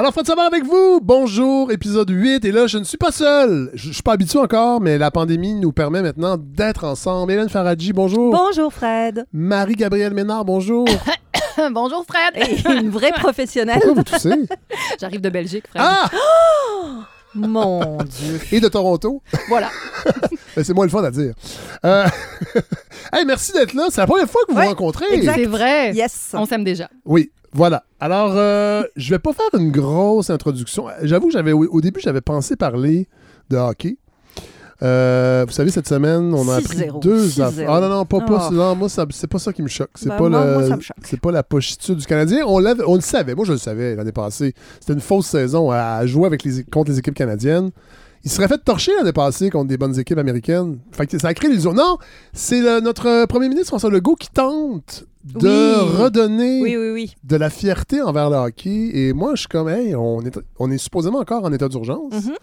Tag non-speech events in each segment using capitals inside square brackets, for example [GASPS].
Alors, Fred Savard avec vous. Bonjour, épisode 8. Et là, je ne suis pas seul. Je, je suis pas habitué encore, mais la pandémie nous permet maintenant d'être ensemble. Hélène Faradji, bonjour. Bonjour Fred. Marie-Gabrielle Ménard, bonjour. [COUGHS] Bonjour Fred. Et une vraie professionnelle. Pourquoi vous toussez? [LAUGHS] J'arrive de Belgique, Fred. Ah! [GASPS] Mon Dieu. Et de Toronto. Voilà. [LAUGHS] Ben, C'est moins le fun à dire. Euh, [LAUGHS] hey, merci d'être là. C'est la première fois que vous Ouais, vous rencontrez. C'est vrai. Yes. On s'aime déjà. Oui, voilà. Alors, euh, je vais pas faire une grosse introduction. J'avoue, j'avais au début, j'avais pensé parler de hockey. Euh, vous savez, cette semaine, on a appris 6-0. deux 6-0. affaires. Ah non, non, pas, pas Oh. non, moi, c'est pas ça qui me choque. C'est Ben, pas, moi- le, moi, ça me choque. c'est pas la pochitude du Canadien. On, l'avait- on le savait. Moi, je le savais l'année passée. C'était une fausse saison à jouer avec les, contre les équipes canadiennes. Il serait fait torcher l'année passée contre des bonnes équipes américaines. Fait que ça a créé l'illusion. Non, c'est notre premier ministre François Legault qui tente de Oui. redonner Oui, oui, oui. de la fierté envers le hockey. Et moi, je suis comme, hey, on est, on est supposément encore en état d'urgence. Mhm.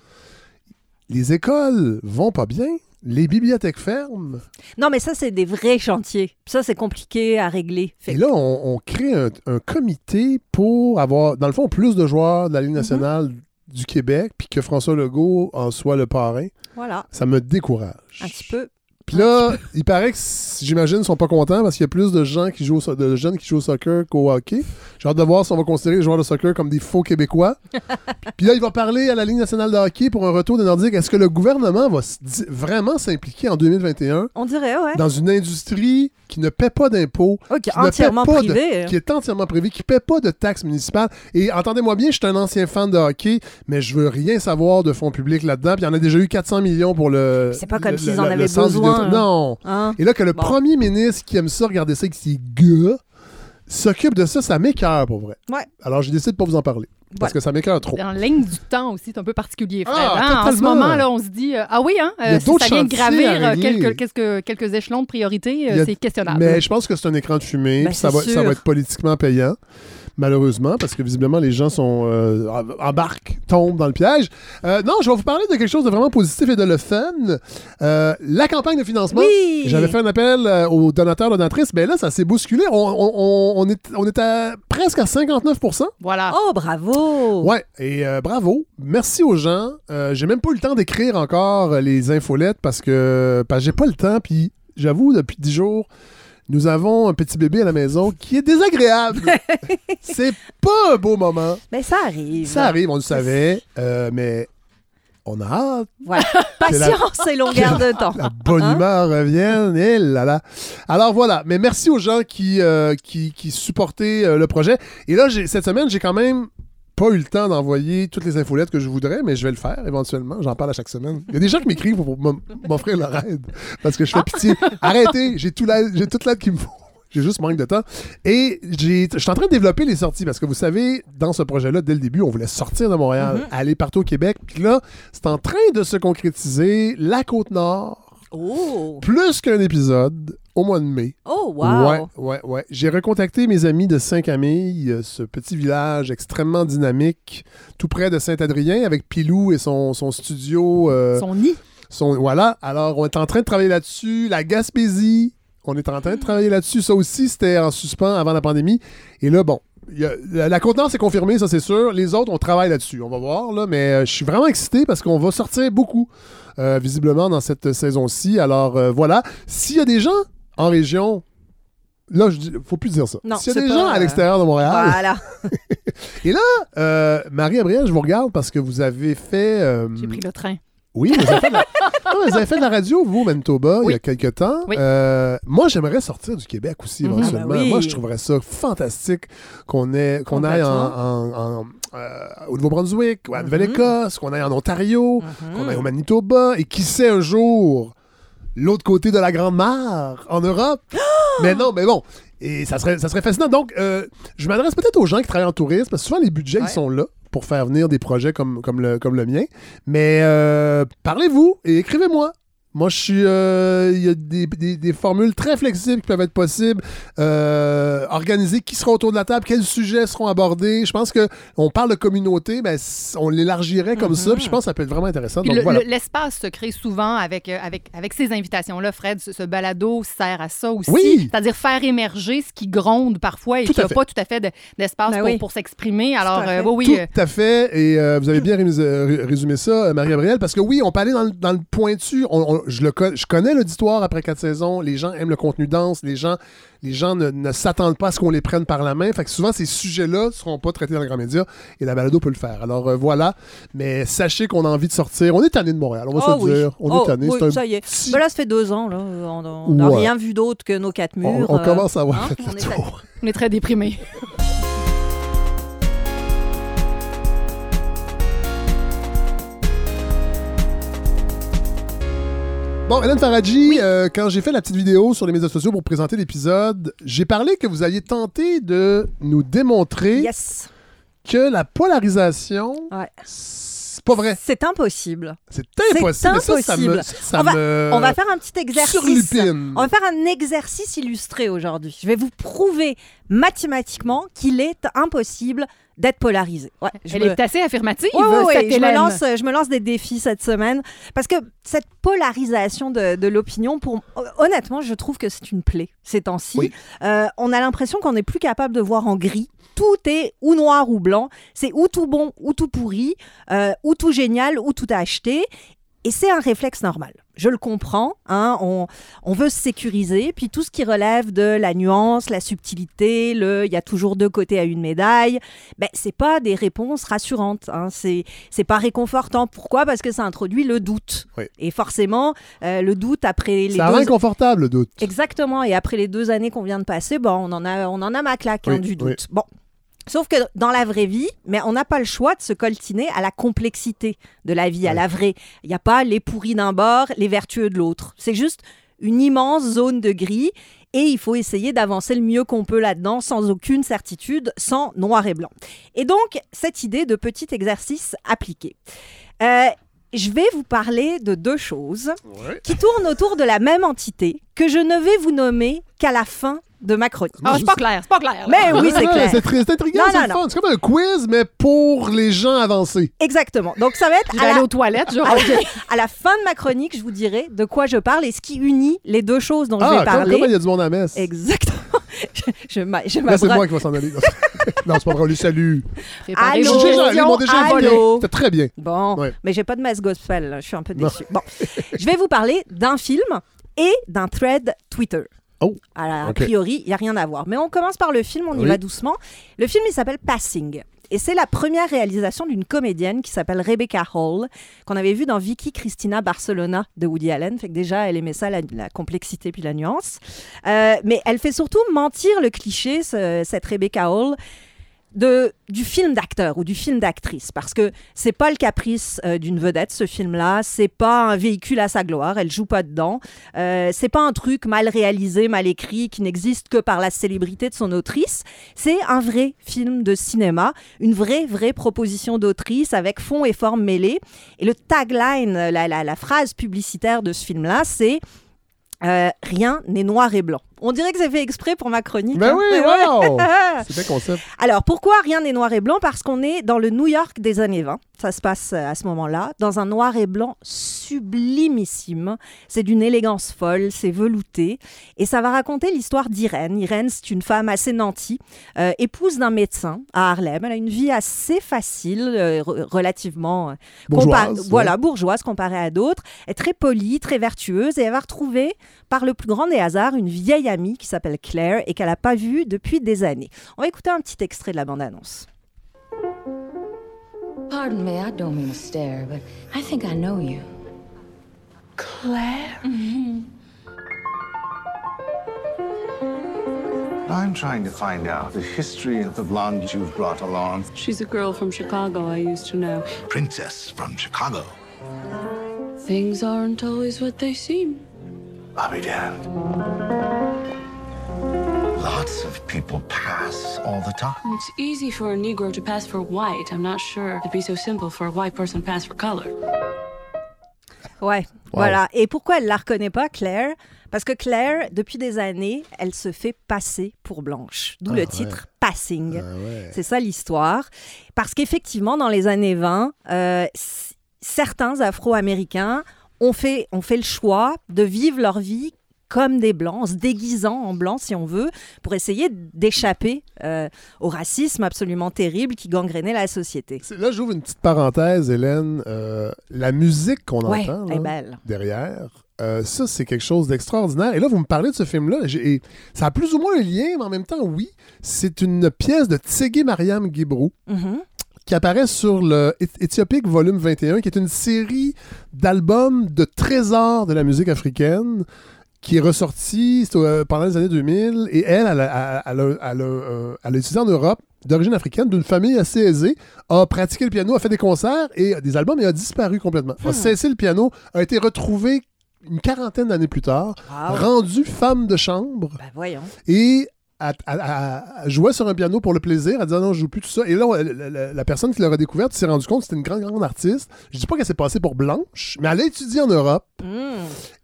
Les écoles vont pas bien. Les bibliothèques ferment. Non, mais ça, c'est des vrais chantiers. Ça, c'est compliqué à régler. Fait Et là, on, on crée un, un comité pour avoir, dans le fond, plus de joueurs de la Ligue nationale du Québec, puis que François Legault en soit le parrain. Voilà, Ça me décourage. un petit peu. Puis là, [LAUGHS] il paraît que, j'imagine, ils sont pas contents parce qu'il y a plus de gens qui jouent au de jeunes qui jouent au soccer qu'au hockey. J'ai hâte de voir si on va considérer les joueurs de soccer comme des faux Québécois. [LAUGHS] Puis là, il va parler à la Ligue nationale de hockey pour un retour des Nordiques. Est-ce que le gouvernement va vraiment s'impliquer en 2021 On dirait, ouais. dans une industrie qui ne paie pas d'impôts, Ok, qui ne paie entièrement pas de- privé. hein. qui est entièrement privée, qui ne paie pas de taxes municipales. Et entendez-moi bien, je suis un ancien fan de hockey, mais je veux rien savoir de fonds publics là-dedans. Puis il y en a déjà eu 400 millions pour le. C'est pas comme s'ils en avaient besoin, hein. Non. Hein? Et là, que le Bon. premier ministre qui aime ça, regarder ça avec ses gars, s'occupe de ça, ça m'écœure pour vrai. Ouais. Alors, j'ai décidé de pas vous en parler. Parce que ça m'écœure trop. En ligne du temps aussi, c'est un peu particulier, Fred. Ah, hein? En ce moment, là, on se dit, euh, ah oui, hein, euh, d'autres ça vient de gravir euh, quelques, quelques, quelques échelons de priorité, euh, c'est questionnable. Mais je pense que c'est un écran de fumée, Ben, puis ça va être politiquement payant. Malheureusement, parce que visiblement les gens sont euh, embarquent, tombent dans le piège. Euh, non, je vais vous parler de quelque chose de vraiment positif et de le fun. Euh, la campagne de financement. Oui! J'avais fait un appel euh, aux donateurs, donatrices. Ben là, ça s'est bousculé. On, on- on- on est, on est à presque à 59% Voilà. Oh, bravo! Ouais, et euh, bravo. Merci aux gens. Euh, j'ai même pas eu le temps d'écrire encore les infolettes parce que, parce que j'ai pas le temps. Puis j'avoue, depuis 10 jours, nous avons un petit bébé à la maison qui est désagréable. [LAUGHS] C'est pas un beau moment. Mais ça arrive. Ça arrive, on le savait, euh, mais on a hâte Voilà. [LAUGHS] Patience et longueur de [LAUGHS] temps. la bonne Hein? humeur revienne. Et là là. Alors voilà, mais merci aux gens qui, euh, qui, qui supportaient euh, le projet. Et là, j'ai- cette semaine, j'ai quand même pas eu le temps d'envoyer toutes les infolettes que je voudrais, mais je vais le faire éventuellement. J'en parle à chaque semaine. Il y a des gens qui m'écrivent pour m'off- m'offrir leur aide parce que je fais pitié. Arrêtez, j'ai tout j'ai toute l'aide qu'il me faut. J'ai juste manque de temps. Et je suis en train de développer les sorties parce que vous savez, dans ce projet-là, dès le début, on voulait sortir de Montréal, aller partout au Québec. Puis là, c'est en train de se concrétiser la Côte-Nord, Oh! plus qu'un épisode au mois de mai. Oh, wow! Ouais, ouais, ouais. J'ai recontacté mes amis de Saint-Camille, euh, ce petit village extrêmement dynamique, tout près de Saint-Adrien, avec Pilou et son, son studio. euh, Son nid. son- voilà. Alors, on est en train de travailler là-dessus. La Gaspésie, on est en train de travailler là-dessus. Ça aussi, c'était en suspens avant la pandémie. Et là, bon. a- la, la Côte-Nord, c'est confirmé, ça c'est sûr. Les autres, on travaille là-dessus. On va voir, là. Mais euh, je suis vraiment excité parce qu'on va sortir beaucoup, euh, visiblement, dans cette saison-ci. Alors, euh, voilà. S'il y a des gens en région. Là, je dis, faut plus dire ça. Non, S'il y a des pas, gens à euh, l'extérieur de Montréal, Voilà. [LAUGHS] euh, Marie-Gabrielle, je vous regarde parce que vous avez fait. euh, J'ai pris le train. oui, vous avez, fait de la... [LAUGHS] Non, vous avez fait de la radio, vous, au Manitoba, il y a quelques temps. Oui. Euh, moi, j'aimerais sortir du Québec aussi, Mhm. éventuellement. Ah ben oui. Moi, je trouverais ça fantastique qu'on ait, qu'on aille en, Complètement. en- en, euh, au Nouveau-Brunswick, ou à Mhm. Nouvelle-Écosse, qu'on aille en Ontario, Mhm. qu'on aille au Manitoba, et qui sait un jour, l'autre côté de la Grande Mare, en Europe. [GASPS] mais non, mais bon. Et ça serait, ça serait fascinant. Donc, euh, je m'adresse peut-être aux gens qui travaillent en tourisme, parce que souvent, les budgets, Ouais. ils sont là pour faire venir des projets comme, comme, le, comme le mien. Mais euh, parlez-vous et écrivez-moi. Moi, je suis. euh, Il y a des, des- des formules très flexibles qui peuvent être possibles. Euh, organiser qui sera autour de la table, quels sujets seront abordés. Je pense que on parle de communauté, ben, on l'élargirait comme ça. Puis je pense que ça peut être vraiment intéressant. Puis Donc le- voilà. le- L'espace se crée souvent avec, euh, avec, avec ces invitations-là. Fred, ce, ce balado sert à ça aussi. Oui. C'est-à-dire faire émerger ce qui gronde parfois et qui à n'a pas tout à fait de- d'espace Ben pour, oui. pour s'exprimer. Alors, à fait. euh, oui, oui. Tout à fait. Et euh, vous avez bien rés- résumé ça, Marie-Gabrielle, parce que oui, on peut aller dans le, dans le pointu. On- on- je, le je connais l'auditoire après quatre saisons. Les gens aiment le contenu dense. Les gens, les gens ne, ne s'attendent pas à ce qu'on les prenne par la main. Fait que souvent, ces sujets-là ne seront pas traités dans les grands médias et la balado peut le faire. Alors euh, voilà. Mais sachez qu'on a envie de sortir. On est tanné de Montréal, on va Oh se oui. dire. On Oh, est tanné. oui, C'est un ça y est. petit- Ben là, ça fait deux ans. Là. On n'a Ouais. rien vu d'autre que nos quatre On, murs. on euh, commence à avoir hein, on est on est très déprimés. [LAUGHS] Bon, Hélène Faradji, euh, quand j'ai fait la petite vidéo sur les médias sociaux pour présenter l'épisode, j'ai parlé que vous alliez tenter de nous démontrer Yes. que la polarisation, Ouais. c'est pas vrai. C'est impossible. C'est impossible. Ça, ça me, ça On va- me On va faire un petit exercice. surlupine. On va faire un exercice illustré aujourd'hui. Je vais vous prouver mathématiquement qu'il est impossible d'être polarisé. Ouais, je Elle me- est assez affirmative, ouais, cette je, me lance, je me lance des défis cette semaine parce que cette polarisation de, de l'opinion, pour honnêtement, je trouve que c'est une plaie ces temps-ci. Oui. Euh, on a l'impression qu'on n'est plus capable de voir en gris. Tout est ou noir ou blanc. C'est ou tout bon ou tout pourri, euh, ou tout génial ou tout à acheter. Et c'est un réflexe normal. Je le comprends. hein, on, on veut se sécuriser. Puis tout ce qui relève de la nuance, la subtilité, le il y a toujours deux côtés à une médaille, ben, c'est pas des réponses rassurantes. Hein, c'est c'est pas réconfortant. Pourquoi? Parce que ça introduit le doute. Oui. Et forcément, euh, le doute après les Ça deux... inconfortable, le doute. Exactement. Et après les deux années qu'on vient de passer, bon, on en a, on en a ma claque hein, du oui. doute. Bon. Sauf que dans la vraie vie, mais on n'a pas le choix de se coltiner à la complexité de la vie, à la vraie. Il n'y a pas les pourris d'un bord, les vertueux de l'autre. C'est juste une immense zone de gris et il faut essayer d'avancer le mieux qu'on peut là-dedans sans aucune certitude, sans noir et blanc. Et donc, cette idée de petit exercice appliqué. Euh, je vais vous parler de deux choses Ouais. qui tournent autour de la même entité que je ne vais vous nommer qu'à la fin de ma chronique. Ah, c'est pas clair, c'est pas clair. Mais oui, c'est Ouais, clair. C'est très- c'est intriguant, c'est fun. C'est comme un quiz, mais pour les gens avancés. Exactement. Donc ça va être Je vais à aller la, aux toilettes, je à, reviens. la, à la fin de ma chronique, je vous dirai de quoi je parle et ce qui unit les deux choses dont je Ah, vais comme, parler. comme il y a du monde à messe. Exactement. [LAUGHS] je je je Là, c'est moi qui va s'en aller. non, c'est pas vrai. On lui salue. Allô? allô? invité. C'était très bien. Bon, Ouais. mais j'ai pas de messe gospel, là. je suis un peu Non. déçue. Bon, je vais vous parler d'un film et d'un thread Twitter. Oh, À la- a priori, il n'y a rien à voir. Mais on commence par le film, on y va doucement. Le film, il s'appelle Passing. Et c'est la première réalisation d'une comédienne qui s'appelle Rebecca Hall, qu'on avait vue dans Vicky Cristina Barcelona de Woody Allen. Fait que déjà, elle aimait ça, la, la complexité puis la nuance. Euh, mais elle fait surtout mentir le cliché, ce- cette Rebecca Hall, de, du film d'acteur ou du film d'actrice. Parce que c'est pas le caprice euh, d'une vedette, ce film-là. C'est pas un véhicule à sa gloire. Elle joue pas dedans. Euh, c'est pas un truc mal réalisé, mal écrit, qui n'existe que par la célébrité de son autrice. C'est un vrai film de cinéma, une vraie, vraie proposition d'autrice avec fond et forme mêlés. Et le tagline, la, la- phrase publicitaire de ce film-là, c'est euh, Rien n'est noir et blanc. On dirait que c'est fait exprès pour ma chronique. Ben hein. oui, Mais ouais. wow! [LAUGHS] C'est bien concept. Alors, pourquoi rien n'est noir et blanc? Parce qu'on est dans le New York des années 20. Ça se passe euh, à ce moment-là, dans un noir et blanc sublimissime. C'est d'une élégance folle, c'est velouté. Et ça va raconter l'histoire d'Irène. Irène, c'est une femme assez nantie, euh, épouse d'un médecin à Harlem. Elle a une vie assez facile, euh, re- relativement euh, Bourgeoise, ouais. Voilà, bourgeoise comparée à d'autres. Elle est très polie, très vertueuse et elle va retrouver, par le plus grand des hasards, une vieille amie qui s'appelle Claire et qu'elle n'a pas vue depuis des années. On va écouter un petit extrait de la bande-annonce. Pardon me, I? Don't mean to stare, but I think I know you. Claire? I'm trying to find out the history of the blonde you've brought along. She's a girl from Chicago I used to know. Princess from Chicago. Things aren't always what they seem. I'll be damned. Lots of people pass all the time. It's easy for a Negro to pass for white. I'm not sure it'd be so simple for a white person to pass for color. Ouais, Voilà. Et pourquoi elle la reconnaît pas, Claire? Parce que Claire, depuis des années, elle se fait passer pour blanche. D'où Ah, le ouais. titre Passing. Ah ouais. C'est ça l'histoire. Parce qu'effectivement, dans les années 20, euh, certains Afro-Américains ont fait, fait le choix de vivre leur vie comme des Blancs, en se déguisant en blanc, si on veut, pour essayer d'échapper euh, au racisme absolument terrible qui gangrénait la société. Là, j'ouvre une petite parenthèse, Hélène. Euh, la musique qu'on Ouais, entend là, belle. derrière, euh, ça, c'est quelque chose d'extraordinaire. Et là, vous me parlez de ce film-là. et ça a plus ou moins un lien, mais en même temps, oui. C'est une pièce de Tsegui Mariam Guibrou Mhm. Qui apparaît sur le Éth- Éthiopique Volume 21, qui est une série d'albums de trésors de la musique africaine qui est ressortie euh, pendant les années 2000. Et elle, elle a, elle a- elle a, euh, elle a étudié en Europe, d'origine africaine, d'une famille assez aisée, a pratiqué le piano, a fait des concerts et des albums et a disparu complètement. A cessé le piano, a été retrouvé une quarantaine d'années plus tard, Wow. rendue femme de chambre Ben voyons. et elle- elle- elle jouait sur un piano pour le plaisir. Elle disait non, je joue plus tout ça. Et là, la personne qui l'a redécouverte s'est rendue compte que c'était une grande, grande artiste. Je dis pas qu'elle s'est passée pour blanche, mais elle a étudié en Europe.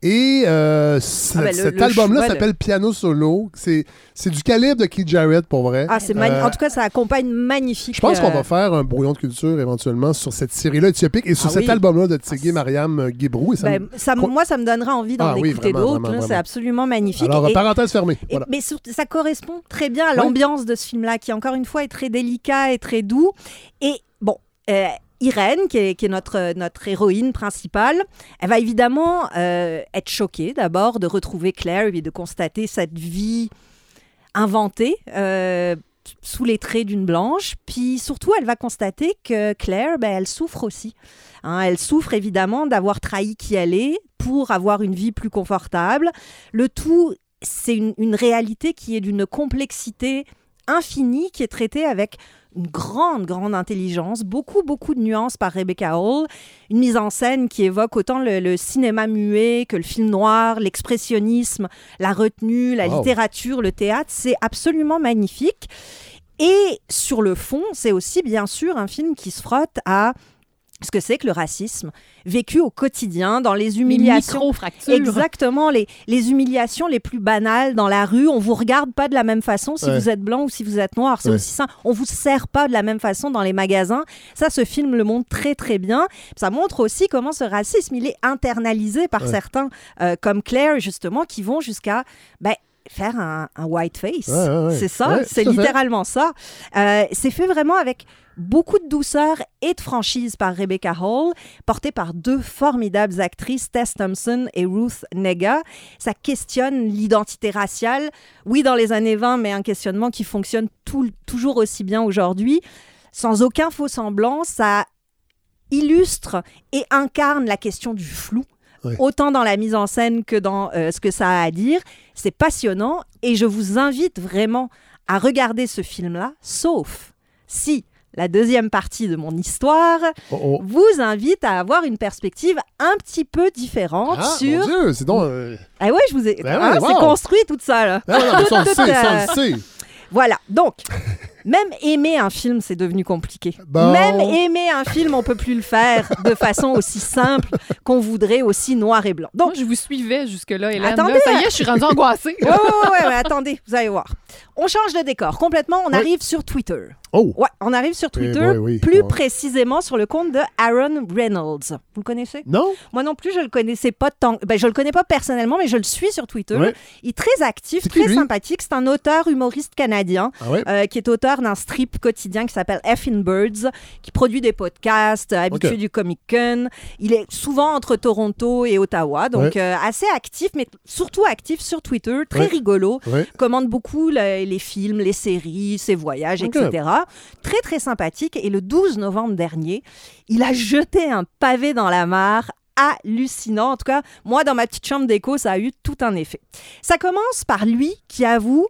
Et euh, Ah ben, cet album-là de- s'appelle Piano Solo. C'est du calibre de Keith Jarrett pour vrai. Ah, c'est Euh, En tout cas, ça accompagne magnifique. je pense qu'on euh, va faire un brouillon de culture éventuellement sur cette série-là éthiopique et sur Ah cet oui. album-là de Tsegui Mariam euh, ça ben, ça, moi, ça me donnera envie d'en Ah oui, écouter d'autres. C'est absolument magnifique. Alors, Et- parenthèse fermée. Et- Voilà. Mais ça correspond très bien à l'ambiance de ce film-là, qui encore une fois est très délicat et très doux. Et bon, euh, Irène, qui est, notre, notre héroïne principale, elle va évidemment euh, être choquée d'abord de retrouver Claire et de constater cette vie inventée. euh, sous les traits d'une blanche, puis surtout elle va constater que Claire, ben, elle souffre aussi. Hein, elle souffre évidemment d'avoir trahi qui elle est pour avoir une vie plus confortable. Le tout c'est une réalité qui est d'une complexité infinie, qui est traitée avec une grande, grande intelligence, beaucoup, beaucoup de nuances par Rebecca Hall, une mise en scène qui évoque autant le, le cinéma muet que le film noir, l'expressionnisme, la retenue, la Wow. littérature, le théâtre, c'est absolument magnifique. Et sur le fond, c'est aussi bien sûr un film qui se frotte à ce que c'est que le racisme vécu au quotidien, dans les Les humiliations. micro-fractures. Exactement, les, les humiliations les plus banales dans la rue. On vous regarde pas de la même façon si Ouais. vous êtes blanc ou si vous êtes noir. C'est Ouais. aussi ça. On vous sert pas de la même façon dans les magasins. Ça, ce film le montre très très bien. Ça montre aussi comment ce racisme il est internalisé par Ouais. certains, euh, comme Claire justement, qui vont jusqu'à ben, faire un, un white face. Ouais, ouais, ouais. C'est ça, Ouais, c'est fait. littéralement ça. Euh, c'est fait vraiment avec beaucoup de douceur et de franchise par Rebecca Hall, portée par deux formidables actrices, Tess Thompson et Ruth Nega. Ça questionne l'identité raciale, oui, dans les années 20, mais un questionnement qui fonctionne tout- toujours aussi bien aujourd'hui. Sans aucun faux semblant, ça illustre et incarne la question du flou. Autant dans la mise en scène que dans euh, ce que ça a à dire. C'est passionnant et je vous invite vraiment à regarder ce film-là, sauf si la deuxième partie de mon histoire Oh, oh. vous invite à avoir une perspective un petit peu différente Ah, sur... mon Dieu, c'est donc... euh, Ah ouais, je vous ai... Ben hein, C'est construit tout ça, là. Non, non, mais ça, on le [LAUGHS] sait, ça, on euh, le sait. Voilà, donc, même aimer un film, c'est devenu compliqué. Bon. Même aimer un film, on peut plus le faire de façon aussi simple qu'on voudrait, aussi noir et blanc. Donc, Moi, je vous suivais jusque-là, Hélène. Attendez, Là, ça y est, je suis rendue angoissée. ouais, ouais, ouais, mais attendez, vous allez voir. On change de décor complètement, on arrive sur Twitter. Oh, Ouais, on arrive sur Eh Twitter, oui. plus Ouais. précisément sur le compte de Aaron Reynolds. Vous le connaissez? Non? Moi non plus, je le connaissais pas tant. Ben, je le connais pas personnellement, mais je le suis sur Twitter. Ouais. Il est très actif, très sympathique. C'est un auteur humoriste canadien Ah ouais? euh, qui est auteur d'un strip quotidien qui s'appelle Effin Birds, qui produit des podcasts, euh, habitué du Comic Con. Il est souvent entre Toronto et Ottawa, donc Ouais. euh, assez actif, mais surtout actif sur Twitter, très Ouais. rigolo. Ouais. Commande beaucoup le- les films, les séries, ses voyages, etc. Très, très sympathique. Et le 12 novembre dernier, il a jeté un pavé dans la mare hallucinant. En tout cas, moi, dans ma petite chambre d'écho, ça a eu tout un effet. Ça commence par lui qui avoue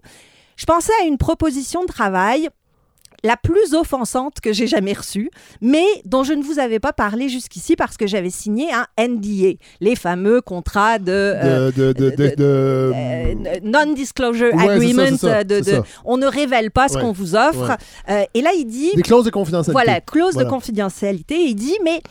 Je pensais à une proposition de travail la plus offensante que j'ai jamais reçue, mais dont je ne vous avais pas parlé jusqu'ici parce que j'avais signé un NDA, les fameux contrats de... euh, euh, non-disclosure agreement, on ne révèle pas ce qu'on vous offre. Euh, et là, il dit, Des clauses de confidentialité. voilà, clause Voilà. de confidentialité. Il dit, mais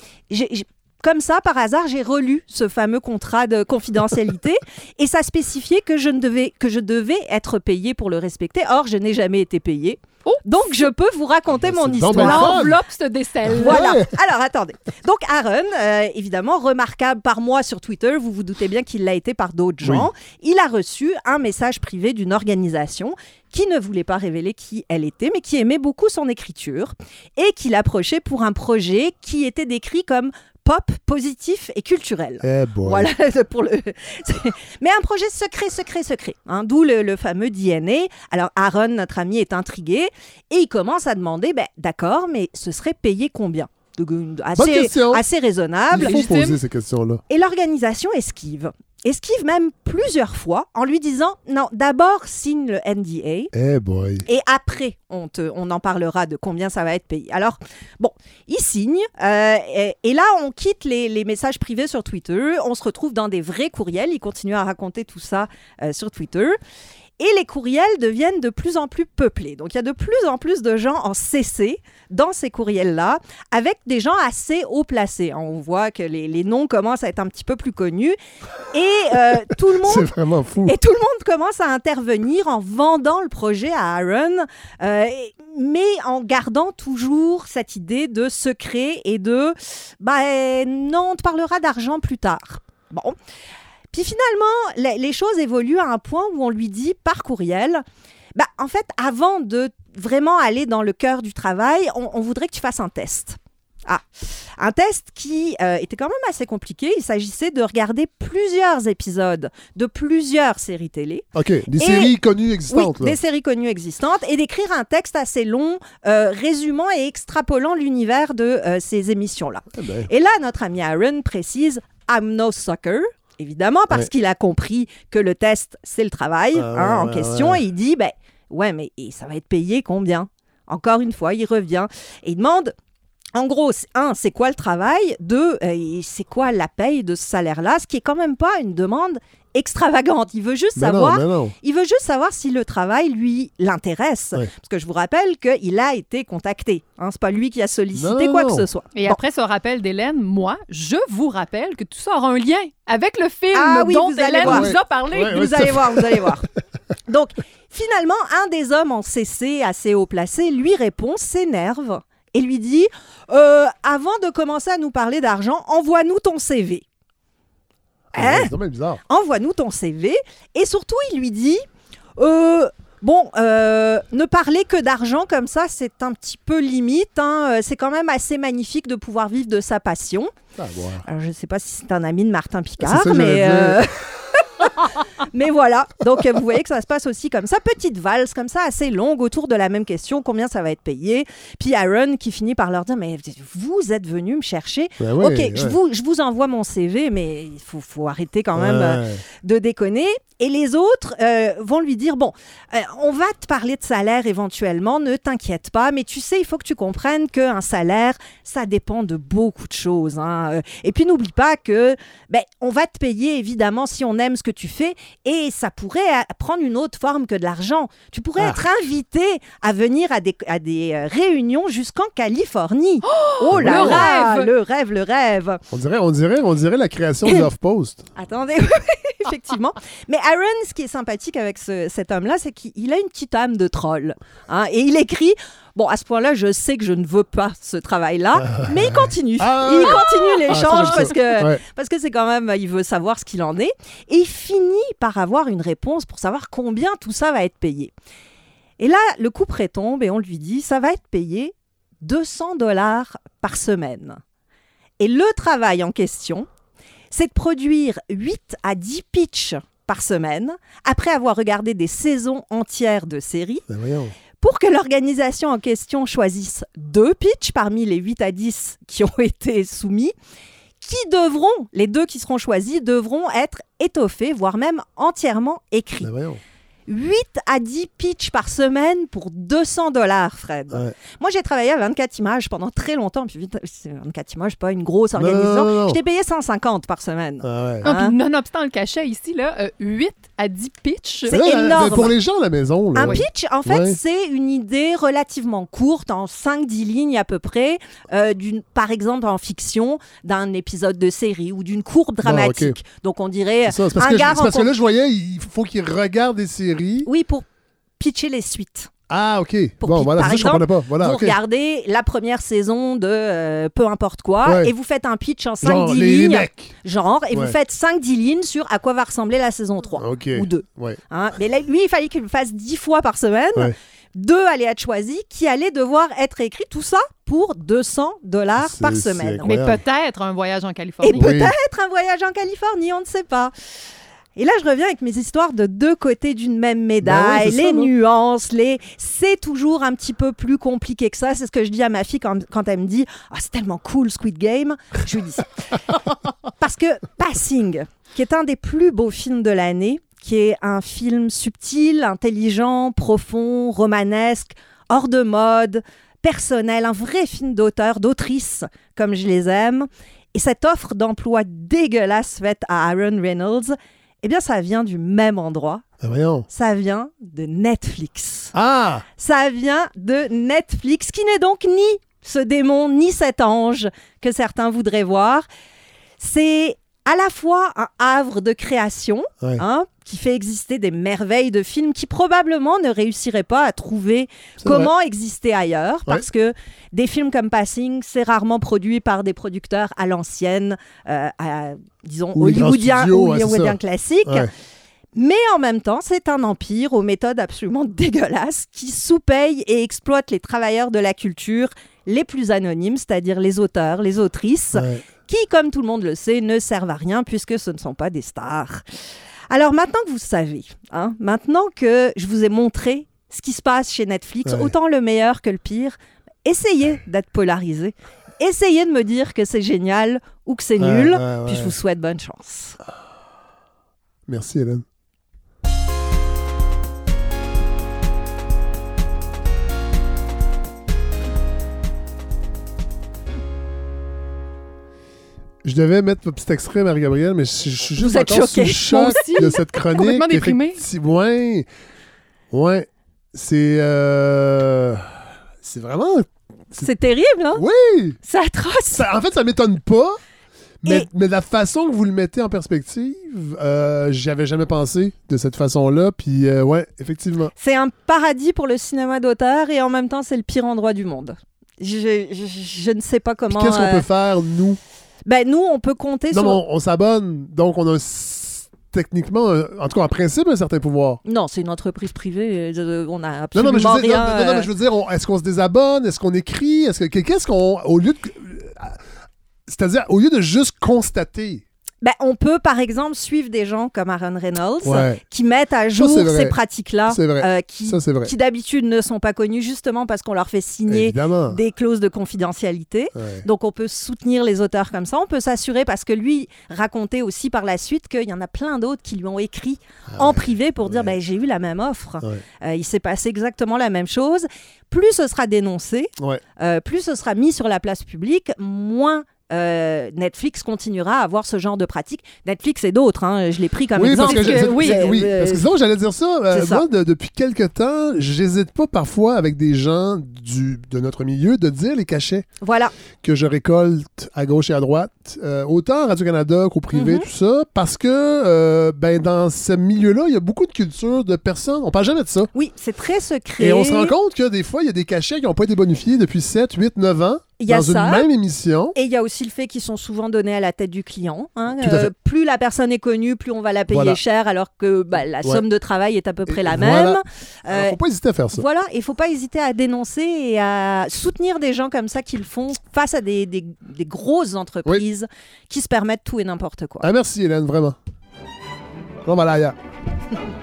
comme ça, par hasard, j'ai relu ce fameux contrat de confidentialité [LAUGHS] et ça spécifiait que je, ne devais, que je devais être payé pour le respecter. Or, je n'ai jamais été payé. Oh. Donc, je peux vous raconter mon histoire. L'enveloppe se décèle. Voilà. Ouais. Alors, attendez. Donc, Aaron, euh, évidemment, remarquable par moi sur Twitter, vous vous doutez bien qu'il l'a été par d'autres gens. Il a reçu un message privé d'une organisation qui ne voulait pas révéler qui elle était, mais qui aimait beaucoup son écriture et qui l'approchait pour un projet qui était décrit comme pop, positif et culturel. Eh boy. Voilà, [LAUGHS] pour le. Mais un projet secret, secret, secret. hein, D'où le, le fameux DNA. Alors, Aaron, notre ami, est intrigué et il commence à demander ben, d'accord, mais ce serait payé combien? De- Bonne assez, question. assez raisonnable. Il faut poser ces questions-là. Et l'organisation esquive. Esquive même plusieurs fois en lui disant non, d'abord signe le NDA Eh boy. et après on, te- on en parlera de combien ça va être payé. Alors, bon, il signe euh, et, et là on quitte les, les messages privés sur Twitter, on se retrouve dans des vrais courriels, il continue à raconter tout ça euh, sur Twitter. Et les courriels deviennent de plus en plus peuplés. Donc il y a de plus en plus de gens en CC dans ces courriels-là, avec des gens assez haut placés. On voit que les, les noms commencent à être un petit peu plus connus. Et euh, [LAUGHS] tout le monde C'est vraiment fou. et tout le monde commence à intervenir en vendant le projet à Aaron, euh, mais en gardant toujours cette idée de secret et de bah euh, non, on te parlera d'argent plus tard. Bon. Puis finalement, les, choses évoluent à un point où on lui dit par courriel, bah en fait, avant de vraiment aller dans le cœur du travail, on, on voudrait que tu fasses un test. Ah, un test qui euh, était quand même assez compliqué. Il s'agissait de regarder plusieurs épisodes de plusieurs séries télé. OK. Des séries connues Oui, existantes. là. des séries connues existantes et d'écrire un texte assez long euh, résumant et extrapolant l'univers de euh, ces émissions-là. Eh ben, Et là, notre ami Aaron précise I'm no sucker. Évidemment, parce Ouais. qu'il a compris que le test, c'est le travail Ah, hein, en ouais, question. Et il dit, ben, ouais, mais et ça va être payé combien? Encore une fois, il revient et il demande, en gros, un, c'est quoi le travail? Deux, euh, c'est quoi la paye de ce salaire-là? Ce qui est quand même pas une demande extravagante. Il veut juste mais savoir non. il veut juste savoir si le travail, lui, l'intéresse. Ouais. Parce que je vous rappelle qu'il a été contacté. Hein, c'est pas lui qui a sollicité Non, non, quoi non. que ce soit. Et Bon. après ce rappel d'Hélène, moi, je vous rappelle que tout ça aura un lien avec le film Ah oui, dont vous allez Hélène voir. nous a parlé. Ouais. vous allez voir, vous allez [LAUGHS] voir. Donc, finalement, un des hommes en CC assez haut placé lui répond, s'énerve et lui dit Euh, Avant de commencer à nous parler d'argent, envoie-nous ton CV. Hein? C'est vraiment bizarre. envoie-nous ton CV. Et surtout, il lui dit, euh, bon, euh, ne parler que d'argent comme ça, c'est un petit peu limite. hein. Euh, C'est quand même assez magnifique de pouvoir vivre de sa passion. Ah. Alors, je ne sais pas si c'est un ami de Martin C'est Picard, ça mais... [LAUGHS] [LAUGHS] mais voilà, donc euh, vous voyez que ça se passe aussi comme ça, petite valse comme ça, assez longue autour de la même question, combien ça va être payé? Puis Aaron qui finit par leur dire, mais vous êtes venu me chercher. Ben ouais, ok, ouais. je, vous, je vous envoie mon CV, mais il faut, faut arrêter quand même euh, de déconner. Et les autres euh, vont lui dire, bon, euh, on va te parler de salaire éventuellement, ne t'inquiète pas, mais tu sais, il faut que tu comprennes qu'un salaire, ça dépend de beaucoup de choses. hein. Euh, Et puis n'oublie pas que, ben, on va te payer évidemment si on aime ce que tu fais, et ça pourrait prendre une autre forme que de l'argent. Tu pourrais Ah. être invité à venir à des, à des réunions jusqu'en Californie. [GASPS] Oh, le là là, rêve! le rêve, le rêve. On dirait, on dirait, on dirait la création [LAUGHS] du Off-Post. Attendez, [LAUGHS] effectivement. Mais Aaron, ce qui est sympathique avec ce- cet homme-là, c'est qu'il a une petite âme de troll. hein, et il écrit Bon, à ce point-là, je sais que je ne veux pas ce travail-là, [LAUGHS] mais il continue. Ah. il continue Ah, l'échange parce que Ouais. parce que c'est quand même, il veut savoir ce qu'il en est. Et il finit par avoir une réponse pour savoir combien tout ça va être payé. Et là, le coup prétombe et on lui dit, ça va être payé 200 dollars par semaine. Et le travail en question, c'est de produire 8 à 10 pitchs par semaine, après avoir regardé des saisons entières de séries, Ben pour que l'organisation en question choisisse deux pitchs parmi les 8 à 10 qui ont [LAUGHS] été soumis, qui devront, les deux qui seront choisis, devront être étoffés, voire même entièrement écrits. Ben. 8 à 10 pitchs par semaine pour 200 dollars, Fred. Ouais. Moi, j'ai travaillé à 24 images pendant très longtemps. Puis vite, c'est 24 images, pas une grosse non, organisation. non, non. Je t'ai payé 150 par semaine. Ah ouais. Ah, Hein? nonobstant le cachet ici, là, euh, 8 à 10 pitchs. C'est énorme. mais Pour les gens à la maison, là. Un pitch, en fait, Ouais. c'est une idée relativement courte, en 5-10 lignes à peu près, euh, d'une, par exemple en fiction, d'un épisode de série ou d'une courbe dramatique. Donc on dirait C'est parce, un que, je- gars c'est parce que là, je voyais, il faut qu'ils regardent des séries. Oui, pour pitcher les suites. Ah, OK. Pour bon, voilà, par ça, je exemple, comprenais pas. Voilà, vous OK. regardez la première saison de euh, peu importe quoi Ouais. et vous faites un pitch en 5-10 Genre, les, les lignes, mecs. genre, et Ouais. vous faites 5-10 lignes sur à quoi va ressembler la saison 3 OK. ou 2. Ouais. Hein. Mais là, lui, il fallait qu'il le fasse 10 fois par semaine. Ouais. Deux allaient être choisis qui allaient devoir être écrits. Tout ça pour 200 dollars par semaine. Mais peut-être un voyage en Et Californie. Oui. peut-être un voyage en Californie, on ne sait pas. Et là, je reviens avec mes histoires de deux côtés d'une même médaille, oui, c'est les ça, nuances, les. C'est toujours un petit peu plus compliqué que ça. C'est ce que je dis à ma fille quand, quand elle me dit Ah, c'est tellement cool Squid Game. Je lui dis ça. [LAUGHS] Parce que Passing, qui est un des plus beaux films de l'année, qui est un film subtil, intelligent, profond, romanesque, hors de mode, personnel, un vrai film d'auteur, d'autrice, comme je les aime. Et cette offre d'emploi dégueulasse faite à Aaron Reynolds, eh bien, ça vient du même endroit. Ah, voyons. Ça vient de Netflix. Ah! Ça vient de Netflix, qui n'est donc ni ce démon, ni cet ange que certains voudraient voir. C'est à la fois un havre de création, Ouais. hein, qui fait exister des merveilles de films qui probablement ne réussiraient pas à trouver comment exister ailleurs, Ouais. parce que des films comme Passing, c'est rarement produit par des producteurs à l'ancienne, euh, disons, Ou hollywoodiens, classiques. Mais en même temps, c'est un empire aux méthodes absolument [LAUGHS] dégueulasses qui sous-paye et exploite les travailleurs de la culture les plus anonymes, c'est-à-dire les auteurs, les autrices. Qui, comme tout le monde le sait, ne servent à rien puisque ce ne sont pas des stars. Alors maintenant que vous savez, hein, maintenant que je vous ai montré ce qui se passe chez Netflix, Ouais. autant le meilleur que le pire, essayez d'être polarisé. Essayez de me dire que c'est génial ou que c'est Ouais, nul, ouais, puis je vous souhaite bonne chance. Merci, Hélène. Je devais mettre un petit extrait, Marie-Gabrielle, mais je, je suis juste Vous êtes encore sous le choc Moi aussi. de cette [LAUGHS] chronique. Complètement déprimée. Effecti- Ouais. Ouais. C'est... euh, C'est vraiment... C'est terrible, hein? Oui! C'est atroce. Ça- en fait, ça m'étonne pas, mais, Et- mais la façon que vous le mettez en perspective, euh, j'y avais jamais pensé de cette façon-là. Puis, euh, ouais, effectivement. C'est un paradis pour le cinéma d'auteur et en même temps, c'est le pire endroit du monde. Je, je- je ne sais pas Puis comment. qu'est-ce qu'on euh, peut faire, nous? Ben, nous, on peut compter Non, sur. mais on, on s'abonne, donc on a techniquement, en tout cas en principe, un certain pouvoir. Non, c'est une entreprise privée. euh, on a Non, absolument non, mais je veux dire, rien. non, non, non, euh, mais je veux dire, on- est-ce qu'on se désabonne? Est-ce qu'on écrit? Est-ce que qu'est-ce qu'on. Au lieu de. C'est-à-dire, au lieu de juste constater. Ben, on peut, par exemple, suivre des gens comme Aaron Reynolds Ouais. qui mettent à jour ces pratiques-là, euh, qui, d'habitude ne sont pas connues justement parce qu'on leur fait signer Évidemment. des clauses de confidentialité. Ouais. Donc on peut soutenir les auteurs comme ça. On peut s'assurer parce que lui racontait aussi par la suite qu'il y en a plein d'autres qui lui ont écrit en privé pour dire Ah ben, j'ai eu la même offre. Euh, il s'est passé exactement la même chose. Plus ce sera dénoncé, euh, plus ce sera mis sur la place publique, moins euh, Netflix continuera à avoir ce genre de pratique. Netflix et d'autres, hein, je l'ai pris comme Oui, parce exemple. que, oui, euh, parce que sinon, j'allais dire ça. euh, ça. moi, de- depuis quelque temps, j'hésite pas parfois avec des gens du, de notre milieu de dire les cachets voilà. que je récolte à gauche et à droite, autant à Radio-Canada qu'au privé, Mhm. tout ça, parce que ben, dans ce milieu-là, il y a beaucoup de culture de personnes. On parle jamais de ça. Oui, c'est très secret. Et on se rend compte que des fois, il y a des cachets qui n'ont pas été bonifiés depuis 7, 8, 9 ans Il y a dans ça. une même émission. Et il y a aussi le fait qu'ils sont souvent donnés à la tête du client. hein. Fait. plus la personne est connue, plus on va la payer Voilà. cher, alors que bah, la Ouais. somme de travail est à peu près Et la voilà. même. Alors, Euh, faut pas hésiter à faire ça. Voilà, il faut pas hésiter à dénoncer et à soutenir des gens comme ça qui le font face à des, des- des grosses entreprises qui se permettent tout et n'importe quoi. Ah, merci, Hélène, vraiment. On va [LAUGHS]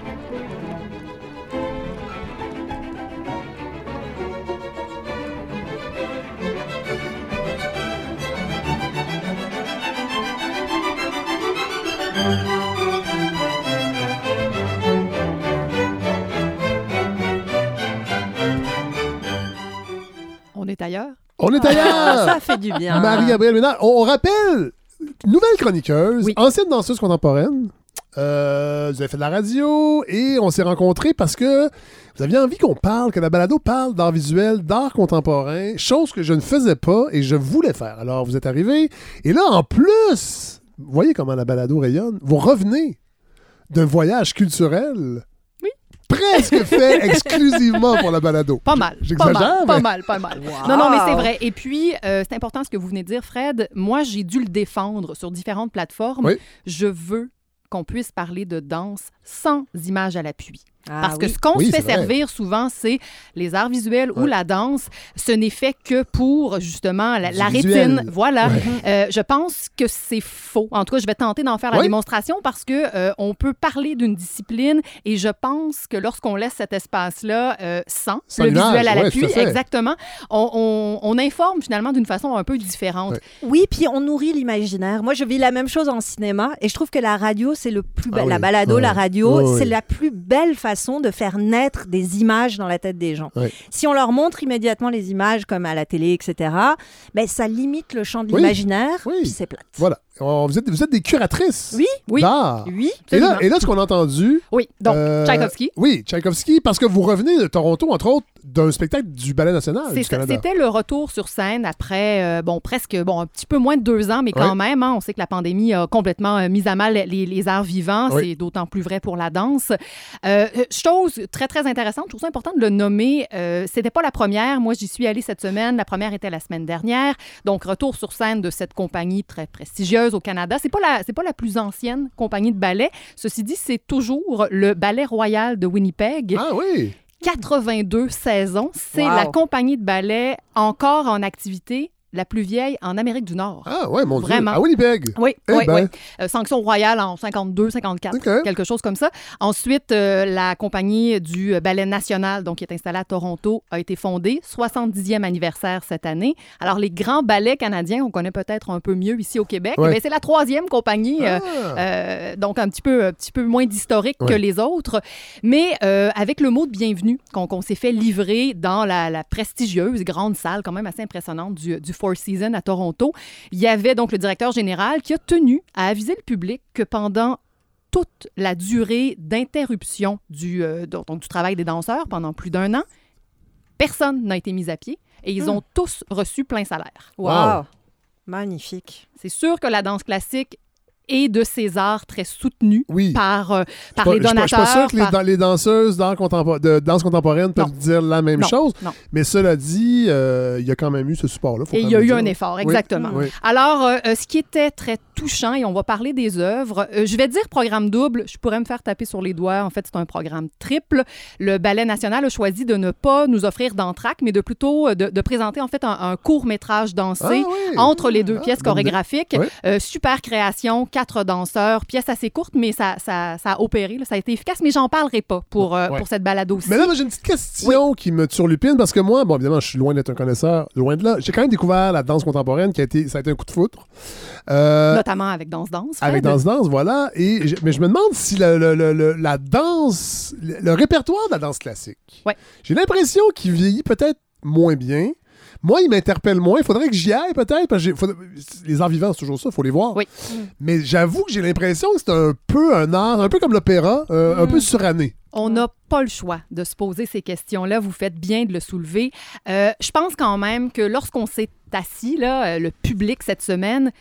est ailleurs. On est Ah, ailleurs! ça fait du bien. Marie-Gabrielle Ménard. On, on rappelle, nouvelle chroniqueuse, Oui. ancienne danseuse contemporaine. Euh, vous avez fait de la radio et on s'est rencontrés parce que vous aviez envie qu'on parle, que la balado parle d'art visuel, d'art contemporain, chose que je ne faisais pas et je voulais faire. Alors vous êtes arrivés et là en plus, vous voyez comment la balado rayonne, vous revenez d'un voyage culturel. Presque fait [LAUGHS] exclusivement pour la balado. Pas mal. Pas J'exagère, mal, mais- pas mal, pas mal. Non, non, mais c'est vrai. Et puis, euh, c'est important ce que vous venez de dire, Fred. Moi, j'ai dû le défendre sur différentes plateformes. Oui. Je veux qu'on puisse parler de danse sans images à l'appui. Ah Parce que oui. ce qu'on Oui, se fait servir souvent, c'est les arts visuels ou la danse. Ce n'est fait que pour, justement, la, rétine. Voilà. Euh, je pense que c'est faux. En tout cas, je vais tenter d'en faire la démonstration parce que euh, on peut parler d'une discipline et je pense que lorsqu'on laisse cet espace-là euh, sans, Sans le visuel à l'appui, exactement, on, on- on informe finalement d'une façon un peu différente. Ouais. Oui, puis on nourrit l'imaginaire. Moi, je vis la même chose en cinéma et je trouve que la radio, c'est le plus Ah oui. la balado, Ouais. la radio, Ouais, ouais. c'est la plus belle façon de faire naître des images dans la tête des gens. Si on leur montre immédiatement les images comme à la télé, etc., ben ça limite le champ de Oui. l'imaginaire, Oui. c'est plate. Voilà. On- vous, êtes, vous êtes des curatrices Oui, Oui. d'art. oui. Et là, et là, ce qu'on a entendu. Oui, donc euh, Tchaïkovski. Oui, Tchaïkovski, parce que vous revenez de Toronto, entre autres, d'un spectacle du Ballet National. C'était le retour sur scène après, euh, bon, presque, bon, un petit peu moins de deux ans, mais quand même, hein, on sait que la pandémie a complètement euh, mis à mal les, les arts vivants. Oui. C'est d'autant plus vrai pour la danse. Euh, chose très, très intéressante, je trouve ça important de le nommer. C'était pas la première. Moi, j'y suis allée cette semaine. La première était la semaine dernière. Donc, retour sur scène de cette compagnie très prestigieuse au Canada. C'est pas la, c'est pas la plus ancienne compagnie de ballet. Ceci dit, c'est toujours le Ballet Royal de Winnipeg. Ah oui! 82 saisons. C'est Wow. la compagnie de ballet encore en activité la plus vieille en Amérique du Nord. Ah ouais, mon Vraiment. Dieu. À Winnipeg. Oui, Eh oui, ben. oui. Euh, sanction royale en 52, 54, OK. quelque chose comme ça. Ensuite, euh, la compagnie du Ballet national, donc qui est installée à Toronto, a été fondée. 70e anniversaire cette année. Alors, les grands ballets canadiens, on connaît peut-être un peu mieux ici au Québec. Ouais. Eh c'est la troisième compagnie. euh, Ah. euh, donc un petit peu, un petit peu moins d'historique que les autres, mais euh, avec le mot de bienvenue qu'on s'est fait livrer dans la, la prestigieuse grande salle, quand même assez impressionnante du, du Four Seasons à Toronto. Il y avait donc le directeur général qui a tenu à aviser le public que pendant toute la durée d'interruption du, euh, donc, du travail des danseurs pendant plus d'un an, personne n'a été mis à pied et ils Hmm. ont tous reçu plein salaire. Wow. Wow. Magnifique. C'est sûr que la danse classique est de ces arts très soutenus Oui. par, euh, par Pas- les donateurs. Je suis pas sûr que les, par- dan- les danseuses contempo- de danse contemporaine peuvent Non. dire la même Non, chose. non. Mais cela dit, euh, il y a quand même eu ce support-là. Et il y a eu un effort, exactement. oui. Alors, euh, ce qui était très touchant, et on va parler des œuvres, je vais dire programme double, je pourrais me faire taper sur les doigts. En fait, c'est un programme triple. Le Ballet national a choisi de ne pas nous offrir d'entraque, mais de plutôt de, de présenter en fait un, un court-métrage dansé Ah entre les deux Ah, pièces chorégraphiques. Super création, quatre danseurs, pièce assez courte, mais ça, ça, ça a opéré, là, ça a été efficace, mais j'en parlerai pas pour, euh, Ouais. pour cette balade aussi. Mais là, moi, j'ai une petite question qui me turlupine parce que moi, bon, évidemment, je suis loin d'être un connaisseur, loin de là. J'ai quand même découvert la danse contemporaine qui a été, ça a été un coup de foudre. Euh, Notamment avec Danse Danse. Avec Danse Danse, voilà. Et je- mais je me demande si le, le- le- la danse, le, le répertoire de la danse classique, Ouais. j'ai l'impression qu'il vieillit peut-être moins bien. Moi, il m'interpelle moins. Il faudrait que j'y aille peut-être. Parce que faudrait- les arts vivants, c'est toujours ça, il faut les voir. Oui. Mais j'avoue que j'ai l'impression que c'est un peu un art, un peu comme l'opéra, euh, un Mm. peu suranné. On n'a pas le choix de se poser ces questions-là. Vous faites bien de le soulever. Euh, je pense quand même que lorsqu'on s'est assis, là, euh, le public cette semaine,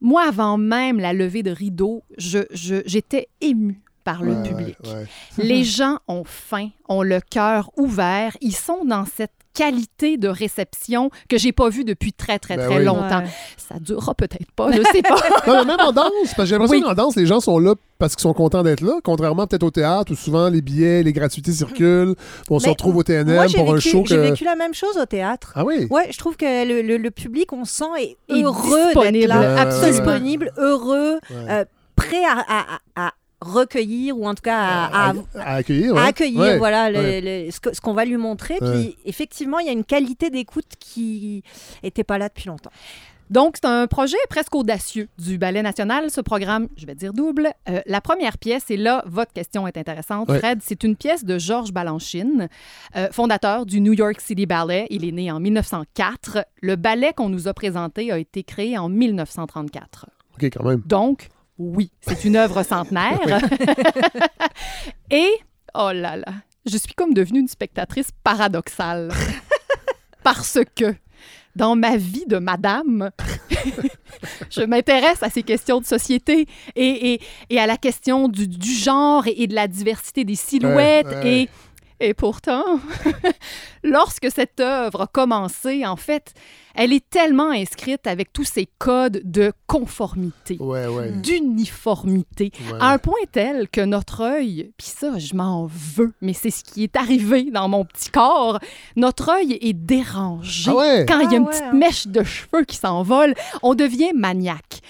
moi, avant même la levée de rideau, je- je- j'étais émue par le Ouais, public. ouais. Les [LAUGHS] gens ont faim, ont le cœur ouvert. Ils sont dans cette qualité de réception que j'ai pas vue depuis très, très, Ben très oui. longtemps. Ouais. Ça durera peut-être pas, je sais pas. [LAUGHS] Non, mais même en danse, parce que j'ai l'impression Oui. qu'en danse, les gens sont là parce qu'ils sont contents d'être là, contrairement peut-être au théâtre où souvent les billets, les gratuités circulent, on se retrouve au TNM Moi, j'ai pour un show j'ai que... vécu la même chose au théâtre. Ah oui? Ouais, je trouve que le, le- le public, on sent, est Est heureux d'être disponible, là, absolument. disponible, heureux, Ouais. euh, prêt à, à- à- à recueillir ou en tout cas à, à, à- à accueillir. à accueillir Ouais, voilà le- ouais. le- ce qu'on va lui montrer. Ouais. Puis effectivement, il y a une qualité d'écoute qui était pas là depuis longtemps. Donc, c'est un projet presque audacieux du Ballet national, ce programme, je vais dire double. Euh, la première pièce, et là, votre question est intéressante, Ouais. Fred, c'est une pièce de Georges Balanchine, euh, fondateur du New York City Ballet. Il est né en 1904. Le ballet qu'on nous a présenté a été créé en 1934. OK, quand même. Donc, oui, c'est une œuvre centenaire. [LAUGHS] Et, oh là là, je suis comme devenue une spectatrice paradoxale. [LAUGHS] Parce que, dans ma vie de madame, je m'intéresse à ces questions de société et, et- et à la question du, du genre et, et de la diversité des silhouettes. Ouais, ouais. Et, et pourtant, [LAUGHS] lorsque cette œuvre a commencé, en fait, elle est tellement inscrite avec tous ces codes de conformité Ouais, ouais. d'uniformité, Ouais. à un point tel que notre œil, puis ça, je m'en veux, mais c'est ce qui est arrivé dans mon petit corps, notre œil est dérangé. Ah ouais? Quand il y a Ah une ouais, petite hein? mèche de cheveux qui s'envole, on devient maniaque.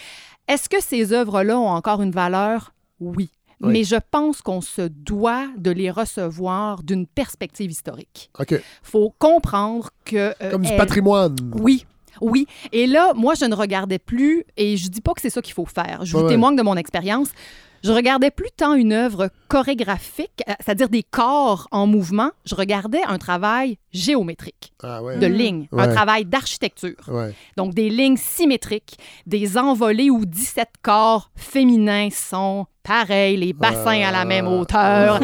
Est-ce que ces œuvres-là ont encore une valeur? Oui. Oui. Mais je pense qu'on se doit de les recevoir d'une perspective historique. OK. faut comprendre que... euh, Comme du patrimoine. oui, oui. Et là, moi, je ne regardais plus, et je dis pas que c'est ça qu'il faut faire. Je vous Ouais, témoigne de mon expérience. Je regardais plus tant une œuvre chorégraphique, euh, c'est-à-dire des corps en mouvement. Je regardais un travail géométrique, Ah ouais. de lignes, un travail d'architecture. Donc, des lignes symétriques, des envolées où 17 corps féminins sont pareils, les bassins à la même hauteur.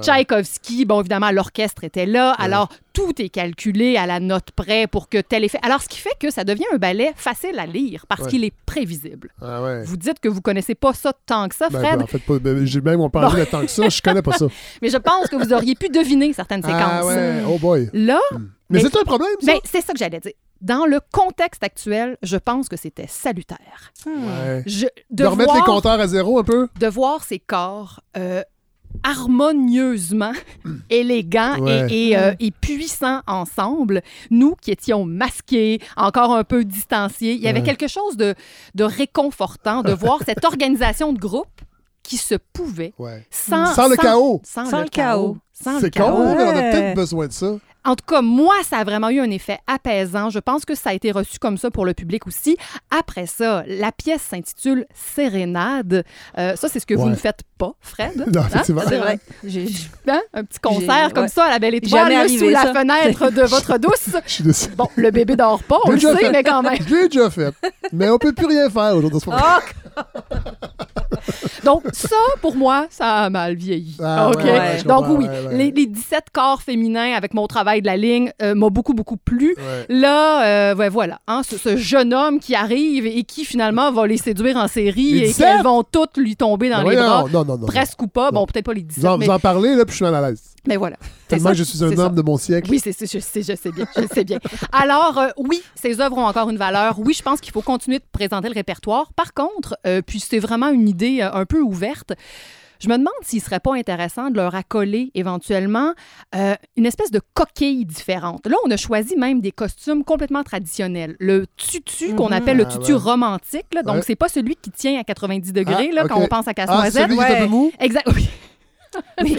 Tchaïkovski, bon, évidemment, l'orchestre était là. Alors, tout est calculé à la note près pour que tel effet. Alors, ce qui fait que ça devient un ballet facile à lire parce Ouais. qu'il est prévisible. Ah ouais. Vous dites que vous connaissez pas ça tant que ça, Ben, Fred, ben, en fait, pas, ben, j'ai même on de tant que ça, je connais pas ça. [LAUGHS] mais je pense que vous auriez pu deviner certaines séquences. Ah ouais, oh boy. Là, Mais, Mais- c'est un problème, ça? ben, c'est ça que j'allais dire. Dans le contexte actuel, je pense que c'était salutaire. Ouais. Je, De, de, remettre voir, les compteurs à zéro un peu? de voir ces corps euh, harmonieusement élégants Ouais. et, et, euh, et puissants ensemble, nous qui étions masqués, encore un peu distanciés, il y avait Ouais. quelque chose de, de réconfortant de voir [LAUGHS] cette organisation de groupe qui se pouvait Ouais. sans, Sans le chaos. Sans, Sans le chaos. chaos. Sans le C'est chaos. con, mais on a peut-être besoin de ça. En tout cas, moi, ça a vraiment eu un effet apaisant. Je pense que ça a été reçu comme ça pour le public aussi. Après ça, la pièce s'intitule Sérénade. Euh, ça, c'est ce que vous ne faites pas, Fred. [LAUGHS] Non, Hein? C'est vrai. J'ai- Hein? Un petit concert J'ai- comme ouais. ça à la belle étoile Jamais là, arrivé, sous la ça. fenêtre de votre [LAUGHS] douce. Je suis déçu. Bon, le bébé dort pas, on J'ai le sait, fait. mais quand même. Je l'ai déjà fait. Mais on peut plus rien faire aujourd'hui. Oh, [LAUGHS] [LAUGHS] Donc, ça, pour moi, ça a mal vieilli. Ah, OK? ouais, ouais, je Donc, oui, ouais. Les, les 17 corps féminins avec mon travail de la ligne euh, m'a beaucoup, beaucoup plu. Là, euh, voilà, hein, ce, ce jeune homme qui arrive et qui finalement va les séduire en série Les et 17? qu'elles vont toutes lui tomber dans les bras. Non, non, non. Presque ou pas. Bon, peut-être pas les Vous 17, en, mais, vous en parlez, là, puis je suis mal à l'aise. Mais voilà. C'est Tellement ça, que je suis un ça. homme de mon siècle. Oui, c'est, c'est- je sais, je sais bien, je sais bien. [LAUGHS] Alors, euh, oui, ces œuvres ont encore une valeur. Oui, je pense qu'il faut continuer de présenter le répertoire. Par contre, euh, puis c'est vraiment une idée euh, un peu ouverte. Je me demande s'il serait pas intéressant de leur accoler éventuellement euh, une espèce de coquille différente. Là, on a choisi même des costumes complètement traditionnels. Le tutu qu'on Mhm. appelle le Ah, tutu ouais. romantique, là, donc Ouais. c'est pas celui qui tient à 90 degrés Ah, là, quand on pense à Ah, casse-noisette. celui qui est un ouais. peu mou? Exact. Oui. Mais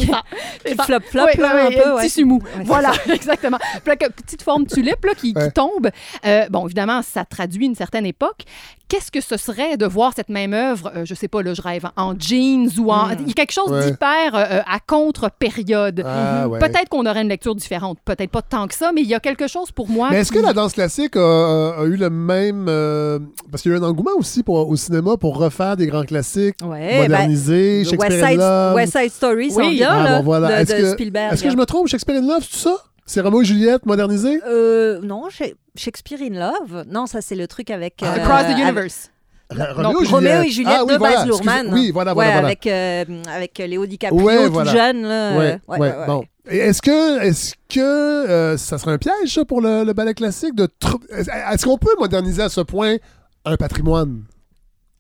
flop flop Oui, là, oui, un peu, ouais. tissu mou. Ouais, voilà, [LAUGHS] exactement. Puis là, que- petite forme tulipe là, qui, qui Ouais. tombe. Euh, bon, évidemment, ça traduit une certaine époque. Qu'est-ce que ce serait de voir cette même œuvre, euh, je sais pas, là, je rêve, en jeans ou en... Il y a quelque chose Ouais. d'hyper euh, euh, à contre-période. Ah, ouais. Peut-être qu'on aurait une lecture différente, peut-être pas tant que ça, mais il y a quelque chose pour moi. Mais est-ce qui- que la danse classique a, a eu le même. euh, parce qu'il y a eu un engouement aussi pour, au cinéma pour refaire des grands classiques, Ouais, ben, Shakespeare West Side, Love. West Side Story, s'en Oui. vient, Ah, bon, voilà. de, Est-ce de que, Spielberg. est-ce que je me trompe? Shakespeare in Love, c'est ça? C'est Roméo et Juliette modernisé? Euh, non, Sha- Shakespeare in Love. Non, ça, c'est le truc avec... Ah, euh, Across the avec- Universe. Non, Roméo et Juliette. Roméo et Juliette Ah, oui, de voilà, Baz Luhrmann. Oui, voilà, voilà. ouais, voilà. Avec, euh, avec Léo DiCaprio, Ouais, tout voilà. jeune. Là. Ouais, Ouais, ouais, ouais, bon. Est-ce que, est-ce que euh, ça serait un piège, ça, pour le, le ballet classique? de tr- Est-ce qu'on peut moderniser à ce point un patrimoine?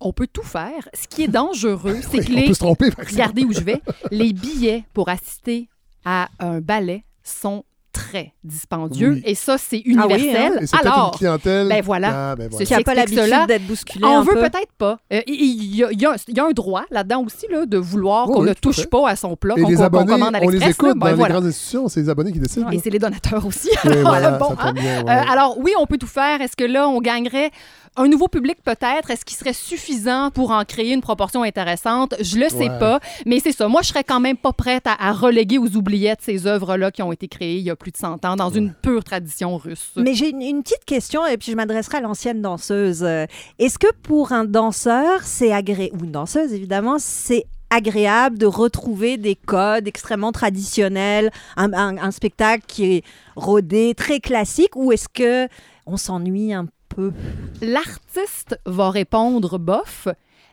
On peut tout faire. Ce qui est dangereux, [LAUGHS] c'est Oui, que on les... peut se tromper, par. Regardez où je vais. Les billets pour assister à un ballet sont très dispendieux. Oui. Et ça, c'est Ah oui, hein? universel. Et c'est peut-être Alors, une clientèle. ben voilà. Ah, ben voilà. Qui n'a pas l'habitude d'être bousculé on un veut peu. peut-être pas. Euh, Il y, a- y un- il y a un droit là-dedans aussi là, de vouloir Oui, qu'on oui, ne touche fait. pas à son plat, Et qu'on les qu'on abonnés, commande à on les écoute là. dans Ben les voilà. grandes institutions, c'est les abonnés qui décident. Et c'est les donateurs aussi. Alors, [LAUGHS] voilà, bon, hein. Euh, alors oui, on peut tout faire. Est-ce que là, on gagnerait Un nouveau public peut-être, est-ce qu'il serait suffisant pour en créer une proportion intéressante? Je le sais Ouais. pas, mais c'est ça. Moi, je serais quand même pas prête à, à reléguer aux oubliettes ces œuvres-là qui ont été créées il y a plus de 100 ans dans une pure tradition russe. Mais j'ai une, une petite question, et puis je m'adresserai à l'ancienne danseuse. Euh, Est-ce que pour un danseur, c'est agréable, ou une danseuse évidemment, c'est agréable de retrouver des codes extrêmement traditionnels, un, un- un spectacle qui est rodé, très classique, ou est-ce que on s'ennuie un L'artiste va répondre bof,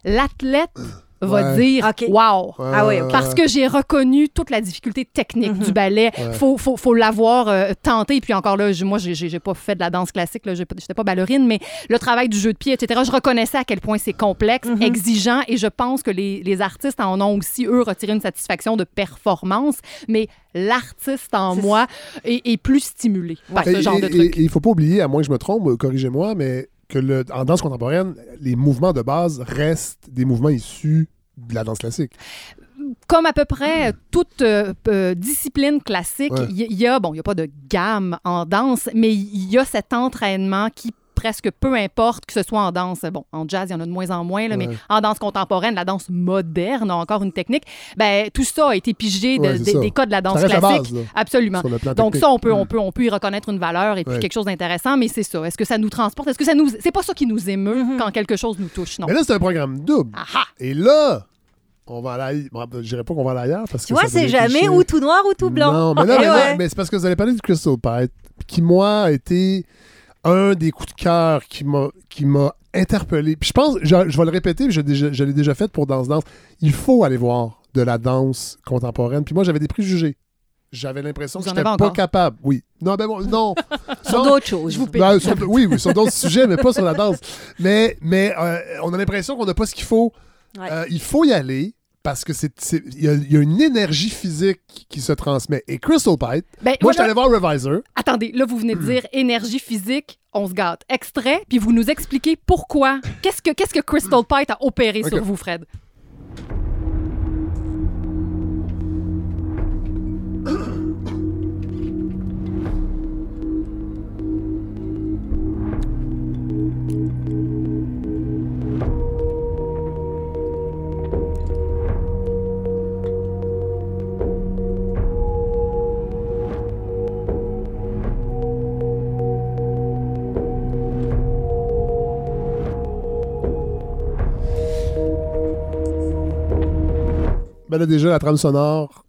l'athlète va Ouais. dire Ok. wow. Ouais, Ah ouais, Parce que j'ai reconnu toute la difficulté technique Mhm. du ballet. Ouais. Faut, faut, faut l'avoir euh, tenté. Puis encore là, je- moi, j'ai- pas fait de la danse classique. là. J'ai pas- J'étais pas ballerine, mais le travail du jeu de pied, etc., je reconnaissais à quel point c'est complexe, Mhm. exigeant. Et je pense que les, les artistes en ont aussi, eux, retiré une satisfaction de performance. Mais l'artiste en moi est, est plus stimulé par Et- ce genre et- de truc. il faut pas oublier, à moins que je me trompe, euh, corrigez-moi, mais que le, en danse contemporaine, les mouvements de base restent des mouvements issus de la danse classique. comme à peu près toute euh, euh, discipline classique, Ouais. il y, y a, bon, il n'y a pas de gamme en danse, mais il y a cet entraînement qui presque peu importe que ce soit en danse, bon, en jazz, il y en a de moins en moins, là, mais en danse contemporaine, la danse moderne a encore une technique, ben, tout ça a été pigé de- Ouais, c'est des- des codes de la danse reste la classique. base, là, Absolument. sur le plan Donc ça, on peut, on, Mm. peut, on peut y reconnaître une valeur et puis Ouais. quelque chose d'intéressant, mais c'est ça. Est-ce que ça nous transporte? Est-ce que ça nous... C'est pas ça qui nous émeut Mhm. quand quelque chose nous touche, non. Mais là, c'est un programme double. Ah ah! Et là, on va aller. Bon, je dirais pas qu'on va aller ailleurs parce que. Tu vois, c'est jamais cliché. ou tout noir ou tout blanc. Non, mais là, [LAUGHS] mais, ouais. mais c'est parce que vous allez parler du Crystal Pite, qui, moi, a été un des coups de cœur qui m'a qui m'a interpellé. Puis je pense, je, je vais le répéter, je, je l'ai déjà fait pour Danse Danse. Il faut aller voir de la danse contemporaine. Puis moi, j'avais des préjugés. J'avais l'impression que j'étais pas encore? capable. Oui. Non, ben bon, non. [LAUGHS] Sur d'autres choses. Je vous. Ben, sur- oui, oui, sur d'autres sujets, mais pas sur la danse. Mais, mais euh, on a l'impression qu'on n'a pas ce qu'il faut. Ouais. Euh, il faut y aller parce que c'est il y, a- il y a une énergie physique qui se transmet. Et Crystal Pite, Ben, moi, voilà. je suis allé voir Revisor. Attendez, là, vous venez de dire énergie physique, on se gâte. Extrait, puis vous nous expliquez pourquoi. Qu'est-ce que, qu'est-ce que Crystal Pite a opéré sur vous, Fred? [COUGHS] [COUGHS] Ben là, déjà, la trame sonore,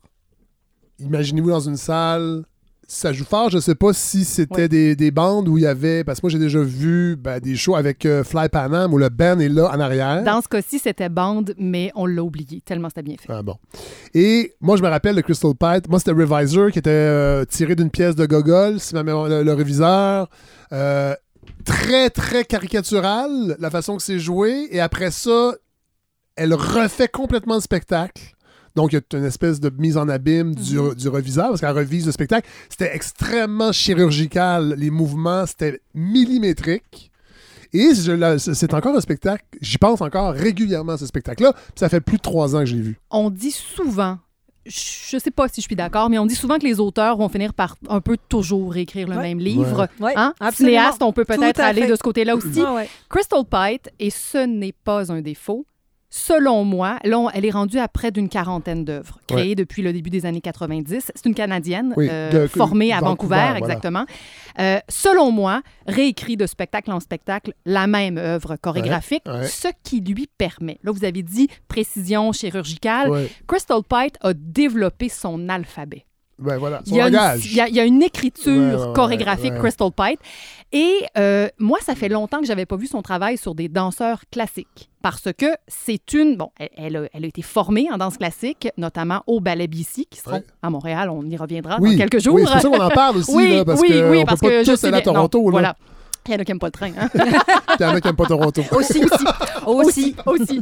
imaginez-vous dans une salle, ça joue fort. Je sais pas si c'était Ouais. des, des bandes où il y avait. Parce que moi, j'ai déjà vu ben, des shows avec euh, Fly Panam où le band est là en arrière. Dans ce cas-ci, c'était bande, mais on l'a oublié, tellement c'était bien fait. Ah bon. Et moi, je me rappelle de Crystal Pite. Moi, c'était Revisor qui était euh, tiré d'une pièce de Gogol, si ma mémoire- le, le réviseur. Euh, très, très caricatural, la façon que c'est joué. Et après ça, elle refait complètement le spectacle. Donc, il y a une espèce de mise en abîme du, du reviseur, parce qu'elle revise le spectacle. C'était extrêmement chirurgical. Les mouvements, c'était millimétrique. Et c'est encore un spectacle, j'y pense encore régulièrement à ce spectacle-là. Puis Ça fait plus de trois ans que je l'ai vu. On dit souvent, je sais pas si je suis d'accord, mais on dit souvent que les auteurs vont finir par un peu toujours écrire le Ouais. même livre. Ouais, Hein? absolument. Cinéaste, on peut peut-être aller fait. de ce côté-là aussi. Ouais, ouais. Crystal Pite, et ce n'est pas un défaut, selon moi, là, on- elle est rendue à près d'une quarantaine d'œuvres créées depuis le début des années 90. C'est une Canadienne Oui, euh, de- formée à Vancouver, Vancouver, voilà. exactement. Euh, selon moi, réécrit de spectacle en spectacle la même œuvre chorégraphique, Ouais, ouais. ce qui lui permet, là vous avez dit précision chirurgicale. Crystal Pite a développé son alphabet. Ben voilà, Il y, a une, langage. il y a- il y a une écriture Ouais, ouais, ouais, chorégraphique ouais. Crystal Pite. Et euh, moi, ça fait longtemps que j'avais pas vu son travail sur des danseurs classiques. Parce que c'est une... Bon, elle, elle a, elle a été formée en danse classique, notamment au Ballet BC, qui seront Ouais. à Montréal. On y reviendra oui, dans quelques jours. Oui, c'est pour ça qu'on en parle aussi, [LAUGHS] oui, là, parce oui, que oui, on parce peut pas que je tous aller à Toronto. non, là. Voilà. Il y en a qui n'aiment pas le train. Hein? [LAUGHS] Il y en a qui n'aiment pas Toronto. [LAUGHS] Aussi, aussi. aussi.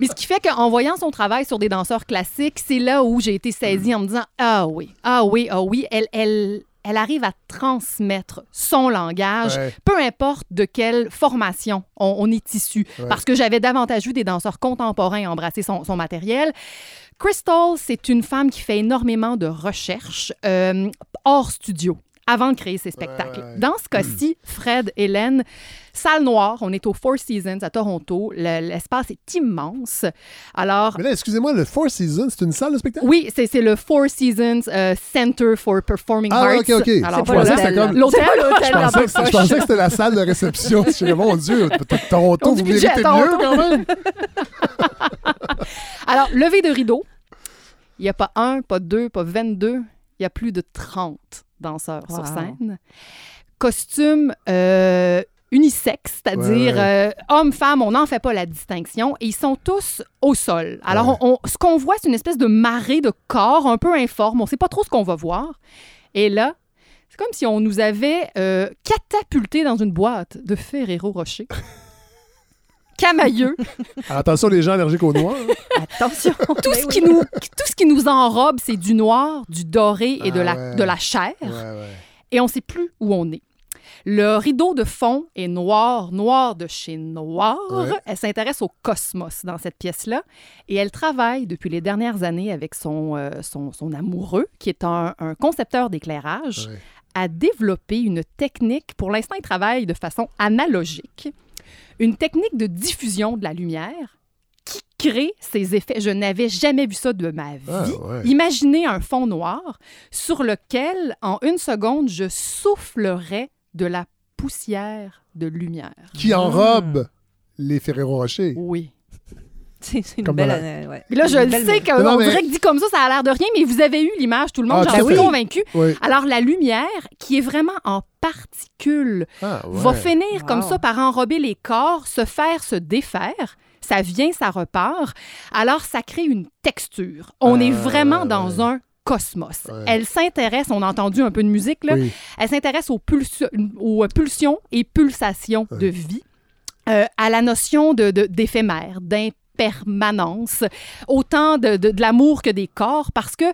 Mais ce qui fait qu'en voyant son travail sur des danseurs classiques, c'est là où j'ai été saisie en me disant Ah oui, ah oui, ah oui, elle, elle, elle arrive à transmettre son langage, Ouais. peu importe de quelle formation on, on est issu. Ouais. Parce que j'avais davantage vu des danseurs contemporains embrasser son, son matériel. Crystal, c'est une femme qui fait énormément de recherches euh, hors studio. Avant de créer ses spectacles. Ouais, ouais. Dans ce cas-ci, Fred, Hélène, salle noire, on est au Four Seasons à Toronto. Le- L'espace est immense. Alors, Mais là, excusez-moi, le Four Seasons, c'est une salle de spectacle? oui, c'est c'est le Four Seasons euh, Center for Performing Ah, Arts. ok, ok. Alors, Je pas voilà. pensais que c'était comme- L'hôtel. C'est l'hôtel Je pensais, que, c'était la salle de réception. Je mon Dieu, Toronto, On vous méritez mieux quand même. [LAUGHS] Alors, levé de rideau, il n'y a pas un, pas deux, pas 22, il y a plus de 30 danseurs sur Wow. scène. Costume euh, unisexe, c'est-à-dire Ouais, euh, homme-femme, on n'en fait pas la distinction, et ils sont tous au sol. Alors, Ouais. on- on- ce qu'on voit, c'est une espèce de marée de corps un peu informe, on ne sait pas trop ce qu'on va voir. Et là, c'est comme si on nous avait euh, catapulté dans une boîte de Ferrero Rocher. [LAUGHS] Camailleux, [LAUGHS] Alors, attention, les gens allergiques au noir. Attention. [LAUGHS] tout ce, qui nous, tout ce qui nous enrobe, c'est du noir, du doré et de, Ah la, ouais. de la chair. Ouais, ouais. Et on ne sait plus où on est. Le rideau de fond est noir, noir de chez noir. Ouais. Elle s'intéresse au cosmos dans cette pièce-là. Et elle travaille depuis les dernières années avec son, euh, son, son amoureux, qui est un, un concepteur d'éclairage, Ouais. à développer une technique. Pour l'instant, il travaille de façon analogique. Une technique de diffusion de la lumière qui crée ces effets. Je n'avais jamais vu ça de ma vie. Ah, ouais. Imaginez un fond noir sur lequel, en une seconde, je soufflerais de la poussière de lumière. Qui enrobe les Ferrero Rocher. Oui. [LAUGHS] C'est une Comme belle. euh, ouais. Puis là, je le belle- sais qu'on Non, mais- dirait que dit comme ça, ça a l'air de rien, mais vous avez eu l'image, tout le monde, Ah, j'en suis. Oui. Alors, la lumière, qui est vraiment en particules, Ah, ouais. va finir Wow. comme ça par enrober les corps, se faire se défaire. Ça vient, ça repart. Alors, ça crée une texture. On Ah, est vraiment dans ouais. un cosmos. Ouais. Elle s'intéresse, on a entendu un peu de musique, là, Oui. elle s'intéresse aux, pulsions et pulsations de vie, euh, à la notion de, de- d'éphémère, d'impermanence, autant de, de- de l'amour que des corps, parce que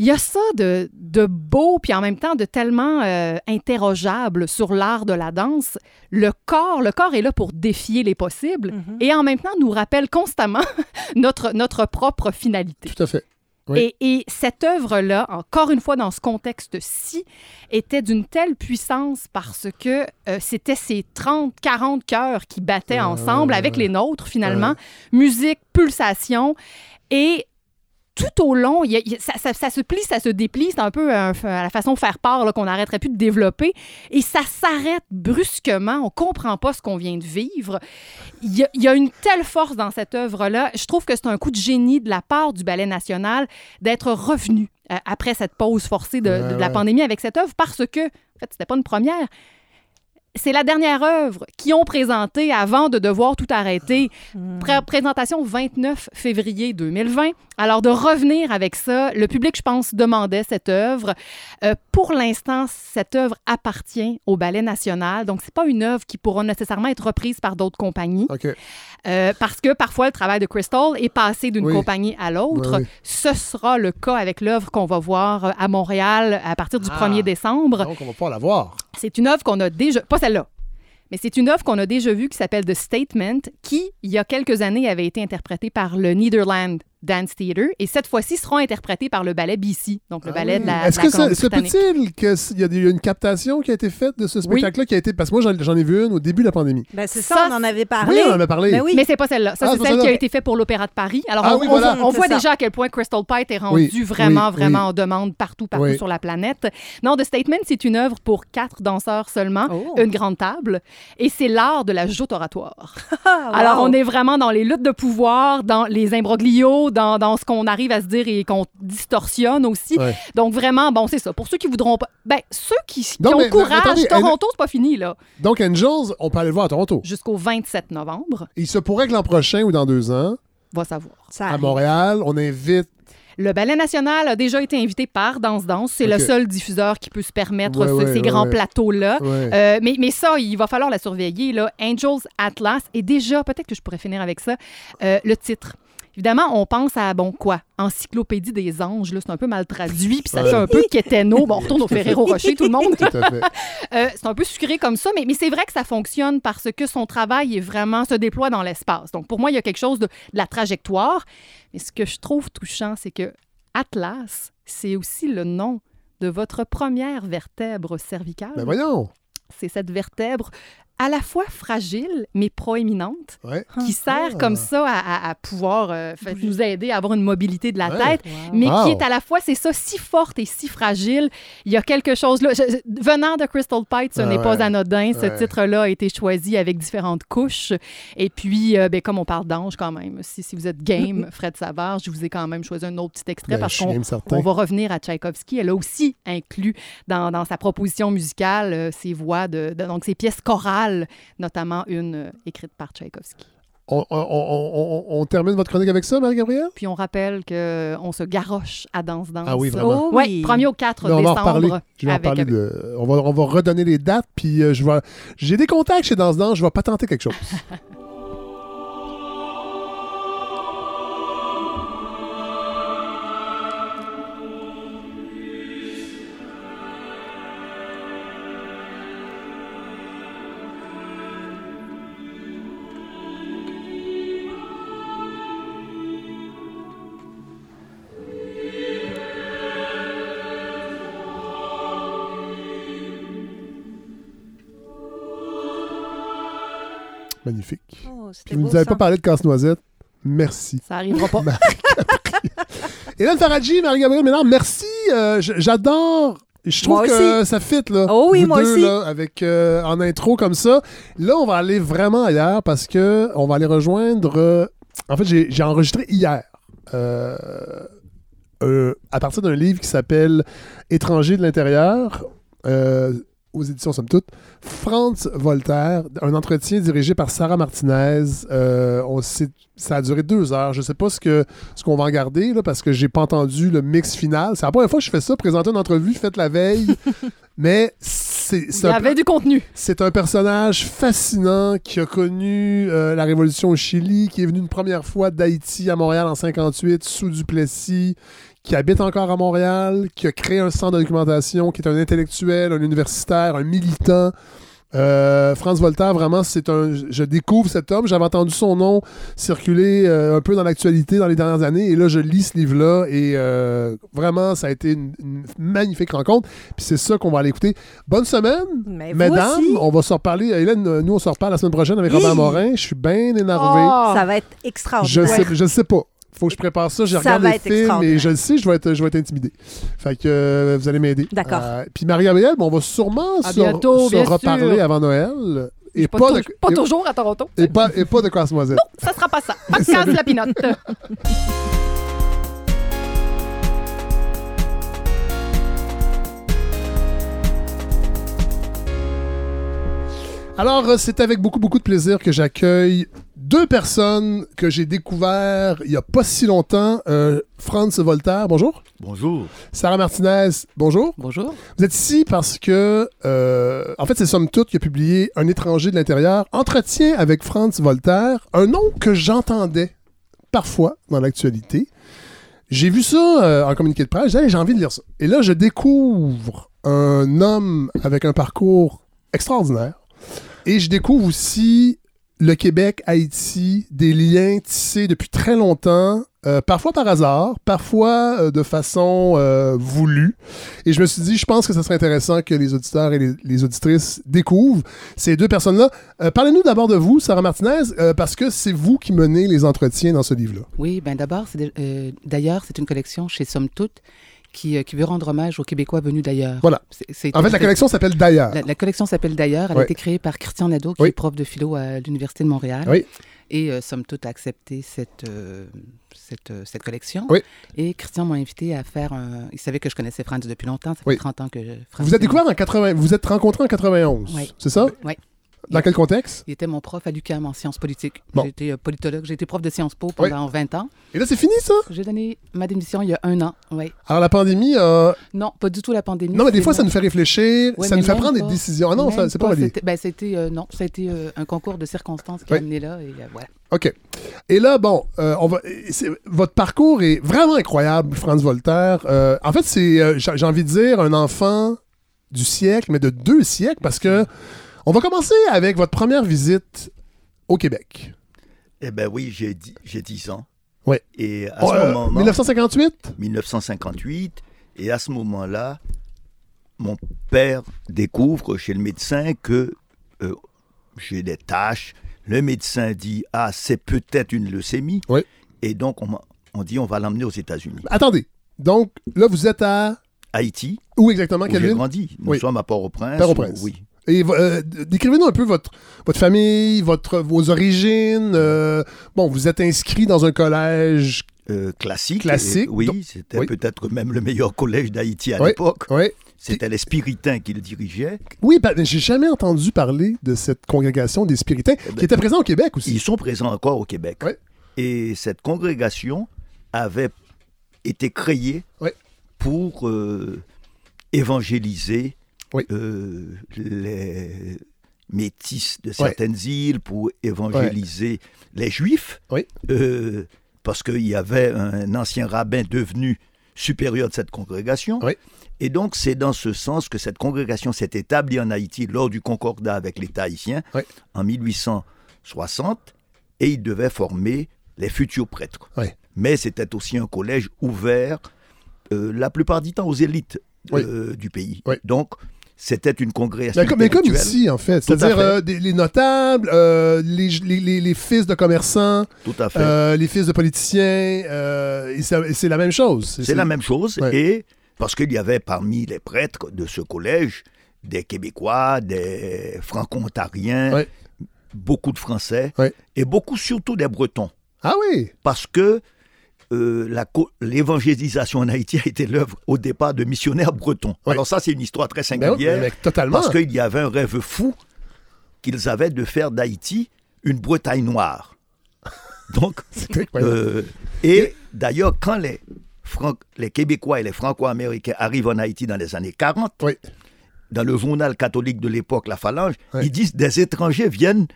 il y a ça de, de beau, puis en même temps de tellement euh, interrogeable sur l'art de la danse. Le corps, le corps est là pour défier les possibles Mhm. et en même temps nous rappelle constamment [LAUGHS] notre, notre propre finalité. Tout à fait. Oui. Et, et cette œuvre-là, encore une fois dans ce contexte-ci, était d'une telle puissance parce que euh, c'était ces 30, 40 cœurs qui battaient Ouais, ensemble avec les nôtres finalement. Musique, pulsation. Et tout au long, il y a- il y a- ça, ça- ça se plie, ça se déplie. C'est un peu euh, à la façon de faire part qu'on n'arrêterait plus de développer. Et ça s'arrête brusquement. On comprend pas ce qu'on vient de vivre. Il y, a, il y a une telle force dans cette œuvre-là. Je trouve que c'est un coup de génie de la part du Ballet national d'être revenu euh, après cette pause forcée de, de- de la ouais. pandémie avec cette œuvre parce que, en fait, c'était pas une première. C'est la dernière œuvre qu'ils ont présentée avant de devoir tout arrêter. Pré- présentation 29 février 2020. Alors, de revenir avec ça, le public, je pense, demandait cette œuvre. Euh, pour l'instant, cette œuvre appartient au Ballet national. Donc, c'est pas une œuvre qui pourra nécessairement être reprise par d'autres compagnies. Euh, parce que parfois, le travail de Crystal est passé d'une Oui. compagnie à l'autre. Oui, oui. Ce sera le cas avec l'œuvre qu'on va voir euh, à Montréal à partir du Ah. 1er décembre. Donc, on va pouvoir la voir. C'est une œuvre qu'on a déjà, pas celle-là, mais c'est une œuvre qu'on a déjà vue qui s'appelle The Statement, qui, il y a quelques années, avait été interprétée par le Netherland Dance Theatre et cette fois-ci sera interprétée par le ballet BC, donc le Ah ballet oui. de la, Est-ce que ça, se peut-il qu'il y a une captation qui a été faite de ce spectacle-là qui a été. Parce que moi, j'en ai vu une au début de la pandémie. Ben, c'est ça, Ça, on en avait parlé. Oui, on en a parlé. Ben oui. Mais c'est pas celle-là. Ça, Ah, c'est celle qui a été faite pour l'Opéra de Paris. Alors, Ah on, oui, on voilà. voit, on C'est voit ça. déjà à quel point Crystal Pite est rendu Oui, vraiment, oui, vraiment oui. en demande partout, partout Oui. sur la planète. Non, The Statement, c'est une œuvre pour quatre danseurs seulement, Oh. une grande table, et c'est l'art de la joute oratoire. [LAUGHS] Alors, on est vraiment dans les luttes de pouvoir, dans les imbroglios, dans, dans ce qu'on arrive à se dire et qu'on distorsionne aussi. Ouais. Donc, vraiment, bon, c'est ça. Pour ceux qui voudront pas. Ben, ceux qui, qui Non, ont mais- courage, mais attendez, Toronto, c'est pas fini, là. Donc, Angels, on peut aller le voir à Toronto. Jusqu'au 27 novembre, Il se pourrait que l'an prochain ou dans deux ans, va savoir. Ça à. Montréal, on invite. Le Ballet national a déjà été invité par Danse Danse. C'est le seul diffuseur qui peut se permettre Ouais, ce- ouais, ces ouais, grands ouais. plateaux-là. Ouais. Euh, mais, mais ça, il va falloir la surveiller. Là. Angels Atlas. Et déjà, peut-être que je pourrais finir avec ça, euh, le titre. Évidemment, on pense à, bon, quoi? Encyclopédie des anges, là, c'est un peu mal traduit, puis ça Ouais. fait un peu [LAUGHS] quéteno. Bon, on retourne au Ferrero Rocher, tout le monde. Tout à fait. [LAUGHS] Euh, c'est un peu sucré comme ça, mais, mais c'est vrai que ça fonctionne parce que son travail est vraiment se déploie dans l'espace. Donc pour moi, il y a quelque chose de, de la trajectoire. Mais ce que je trouve touchant, c'est que Atlas, c'est aussi le nom de votre première vertèbre cervicale. Ben voyons. C'est cette vertèbre à la fois fragile, mais proéminente, Ouais. qui sert Ah. comme ça à, à- à pouvoir euh, fait- nous aider à avoir une mobilité de la Ouais. tête, mais Wow. qui est à la fois, c'est ça, si forte et si fragile. Il y a quelque chose là. je- venant de Crystal Pite, ce Ah n'est ouais. pas anodin. Ce Ouais. titre-là a été choisi avec différentes couches. Et puis, euh, ben, comme on parle d'ange quand même, si, si vous êtes game, [LAUGHS] Fred Savard, je vous ai quand même choisi un autre petit extrait Ben, parce qu'on va revenir à Tchaïkovski. Elle a aussi inclus dans, dans sa proposition musicale euh, ses voix, de, de- donc ses pièces chorales, notamment une euh, écrite par Tchaïkovski. On, on- on- on- on termine votre chronique avec ça, Marie-Gabrielle? Puis on rappelle qu'on se garoche à Danse Danse. Ah oui, vraiment. Oh Oui, oui. 1er au 4 Là, on va en décembre. reparler. Je vais en avec- parler de- on, va, on va redonner les dates, puis euh, je vais... J'ai des contacts chez Danse Danse, je vais pas tenter quelque chose. [LAUGHS] Magnifique. Oh, Puis vous beau, nous avez pas parlé de casse-noisette. Merci. Ça arrivera pas. [LAUGHS] Hélène Faradji, Marie-Gabrielle Ménard, merci. Euh, J'adore. Je trouve que ça fit, là. Oh oui, vous moi deux, aussi. là, avec, euh, en intro comme ça. Là, on va aller vraiment ailleurs parce que on va aller rejoindre... euh, en fait, j'ai j'ai enregistré hier. euh, euh, à partir d'un livre qui s'appelle Étranger de l'intérieur, euh, aux éditions Somme Toute, Franz Voltaire, un entretien dirigé par Sarah Martinez. Euh, on ça a duré deux heures. Je sais pas ce qu'on va en garder là, parce que j'ai pas entendu le mix final. C'est la première fois que je fais ça, présenter une entrevue faite la veille. [LAUGHS] mais c'est Il y avait du contenu. c'est un personnage fascinant qui a connu euh, la révolution au Chili, qui est venu une première fois d'Haïti à Montréal en 58 sous Duplessis, qui habite encore à Montréal, qui a créé un centre de documentation, qui est un intellectuel, un universitaire, un militant. Euh, Franz Voltaire, vraiment, c'est un. Je découvre cet homme. J'avais entendu son nom circuler euh, un peu dans l'actualité dans les dernières années, et là, je lis ce livre-là, et euh, vraiment, ça a été une, une magnifique rencontre. Puis c'est ça qu'on va aller écouter. Bonne semaine, Mais mesdames. On va se reparler. Hélène, nous, on se reparle la semaine prochaine avec Hi. Robert Morin. Je suis bien énervé. Oh! Ça va être je extraordinaire. sais, je sais pas. Faut que je prépare ça. Je Ça regarde les être films et je le sais, je vais être, je vais être intimidé. Fait que euh, vous allez m'aider. D'accord. Euh, puis Marie-Gabrielle, bon, on va sûrement À se, bientôt, se bien reparler sûr. avant Noël. Et Pas, pas, tou- de, pas et- toujours à Toronto. et pas, et pas de casse-noisette. Ça sera pas ça. Pas de [LAUGHS] casse la pinotte. Alors, euh, c'est avec beaucoup, beaucoup de plaisir que j'accueille deux personnes que j'ai découvert il y a pas si longtemps. Euh, Franz Voltaire, bonjour. Bonjour. Sarah Martinez, bonjour. Bonjour. Vous êtes ici parce que, euh, en fait, c'est Somme Toute qui a publié Un étranger de l'intérieur, Entretien avec Franz Voltaire, un nom que j'entendais parfois dans l'actualité. J'ai vu ça euh, en communiqué de presse, j'ai envie de lire ça. Et là, je découvre un homme avec un parcours extraordinaire. Et je découvre aussi le Québec, Haïti, des liens tissés depuis très longtemps, euh, parfois par hasard, parfois euh, de façon euh, voulue. Et je me suis dit, je pense que ça serait intéressant que les auditeurs et les, auditrices découvrent ces deux personnes-là. Parlez-nous d'abord de vous, Sarah Martinez, parce que c'est vous qui menez les entretiens dans ce livre-là. Oui, ben d'abord, d'ailleurs, c'est une collection chez Somme Toute qui, euh, qui veut rendre hommage aux Québécois venus d'ailleurs. Voilà. En fait, la collection s'appelle D'ailleurs. La, la collection s'appelle D'ailleurs. Elle a été créée par Christian Nadeau, qui Oui. est prof de philo à l'Université de Montréal. Oui. Et euh, Somme Toute a accepté cette, euh, cette, euh, cette collection. Oui. Et Christian m'a invité à faire un... Il savait que je connaissais Franz depuis longtemps. Ça fait Oui. 30 ans que je... Vous êtes découvert en 80... Vous êtes rencontrés en 91, Oui. c'est ça? Oui. Dans quel contexte? Il était mon prof à l'UQAM en sciences politiques. Bon. J'ai été euh, politologue. J'ai été prof de Sciences Po Oui. pendant 20 ans. Et là, c'est fini, ça? J'ai donné ma démission il y a un an. Oui. Alors, la pandémie a... Non, pas du tout la pandémie. Non, mais des fois, ça nous fait réfléchir, Ouais, ça nous fait prendre pas. des décisions. Ah non, c'est pas pas, c'était- ben, c'était euh, non, ça a été euh, un concours de circonstances qui Oui. a amené là et euh, voilà. OK. Et là, bon, euh, on va, votre parcours est vraiment incroyable, Franz Voltaire. Euh, en fait, c'est, euh, j'ai envie de dire, un enfant du siècle, mais de deux siècles, parce que on va commencer avec votre première visite au Québec. Eh ben oui, j'ai j'ai 10 ans. Ouais. Et à Oh, ce euh, moment 1958? 1958, et à ce moment-là, mon père découvre chez le médecin que euh, j'ai des taches. Le médecin dit Ah, c'est peut-être une leucémie. Oui. Et donc, on, dit On va l'emmener aux États-Unis. Attendez. Donc, là, vous êtes à. Haïti, Où exactement, où quelle j'ai grandi. Nous Oui. sommes à Port-au-Prince. Port-au-Prince. Oui. Et euh, décrivez-nous un peu votre, votre famille, votre, vos origines. euh, bon, vous êtes inscrit dans un collège. Euh, classique. Classique, Et- oui, donc- c'était oui. peut-être même le meilleur collège d'Haïti à Oui. l'époque. Oui. C'était les Spiritains qui le dirigeaient. Oui, mais j'ai jamais entendu parler de cette congrégation des Spiritains ben, qui était présente au Québec aussi. Ils sont présents encore au Québec. Et cette congrégation avait été créée pour évangéliser Oui. euh, les métis de certaines îles, pour évangéliser les Juifs. Oui. euh, parce qu'il y avait un ancien rabbin devenu supérieur de cette congrégation. Oui. Et donc, c'est dans ce sens que cette congrégation s'est établie en Haïti lors du concordat avec l'État haïtien Oui. en 1860 et il devait former les futurs prêtres. Mais c'était aussi un collège ouvert euh, la plupart du temps aux élites euh, du pays. Donc, c'était une congrégation. Mais mais comme ici, en fait. C'est-à-dire euh, les notables, euh, les, les- les- les fils de commerçants, Tout à fait. euh, les fils de politiciens. c'est la même chose. C'est la même chose. Ouais. Et parce qu'il y avait parmi les prêtres de ce collège des Québécois, des Franco-Ontariens, Ouais. beaucoup de Français Ouais. et beaucoup surtout des Bretons. Ah oui! Parce que euh, l'évangélisation en Haïti a été l'œuvre au départ de missionnaires bretons. Alors ça, c'est une histoire très Ben oui, singulière. mais totalement. Parce qu'il y avait un rêve fou qu'ils avaient de faire d'Haïti une Bretagne noire. [LAUGHS] Donc, euh, et d'ailleurs, quand les, Fran- les Québécois et les Franco-Américains arrivent en Haïti dans les années 40, Oui. Dans le journal catholique de l'époque, La Phalange, Ouais. ils disent des étrangers viennent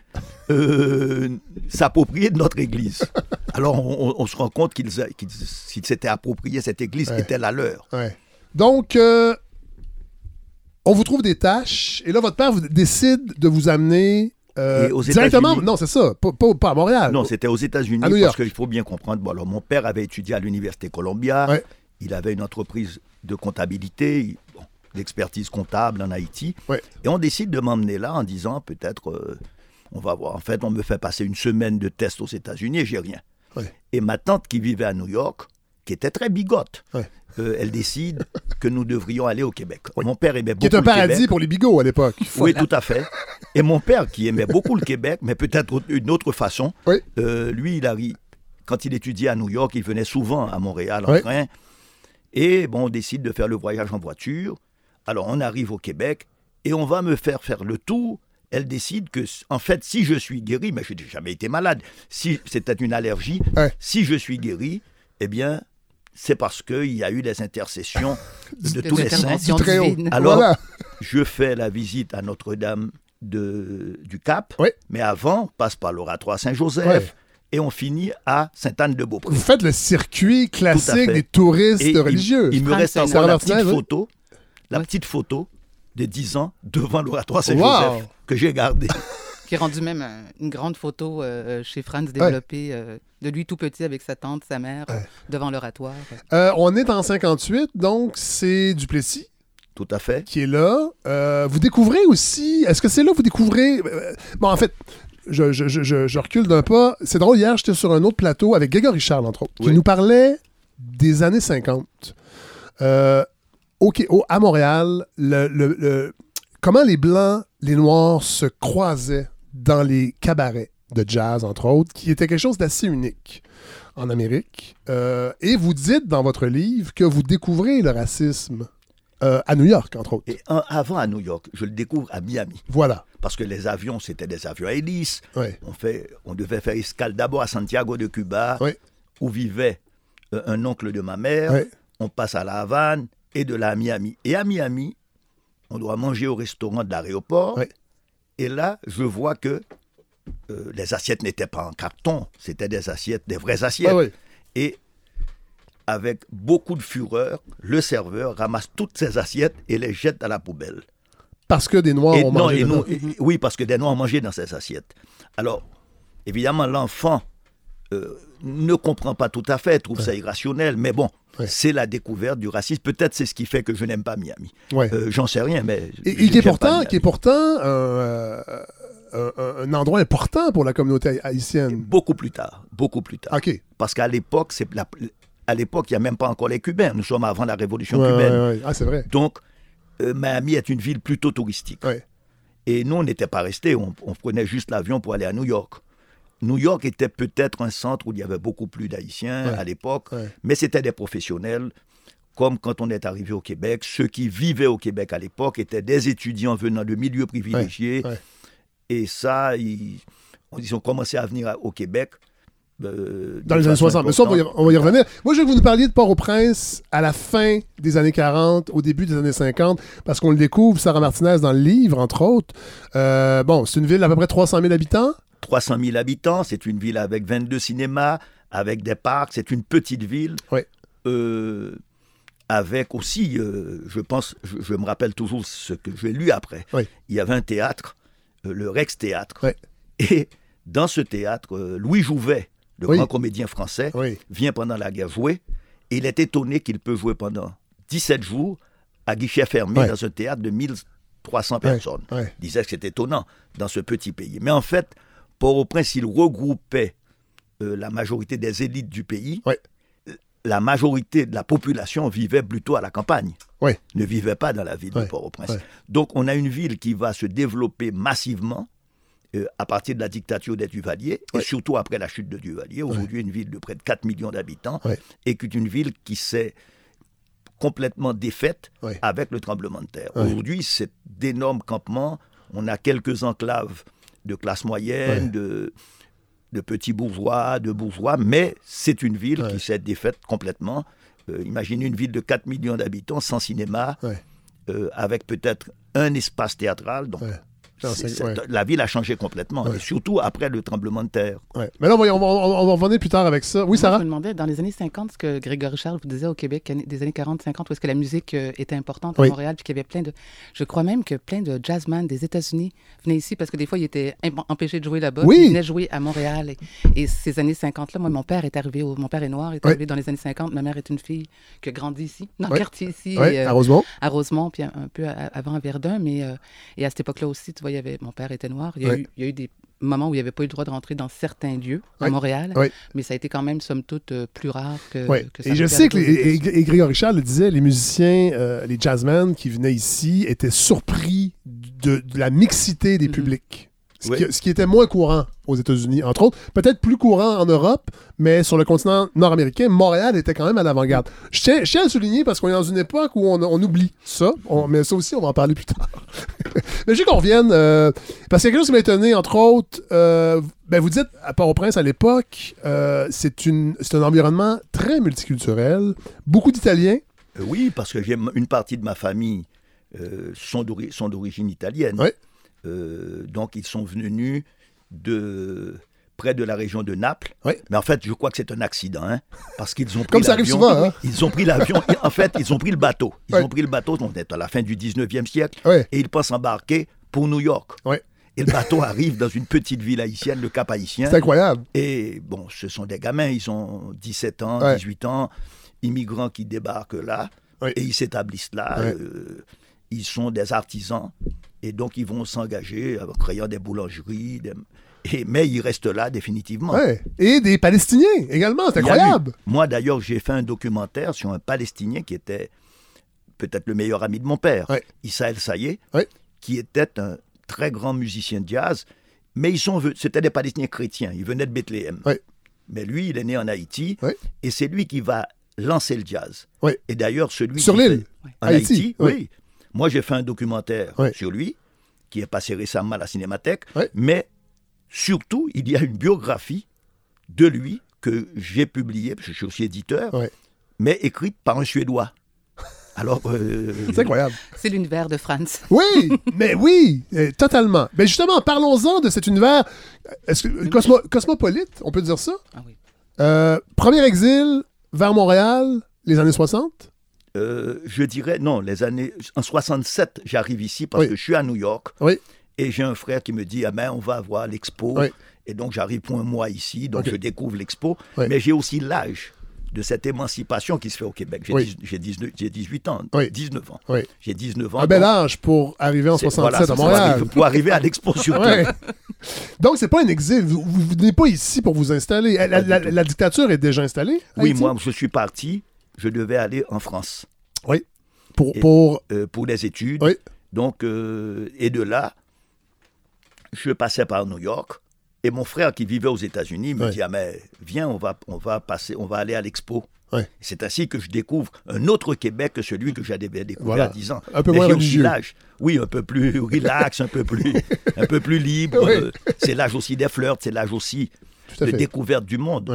euh, s'approprier de notre église. [LAUGHS] Alors on, se rend compte qu'ils s'étaient appropriés cette église, Ouais. était la leur. Ouais. Donc, euh, on vous trouve des tâches, et là, votre père vous décide de vous amener euh, aux directement? Non, c'est ça, pas, pas- pas à Montréal. Non, c'était aux États-Unis parce qu'il faut bien comprendre. Bon, alors mon père avait étudié à l'université Columbia. Il avait une entreprise de comptabilité, bon, d'expertise comptable en Haïti. Ouais. Et on décide de m'emmener là en disant peut-être euh, on va voir. En fait, on me fait passer une semaine de test aux États-Unis et j'ai rien. Ouais. Et ma tante qui vivait à New York, qui était très bigote, Ouais. euh, elle décide [LAUGHS] que nous devrions aller au Québec. Mon père aimait Qui beaucoup est un le paradis Québec. pour les bigots à l'époque. Oui, tout à fait. Et mon père, qui aimait beaucoup le Québec, mais peut-être d'une autre façon, Oui. euh, lui, il arrive. Quand il étudiait à New York, il venait souvent à Montréal en Oui. train. Et bon, on décide de faire le voyage en voiture. Alors, on arrive au Québec et on va me faire faire le tour. Elle décide que, en fait, si je suis guéri, mais je n'ai jamais été malade, si c'était une allergie, Ouais. si je suis guéri, eh bien, c'est parce qu'il y a eu des intercessions de tous les saints. Alors, Voilà. je fais la visite à Notre-Dame de, du Cap, Oui. mais avant, on passe par l'oratoire Saint-Joseph Ouais. et on finit à Sainte-Anne-de-Beaupré. Vous faites le circuit classique des touristes Et religieux. Il, me reste Saint- encore la petite photo, la Oui. petite photo de 10 ans devant l'oratoire Saint-Joseph Wow. que j'ai gardée. [LAUGHS] Qui est rendu même un- une grande photo euh, chez Franz développée euh, de lui tout petit avec sa tante, sa mère, euh, devant l'oratoire. Euh, on est en 58, donc c'est Duplessis Tout à fait. qui est là. Euh, vous découvrez aussi. Est-ce que c'est là que vous découvrez. euh, bon, en fait. Je, je- je- je- je recule d'un pas. C'est drôle, hier, j'étais sur un autre plateau avec Grégory Charles, entre autres, qui Oui. nous parlait des années 50. Euh, ok, au- à Montréal, le- le- le- comment les Blancs, les Noirs se croisaient dans les cabarets de jazz, entre autres, qui était quelque chose d'assez unique en Amérique. Euh, et vous dites dans votre livre que vous découvrez le racisme euh, à New York, entre autres. Et un- avant à New York, je le découvre à Miami. Voilà. Parce que les avions, c'était des avions à hélice. On, fait, on devait faire escale d'abord à Santiago de Cuba, Oui. où vivait euh, un oncle de ma mère. On passe à La Havane et de à Miami. Et à Miami, on doit manger au restaurant de l'aéroport. Et là, je vois que euh, les assiettes n'étaient pas en carton, c'était des assiettes, des vraies assiettes. Ah. Et avec beaucoup de fureur, le serveur ramasse toutes ces assiettes et les jette à la poubelle. Parce que des Noirs Et ont non, mangé et non, et- oui, parce que des Noirs ont mangé dans ces assiettes. Alors, évidemment, l'enfant euh, ne comprend pas tout à fait, trouve ça irrationnel, mais bon, Ouais. c'est la découverte du racisme. Peut-être c'est ce qui fait que je n'aime pas Miami. Ouais. Euh, J'en sais rien, mais. Et, qui, est pourtant, qui est pourtant un, endroit important pour la communauté haï- haïtienne. Beaucoup plus tard. Beaucoup plus tard. OK. Parce qu'à l'époque, c'est à l'époque, il n'y a même pas encore les Cubains. Nous sommes avant la révolution Ouais, cubaine. ouais, ouais. Ah, c'est vrai. Donc, euh, Miami est une ville plutôt touristique. Et nous, on n'était pas restés, on, on prenait juste l'avion pour aller à New York. New York était peut-être un centre où il y avait beaucoup plus d'Haïtiens Ouais. à l'époque, Ouais. mais c'était des professionnels. Comme quand on est arrivé au Québec, ceux qui vivaient au Québec à l'époque étaient des étudiants venant de milieux privilégiés. ouais. Et ça, ils, ils ont commencé à venir au Québec. euh, Dans les années façon 60. Mais ça, on va, y, importante. on va y revenir. Moi, je que vous parliez de Port-au-Prince à la fin des années 40, au début des années 50, parce qu'on le découvre, Sarah Martinez, dans le livre, entre autres. Euh, bon, c'est une ville d'à peu près 300 000 habitants. 300 000 habitants, c'est une ville avec 22 cinémas, avec des parcs, c'est une petite ville. Ouais. Euh, avec aussi, euh, je pense, je, je me rappelle toujours ce que j'ai lu après. Ouais. Il y avait un théâtre, euh, le Rex Théâtre. Ouais. Et dans ce théâtre, Louis Jouvet, le Oui. grand comédien français, Oui. vient pendant la guerre jouer. Et il est étonné qu'il peut jouer pendant 17 jours à guichet fermé dans un théâtre de 1300 Ouais, personnes. Il disait que c'était étonnant dans ce petit pays. Mais en fait, Port-au-Prince, il regroupait euh, la majorité des élites du pays. Ouais. La majorité de la population vivait plutôt à la campagne, Ouais. ne vivait pas dans la ville Ouais, de Port-au-Prince. Donc on a une ville qui va se développer massivement euh, à partir de la dictature des Duvaliers, et surtout après la chute de Duvalier. Aujourd'hui, une ville de près de 4 millions d'habitants, et qui est une ville qui s'est complètement défaite avec le tremblement de terre. Aujourd'hui, c'est d'énormes campements. On a quelques enclaves de classe moyenne, Ouais. de, de petits bourgeois, de bourgeois, mais c'est une ville Ouais. qui s'est défaite complètement. Euh, imaginez une ville de 4 millions d'habitants sans cinéma, Ouais. euh, avec peut-être un espace théâtral. Donc, La ville a changé complètement, Ouais. et surtout après le tremblement de terre. Ouais. Mais là, on va, on va- on va revenir plus tard avec ça. Oui, Moi, Sarah? Je me demandais, dans les années 50, ce que Grégory Charles vous disait au Québec, des années 40-50, où est-ce que la musique euh, était importante à Oui. Montréal, puis qu'il y avait plein de... Je crois même que plein de jazzman des États-Unis venaient ici parce que des fois, ils étaient empêchés de jouer là-bas. Oui. Ils venaient jouer à Montréal. Et, et ces années 50-là, moi, mon père est arrivé, au- mon père est noir, est Oui. arrivé dans les années 50. Ma mère est une fille qui a grandi ici, dans le quartier ici. Et, euh, à Rosemont. à Rosemont, puis un, un peu à- avant à Verdun. Mais, euh, et à cette époque-là aussi, tu vois, il y avait, mon père était noir. Il y, a Ouais. eu, il y a eu des moments où il n'y avait pas eu le droit de rentrer dans certains lieux à Ouais. Montréal. Ouais. Mais ça a été quand même, somme toute, euh, plus rare que, Ouais. que ça Et je sais que, les- et, et Grégory Charles le disait, les musiciens, euh, les jazzmen qui venaient ici étaient surpris de, de la mixité des Mhm. publics. Ce, Oui. qui, ce qui était moins courant aux États-Unis, entre autres. Peut-être plus courant en Europe, mais sur le continent nord-américain, Montréal était quand même à l'avant-garde. Je tiens, je tiens à le souligner parce qu'on est dans une époque où on, on oublie ça, On- mais ça aussi, on va en parler plus tard. [LAUGHS] mais je veux qu'on revienne, euh, parce qu'il y a quelque chose qui m'a étonné, entre autres, euh, ben vous dites à Port-au-Prince à l'époque, euh, c'est une- c'est un environnement très multiculturel, beaucoup d'Italiens. Euh, oui, parce que j'ai une partie de ma famille sont d'ori- sont d'origine italienne. Ouais. Euh, donc ils sont venus de près de la région de Naples. Mais en fait, je crois que c'est un accident, hein, parce qu'ils ont pris Comme ça arrive l'avion- souvent, hein. Ils ont pris l'avion. [LAUGHS] en fait, ils ont pris le bateau. Ils ont pris le bateau. On est à la fin du 19e siècle et ils pensent embarquer pour New York. Et le bateau [LAUGHS] arrive dans une petite ville haïtienne, le Cap Haïtien. C'est incroyable. Et bon, ce sont des gamins, ils ont 17 ans, Ouais. 18 ans, immigrants qui débarquent là, et ils s'établissent là. Euh, ils sont des artisans, et donc ils vont s'engager en créant des boulangeries, des- et, mais ils restent là définitivement. Ouais. Et des Palestiniens également, c'est incroyable. Moi d'ailleurs, j'ai fait un documentaire sur un Palestinien qui était peut-être le meilleur ami de mon père, Ouais. Issa El Sayé, Ouais. qui était un très grand musicien de jazz, mais ils sont, c'était des Palestiniens chrétiens, ils venaient de Bethléem. Mais lui, il est né en Haïti, et c'est lui qui va lancer le jazz. Et d'ailleurs, celui Sur l'île, en Haïti, Haïti, oui. Moi, j'ai fait un documentaire Ouais. sur lui, qui est passé récemment à la Cinémathèque, Ouais. mais surtout, il y a une biographie de lui que j'ai publiée, parce que je suis aussi éditeur, Ouais. mais écrite par un Suédois. Alors, euh, [LAUGHS] C'est incroyable. C'est l'univers de Franz. Oui, mais oui, euh, totalement. Mais justement, parlons-en de cet univers. Est-ce que cosmo- cosmopolite, on peut dire ça? Ah oui. Euh, premier exil vers Montréal, les années 60. Euh, je dirais, non, les années. En 67, j'arrive ici parce Oui. que je suis à New York. Oui. Et j'ai un frère qui me dit, ah ben, on va voir l'expo. Oui. Et donc, j'arrive pour un mois ici, donc je découvre l'expo. Oui. Mais j'ai aussi l'âge de cette émancipation qui se fait au Québec. J'ai Oui. dix- j'ai 19 j'ai 18 ans, Oui. 19 ans. Oui. J'ai 19 ans. Un bel âge pour arriver en c'est- 67 voilà, à Montréal. Pour arriver à l'expo [LAUGHS] surtout. Ouais. Donc, c'est pas un exil. Vous, vous venez pas ici pour vous installer. La, dictature est déjà installée? Oui, moi, je suis parti. Je devais aller en France Pour, Et- pour... euh, pour les études. Oui. Donc, euh, et de là, je passais par New York. Et mon frère qui vivait aux États-Unis me dit ah mais viens on va on va passer on va aller à l'expo. Ouais. C'est ainsi que je découvre un autre Québec que celui que j'avais découvert Voilà. à 10 ans. Un peu moins religieux. Oui, un peu plus [LAUGHS] relax, un peu plus un peu plus libre. Oui. C'est l'âge aussi des flirts, c'est l'âge aussi de fait. découverte du monde.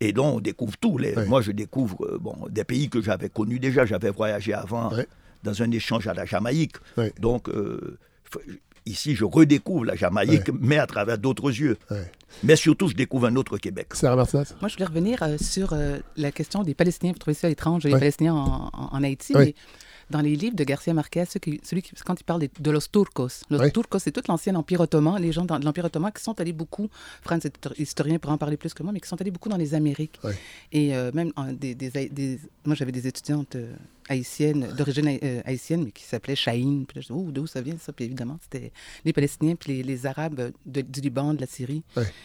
Et donc, on découvre tout. Les-. Moi, je découvre euh, bon, des pays que j'avais connus déjà. J'avais voyagé avant dans un échange à la Jamaïque. Donc, euh, ici, je redécouvre la Jamaïque, mais à travers d'autres yeux. Mais surtout, je découvre un autre Québec. Sarah? Moi, je voulais revenir euh, sur euh, la question des Palestiniens. Vous trouvez ça étrange, les. Palestiniens en, en- en Haïti, Oui. mais dans les livres de Garcia Marquez, qui- celui qui, quand il parle de los turcos, los Oui. turcos, c'est tout l'ancien Empire ottoman, les gens dans- de l'Empire ottoman qui sont allés beaucoup, Franz est historien pour en parler plus que moi, mais qui sont allés beaucoup dans les Amériques. Oui. Et euh, même en- des, des- des- moi, j'avais des étudiantes euh, haïtiennes, d'origine haï- euh, haïtienne, mais qui s'appelaient Chahine. Puis là, je dis, oh, d'où ça vient ça? Puis évidemment, c'était les Palestiniens, puis les, les Arabes de- du Liban, de la Syrie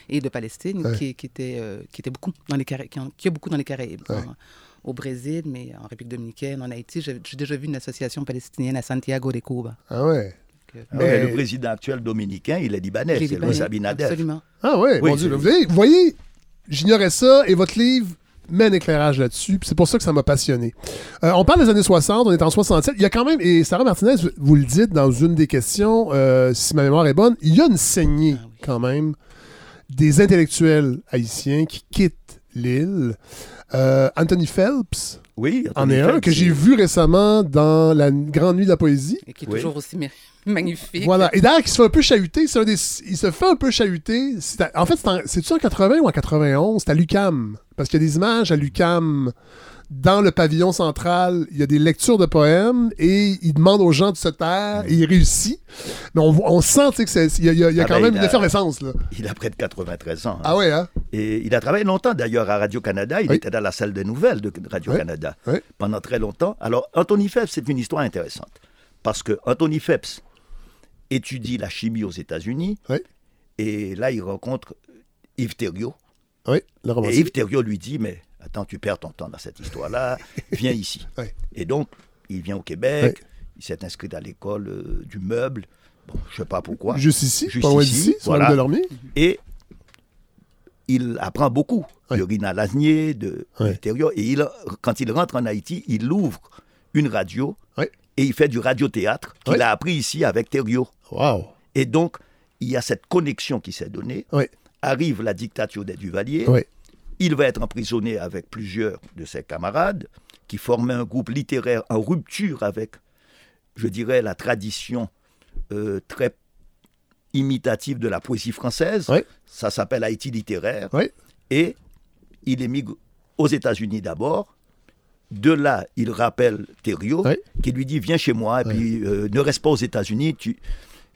et de Palestine, Ouais. qui, qui étaient, euh, qui étaient beaucoup dans les Caraïbes, qui, a beaucoup dans les Caraïbes. Au Brésil, mais en République dominicaine, en Haïti, j'ai déjà vu une association palestinienne à Santiago de Cuba. Ah ouais. Que- Ah Mais- ouais, le président actuel dominicain, il est libanais, c'est Libanais, Louis Abinader. Absolument. Ah ouais, Oui, mon Dieu. Vous voyez, j'ignorais ça et votre livre met un éclairage là-dessus. C'est pour ça que ça m'a passionné. Euh, on parle des années 60, on est en 67. Il y a quand même, et Sarah Martinez, vous le dites dans une des questions, euh, si ma mémoire est bonne, il y a une saignée Ah oui. quand même des intellectuels haïtiens qui quittent l'île. Euh, Anthony Phelps Oui, en est un que j'ai vu récemment dans la Grande Nuit de la Poésie. Et qui est Oui. toujours aussi ma- [LAUGHS] magnifique. Voilà. Et d'ailleurs, qui se fait un peu chahuter. c'est un des- il se fait un peu chahuter. En fait, c'est en- c'est-tu en 80 ou en 91? C'est à l'UCAM. Parce qu'il y a des images à l'UCAM. Dans le pavillon central, il y a des lectures de poèmes et il demande aux gens de se taire et il réussit. Mais on, sent tu sais, que c'est- il y a, y a- il y a Ah quand ben, même une a- effervescence. Là. Il a près de 93 ans. hein. Ah ouais, hein? Et il a travaillé longtemps d'ailleurs à Radio-Canada. Il Oui. était dans la salle de nouvelles de Radio-Canada Oui. pendant très longtemps. Alors, Anthony Phelps, c'est une histoire intéressante. Parce que Anthony Phelps étudie la chimie aux États-Unis. Et là, il rencontre Yves Thériault. Oui, le Et. Yves Thériault lui dit Mais attends, tu perds ton temps dans cette histoire-là, [LAUGHS] viens ici. Et donc, il vient au Québec. Il s'est inscrit à l'école euh, du meuble. Bon, je ne sais pas pourquoi. Juste ici, Juste pas ici, voilà. de. Et il apprend beaucoup Oui. de Rina Lasnier, de. Thériault. Et il, quand il rentre en Haïti, il ouvre une radio et il fait du radiothéâtre qu'il a appris ici avec Thériault. Wow. Et donc, il y a cette connexion qui s'est donnée. Arrive la dictature des Duvaliers. Il va être emprisonné avec plusieurs de ses camarades qui formaient un groupe littéraire en rupture avec, je dirais, la tradition euh, très imitative de la poésie française. Oui. Ça s'appelle Haïti littéraire. Oui. Et il émigre aux États-Unis d'abord. De là, il rappelle Thériault, Oui. qui lui dit Viens chez moi, et puis euh, ne reste pas aux États-Unis, tu,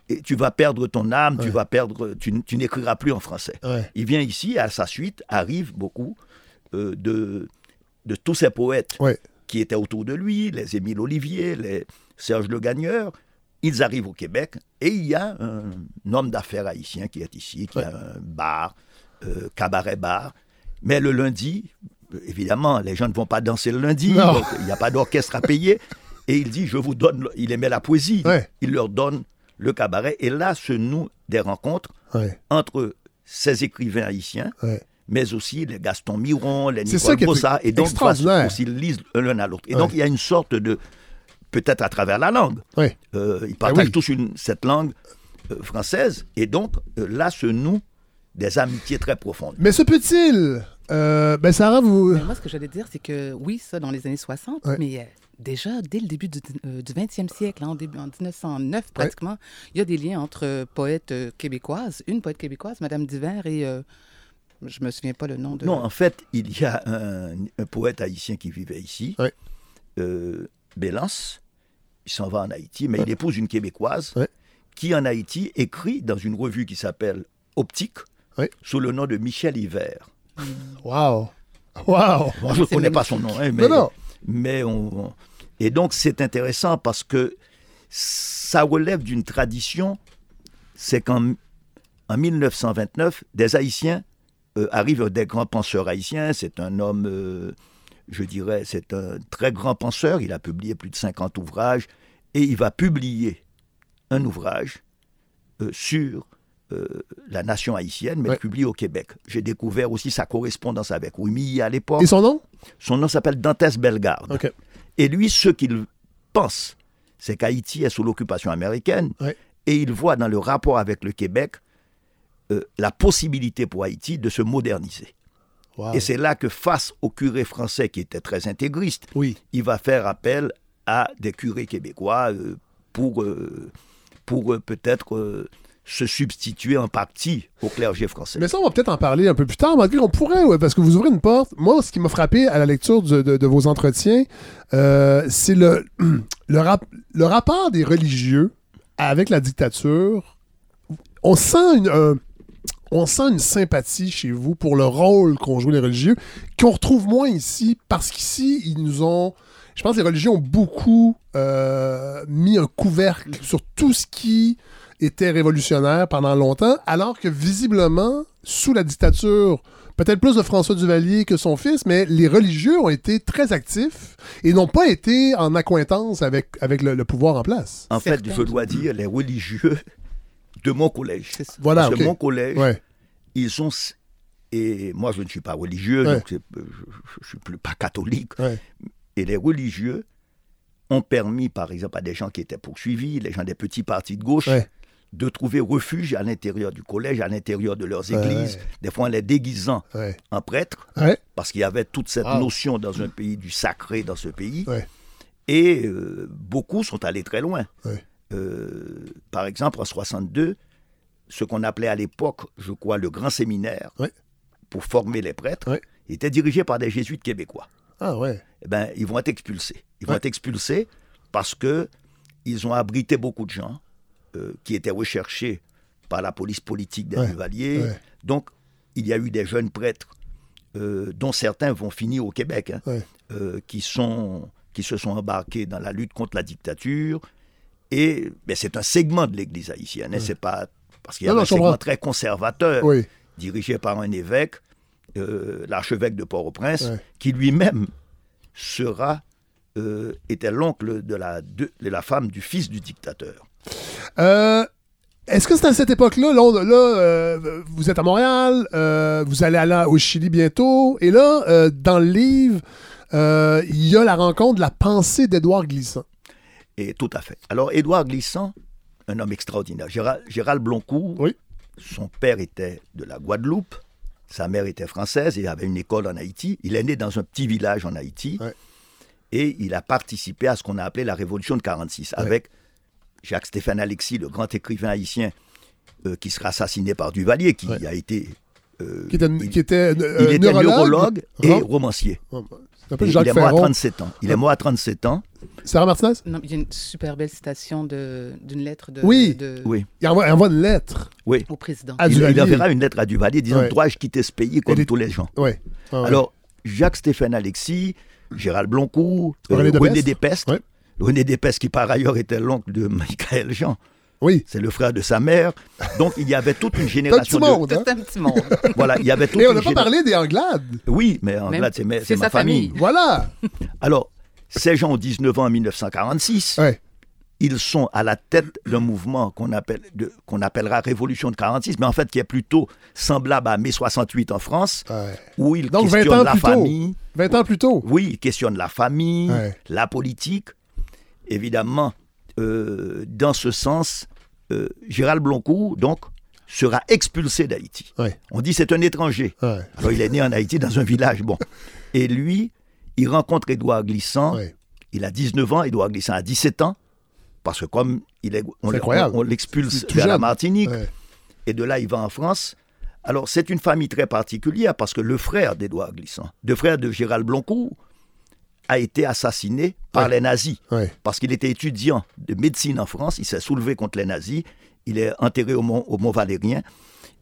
et tu vas perdre ton âme, tu vas perdre, tu, n'écriras plus en français. Ouais. Il vient ici, à sa suite, arrivent beaucoup euh, de, de tous ces poètes Ouais. qui étaient autour de lui, les Émile Olivier, les Serge Le Gagneur. Ils arrivent au Québec et il y a un homme d'affaires haïtien qui est ici, qui a un bar, euh, cabaret bar. Mais le lundi, évidemment, les gens ne vont pas danser le lundi, il n'y a pas d'orchestre à payer. Et il dit, je vous donne, il aimait la poésie, il leur donne le cabaret. Et là se nouent des rencontres Ouais. entre ces écrivains haïtiens, Ouais. mais aussi les Gaston Miron, les est Bossa, et donc aussi ils lisent l'un à l'autre. Et Ouais. donc il y a une sorte de, peut-être à travers la langue, Ouais. euh, ils partagent oui. tous une, cette langue euh, française, et donc euh, là se nouent des amitiés très profondes. Mais se peut-il. euh, ben, Sarah, vous. Mais moi, ce que j'allais dire, c'est que oui, ça, dans les années 60, Ouais. mais euh, déjà, dès le début du, euh, du 20e siècle, hein, en, début, en 1909 pratiquement, il y a des liens entre euh, poètes euh, québécoises, une poète québécoise, Madame Diver, et euh, je me souviens pas le nom de... Non, en fait, il y a un, un poète haïtien qui vivait ici, Ouais. euh, Bélance. Il s'en va en Haïti, mais il épouse une Québécoise Ouais. qui, en Haïti, écrit dans une revue qui s'appelle Optique, Ouais. sous le nom de Michel Hiver. Wow. Wow! Bon, je ne connais pas son nom, hein, mais, Non, non. mais on, on- Et donc, c'est intéressant parce que ça relève d'une tradition. C'est qu'en en 1929, des Haïtiens euh, arrivent, des grands penseurs haïtiens. C'est un homme, euh, je dirais, c'est un très grand penseur. Il a publié plus de 50 ouvrages et il va publier un ouvrage euh, sur euh, la nation haïtienne, mais Ouais. publié au Québec. J'ai découvert aussi sa correspondance avec Ouimi à l'époque. Et son nom? Son nom s'appelle Dantès Bellegarde. Et lui, ce qu'il pense, c'est qu'Haïti est sous l'occupation américaine et il voit dans le rapport avec le Québec euh, la possibilité pour Haïti de se moderniser. Wow. Et c'est là que face au curé français qui était très intégriste, Oui. il va faire appel à des curés québécois euh, pour, euh, pour peut-être se substituer en partie au clergé français. Mais ça, on va peut-être en parler un peu plus tard. Malgré on pourrait, parce que vous ouvrez une porte. Moi, ce qui m'a frappé à la lecture de, vos entretiens, euh, c'est le, [CLEARS THROAT] le, rap- le rapport des religieux avec la dictature. On sent une, un- on sent une sympathie chez vous pour le rôle qu'ont joué les religieux, qu'on retrouve moins ici, parce qu'ici, ils nous ont. Je pense que les religieux ont beaucoup euh, mis un couvercle sur tout ce qui était révolutionnaire pendant longtemps, alors que visiblement, sous la dictature, peut-être plus de François Duvalier que son fils, mais les religieux ont été très actifs et n'ont pas été en accointance avec, avec le, le pouvoir en place. En fait, Certains. je dois dire, les religieux de mon collège. C'est ça. Voilà, que mon collège, Ouais. ils sont. Et moi, je ne suis pas religieux, Ouais. donc c'est- je ne suis plus pas catholique. Ouais. Et les religieux ont permis, par exemple, à des gens qui étaient poursuivis, les gens des petits partis de gauche, Ouais. De trouver refuge à l'intérieur du collège, à l'intérieur de leurs Ouais. églises, des fois en les déguisant Ouais. en prêtres, Ouais. parce qu'il y avait toute cette Wow. notion dans un pays du sacré dans ce pays. Ouais. Et euh, beaucoup sont allés très loin. Ouais. Euh, par exemple, en 62, ce qu'on appelait à l'époque, je crois, le grand séminaire Ouais. pour former les prêtres, Ouais. était dirigé par des jésuites québécois. Ah ouais. Eh ben, ils vont être expulsés. Ils vont être expulsés parce que ils ont abrité beaucoup de gens euh, qui étaient recherchés par la police politique des Ouais. Donc, il y a eu des jeunes prêtres, euh, dont certains vont finir au Québec, hein, Ouais. euh, qui, sont, qui se sont embarqués dans la lutte contre la dictature. Et ben, c'est un segment de l'Église haïtienne. hein, C'est pas parce qu'il y a un segment très conservateur, Oui. dirigé par un évêque, l'archevêque de Port-au-Prince, qui lui-même sera était l'oncle de la, de, de la femme du fils du dictateur. Euh, Est-ce que c'est à cette époque-là, là, euh, vous êtes à Montréal, euh, vous allez aller au Chili bientôt, et là, euh, dans le livre, il y a la rencontre la pensée d'Édouard Glissant. Et tout à fait. Alors, Édouard Glissant, un homme extraordinaire. Gérald, Gérald Bloncourt, Oui. son père était de la Guadeloupe, sa mère était française et avait une école en Haïti. Il est né dans un petit village en Haïti. Ouais. Et il a participé à ce qu'on a appelé la Révolution de 46, avec Jacques-Stéphane Alexis, le grand écrivain haïtien euh, qui sera assassiné par Duvalier, qui Ouais. a été... euh, Qui était, il, qui était, euh, il était neurologue et Rom- romancier. Peu Et il est mort à Ferron. 37 ans. Il est mort à 37 ans. Sarah Martinez? Non, il y a une super belle citation d'une lettre de, Oui. de- Oui, Il envoie, il envoie une lettre oui. au président. à il, enverra une lettre à Duvalier disant Ouais. Dois-je quitter ce pays comme tous les gens? Ouais. Ah ouais. Alors, Jacques-Stéphane Alexis, Gérald Bloncourt, euh, René René, Despestre. René Despestre, qui par ailleurs était l'oncle de Michael Jean, oui. c'est le frère de sa mère. Donc, il y avait toute une [LAUGHS] C'est un génération petit de. monde, hein? Un petit monde. [LAUGHS] Voilà, il y avait toute Et on n'a pas géné- parlé des Anglades. Oui, mais fait, c'est ma, sa famille. famille. Voilà. [LAUGHS] Alors, ces gens ont 19 ans en 1946. Ouais. Ils sont à la tête d'un mouvement qu'on appelle, qu'on appellera Révolution de 46, mais en fait qui est plutôt semblable à mai 68 en France, Ouais. où ils Donc, 20 questionnent ans la plus tôt. famille. 20 ans plus tôt. Oui, il questionne la famille, Ouais. la politique. Évidemment, euh, dans ce sens, euh, Gérald Bloncourt, donc, sera expulsé d'Haïti. Ouais. On dit c'est un étranger. Ouais. Alors, il est né en Haïti, dans un village. Bon. Et lui, il rencontre Édouard Glissant. Ouais. Il a 19 ans, Édouard Glissant a 17 ans. Parce que comme il est, on, on- on l'expulse vers la. Martinique, et de là, il va en France. Alors, c'est une famille très particulière parce que le frère d'Édouard Glissant, le frère de Gérald Bloncourt, a été assassiné par Ouais. les nazis Ouais. parce qu'il était étudiant de médecine en France. Il s'est soulevé contre les nazis. Il est enterré au Mont, au Mont Valérien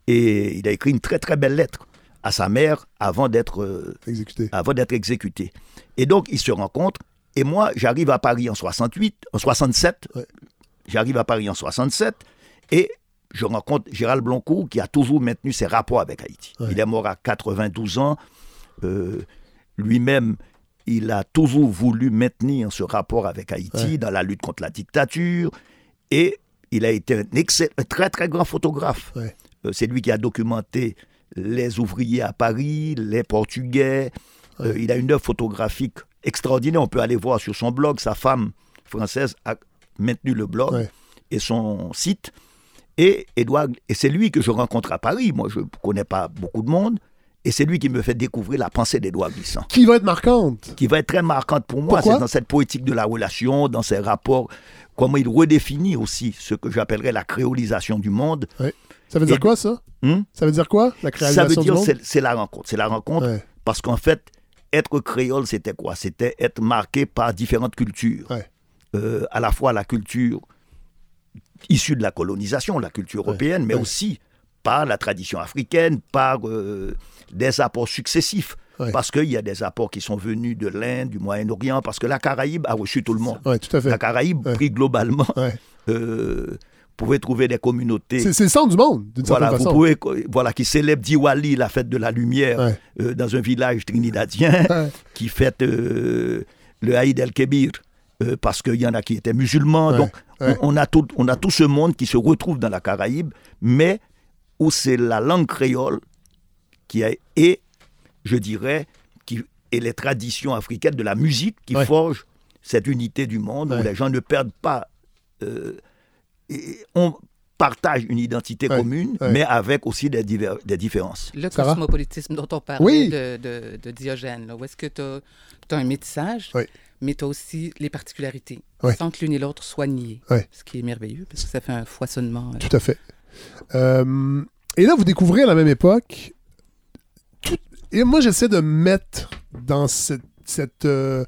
et il a écrit une très très belle lettre à sa mère avant d'être euh, Exécuté. avant d'être exécuté. Et donc, ils se rencontrent. Et moi, j'arrive à Paris en 68, en 67. Ouais. J'arrive à Paris en 67. Et je rencontre Gérald Blancourt, qui a toujours maintenu ses rapports avec Haïti. Ouais. Il est mort à 92 ans. Euh, Lui-même, il a toujours voulu maintenir ce rapport avec Haïti Ouais. dans la lutte contre la dictature. Et il a été un, très, très grand photographe. Ouais. Euh, C'est lui qui a documenté les ouvriers à Paris, les Portugais. Euh, il a une œuvre photographique extraordinaire. On peut aller voir sur son blog. Sa femme française a maintenu le blog Ouais. et son site. Et Édouard, et c'est lui que je rencontre à Paris. Moi, je ne connais pas beaucoup de monde. Et c'est lui qui me fait découvrir la pensée d'Édouard Glissant, Qui va être marquante? qui va être très marquante pour moi. C'est dans cette poétique de la relation, dans ses rapports, comment il redéfinit aussi ce que j'appellerais la créolisation du monde. Ça veut dire Et- quoi, ça? Hmm? Ça veut dire quoi, la Ça création veut du dire monde? c'est la rencontre. C'est la rencontre Ouais. parce qu'en fait, être créole, c'était quoi? C'était être marqué par différentes cultures. Ouais. Euh, à la fois la culture issue de la colonisation, la culture Ouais. européenne, mais aussi par la tradition africaine, par euh, des apports successifs. Ouais. Parce qu'il y a des apports qui sont venus de l'Inde, du Moyen-Orient, parce que la Caraïbe a reçu tout le monde. Tout à fait. La Caraïbe, Ouais. pris globalement, euh, pouvait trouver des communautés C'est le centre du monde, d'une voilà, certaine vous façon. pouvez, voilà, qui célèbre Diwali, la fête de la lumière, Ouais. euh, dans un village trinidadien, Ouais. [LAUGHS] qui fête euh, le Haïd el-Kébir, euh, parce qu'il y en a qui étaient musulmans. Ouais, Donc. On, on a tout, on a tout ce monde qui se retrouve dans la Caraïbe, mais où c'est la langue créole qui a, et, je dirais, qui, et les traditions africaines de la musique qui Ouais. forgent cette unité du monde, Ouais. où les gens ne perdent pas. euh, et on partage une identité Ouais, commune, ouais. mais avec aussi des, différences. Le cosmopolitisme dont on parlait Oui. de, de- de Diogène, là, où est-ce que tu as, un métissage, Oui. mais tu as aussi les particularités, sans que l'une et l'autre soient niées. Oui. Ce qui est merveilleux, parce que ça fait un foisonnement. euh, Tout à fait. Euh, et là, vous découvrez à la même époque. Et moi, j'essaie de mettre dans cette, cette, euh,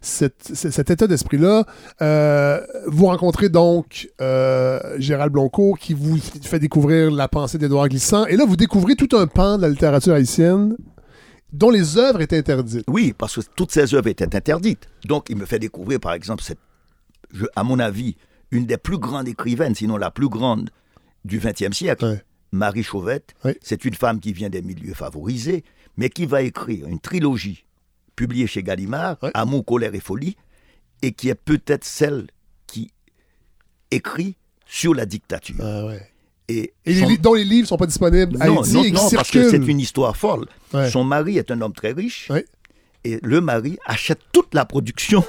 cette- cet état d'esprit-là. euh, vous rencontrez donc euh, Gérald Bloncourt qui vous fait découvrir la pensée d'Édouard Glissant. Et là, vous découvrez tout un pan de la littérature haïtienne dont les œuvres étaient interdites. Oui, parce que toutes ces œuvres étaient interdites. Donc, il me fait découvrir, par exemple, cette, je- à mon avis, une des plus grandes écrivaines, sinon la plus grande du XXe siècle, Ouais. Marie Chauvette. C'est une femme qui vient des milieux favorisés, mais qui va écrire une trilogie publiée chez Gallimard, Ouais. Amour, colère et folie, et qui est peut-être celle qui écrit sur la dictature. Ah ouais. Et, Et les son- dont les livres sont pas disponibles. non, Haïti, non, non, parce que c'est une histoire folle. Ouais. Son mari est un homme très riche. Et le mari achète toute la production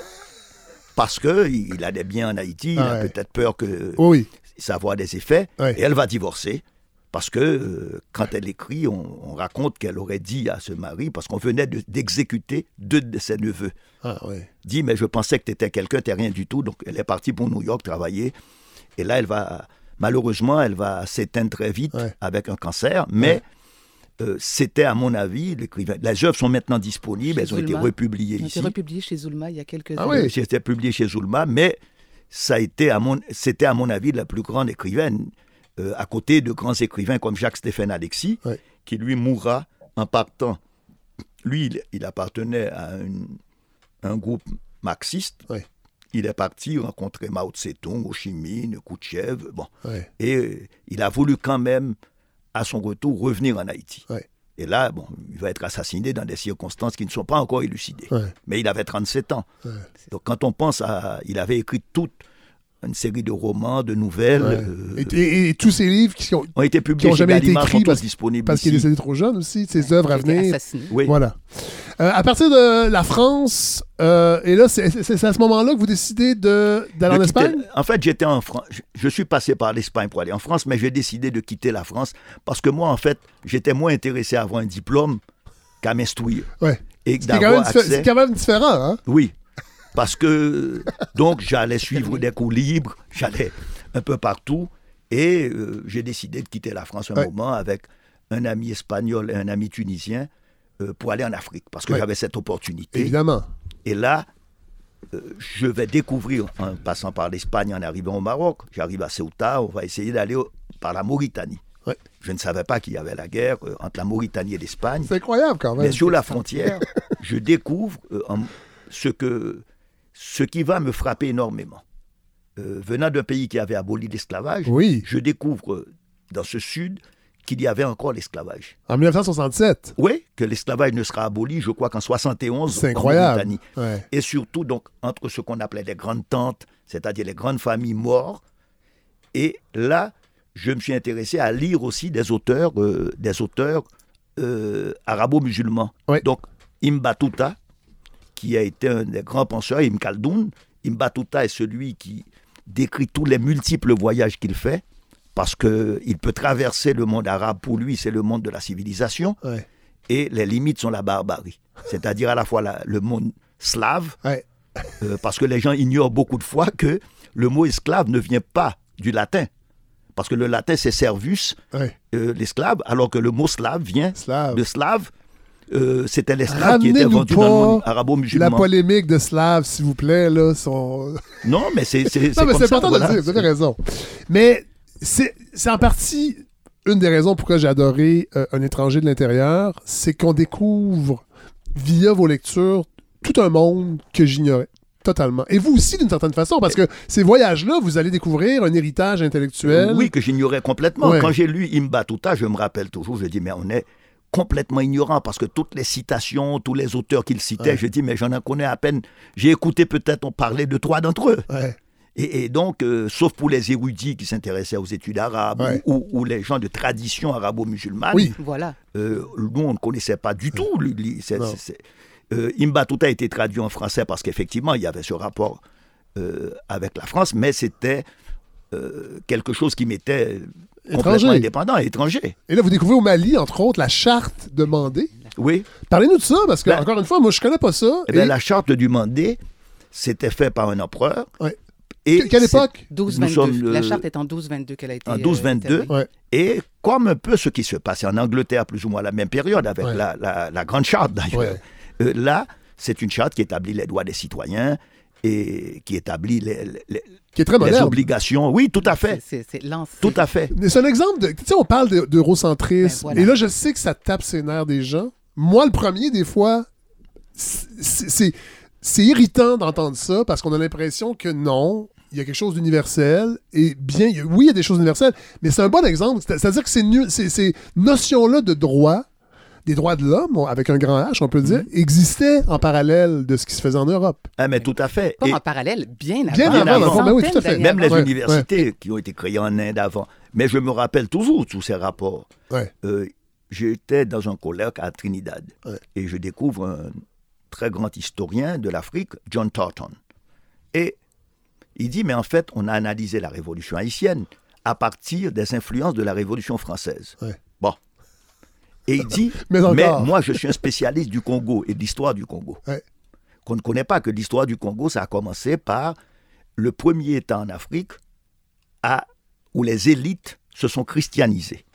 [LAUGHS] parce qu'il il a des biens en Haïti, il a peut-être peur que Oui, ça avoir des effets. Et elle va divorcer parce que euh, quand elle écrit, on, on raconte qu'elle aurait dit à ce mari, parce qu'on venait de- d'exécuter deux de ses neveux, Ah dit mais je pensais que tu étais quelqu'un, tu rien du tout. Donc elle est partie pour New York travailler. Et là, elle va, malheureusement, elle va s'éteindre très vite Ouais. avec un cancer. Mais Ouais. euh, c'était, à mon avis, l'écrivain. Les œuvres sont maintenant disponibles, Chez elles ont été republiées Ils ont ici. été chez Zulma il y a quelques Ah années. oui. C'était publié chez Zulma, mais ça a été, à mon, c'était à mon avis la plus grande écrivaine, euh, à côté de grands écrivains comme Jacques-Stéphane Alexis, Ouais. qui lui mourra en partant. Lui, il, il appartenait à une- un groupe marxiste. Ouais. Il est parti rencontrer Mao Tse-tung, Ho Chi Minh, Khrouchtchev, bon. Ouais. Et euh, il a voulu quand même, à son retour, revenir en Haïti. Et là, bon, il va être assassiné dans des circonstances qui ne sont pas encore élucidées. Mais il avait 37 ans. Donc quand on pense à... Il avait écrit toute une série de romans, de nouvelles, Ouais. euh, Et, et- et tous ces livres qui ont, ont été qui publiés ont chez jamais été écrits parce, disponibles parce qu'il est décédé trop jeune aussi, ses œuvres à Qui venir. Oui. Voilà. Euh, à partir de la France, euh, et là, c'est à ce moment-là que vous décidez de- d'aller en quitter- Espagne? En fait, j'étais en France. Je, je suis passé par l'Espagne pour aller en France, mais j'ai décidé de quitter la France parce que moi, en fait, j'étais moins intéressé à avoir un diplôme qu'à m'instruire. Ouais. C'est quand, quand même différent, hein? Oui. Parce que, donc, j'allais suivre des cours libres, j'allais un peu partout, et euh, j'ai décidé de quitter la France un Ouais. moment avec un ami espagnol et un ami tunisien euh, pour aller en Afrique, parce que Ouais. j'avais cette opportunité. Évidemment. Et là, euh, je vais découvrir, en passant par l'Espagne, en arrivant au Maroc, j'arrive à Ceuta, on va essayer d'aller par la Mauritanie. Ouais. Je ne savais pas qu'il y avait la guerre entre la Mauritanie et l'Espagne. C'est incroyable quand même. Mais sur la frontière, je découvre en- ce, que, ce qui va me frapper énormément. Euh, venant d'un pays qui avait aboli l'esclavage, Oui, je découvre euh, dans ce sud qu'il y avait encore l'esclavage. en 1967. Oui, que l'esclavage ne sera aboli, je crois qu'en 71 C'est en incroyable. Ouais. Et surtout, donc, entre ce qu'on appelait les grandes tantes, c'est-à-dire les grandes familles mortes. Et là, je me suis intéressé à lire aussi des auteurs, euh, des auteurs euh, arabo-musulmans. Ouais. Donc, Ibn Battuta, qui a été un des grands penseurs, Ibn Khaldoun. Ibn Battuta est celui qui décrit tous les multiples voyages qu'il fait, parce qu'il peut traverser le monde arabe. Pour lui, c'est le monde de la civilisation Ouais. et les limites sont la barbarie. C'est-à-dire à la fois la- le monde slave, Ouais. euh, parce que les gens ignorent beaucoup de fois que le mot esclave ne vient pas du latin. Parce que le latin, c'est servus, Ouais. euh, l'esclave, alors que le mot slave vient Slave. de slave. Euh, C'était l'esclave qui était vendu dans le monde pas La arabo-musulman. polémique de Slav, s'il vous plaît, là, sont... [LAUGHS] Non, mais c'est c'est- Non, mais c'est important voilà. de le dire, vous avez raison. Mais c'est c'est en partie une des raisons pourquoi j'ai adoré euh, Un étranger de l'intérieur, c'est qu'on découvre, via vos lectures, tout un monde que j'ignorais. Totalement. Et vous aussi, d'une certaine façon, parce que ces voyages-là, vous allez découvrir un héritage intellectuel. Oui, que j'ignorais complètement. Ouais. Quand j'ai lu Imba Tuta, je me rappelle toujours, je dis, mais on est complètement ignorant parce que toutes les citations, tous les auteurs qu'il citait, Ouais. je dis, mais j'en en connais à peine. J'ai écouté peut-être on parlait de trois d'entre eux. Ouais. Et, et donc, euh, sauf pour les érudits qui s'intéressaient aux études arabes Ouais. ou, ou les gens de tradition arabo-musulmane, Oui. Voilà. euh, nous, on ne connaissait pas du tout. lui- lui, c'est- Non. c'est- c'est- euh, Imba a été traduit en français parce qu'effectivement, il y avait ce rapport euh, avec la France, mais c'était euh, quelque chose qui m'était complètement Étranger. indépendant, étranger. Et là, vous découvrez au Mali, entre autres, la charte demandée. Oui. Parlez-nous de ça, parce que, Ben- encore une fois, moi, je connais pas ça. Eh bien, Et- la charte du Mandé, c'était fait par un empereur. Ouais. Et Que- Quelle époque? 12-22. sommes, euh, La charte est en 12-22 qu'elle a été. en euh, 12-22. établie. Ouais. Et comme un peu ce qui se passait en Angleterre, plus ou moins à la même période, avec Ouais. la, la- la grande charte d'ailleurs. Ouais. Euh, là, c'est une charte qui établit les droits des citoyens et qui établit les, les- les- Qui est très les moderne. obligations. Oui, tout à fait. C'est- lancé. Tout à fait. C'est un exemple de. Tu sais, on parle de- d'eurocentrisme. Ben, voilà. Et là, je sais que ça tape ses nerfs des gens. Moi, le premier, des fois, c'est- irritant d'entendre ça parce qu'on a l'impression que non, il y a quelque chose d'universel. Et bien, oui, il y a des choses universelles, mais c'est un bon exemple. C'est- C'est-à-dire que ces, ces notions-là de droit, des droits de l'homme, avec un grand H, on peut le dire, Mm-hmm. existaient en parallèle de ce qui se faisait en Europe. Ah, mais tout à fait. Pas Et en parallèle, bien avant. Bien avant, dans le fond, ben oui, tout à fait. même les avant. Ouais, universités qui ont été créées en Inde avant. Mais je me rappelle toujours tous ces rapports. Ouais. Euh, J'étais dans un colloque à Trinidad Ouais. et je découvre un très grand historien de l'Afrique, John Thornton. Et il dit, mais en fait, on a analysé la révolution haïtienne à partir des influences de la révolution française. Ouais. Et il dit, [LAUGHS] Mais moi, je suis un spécialiste du Congo et de l'histoire du Congo. Ouais. Qu'on ne connaît pas que l'histoire du Congo, ça a commencé par le premier État en Afrique à, où les élites se sont christianisées.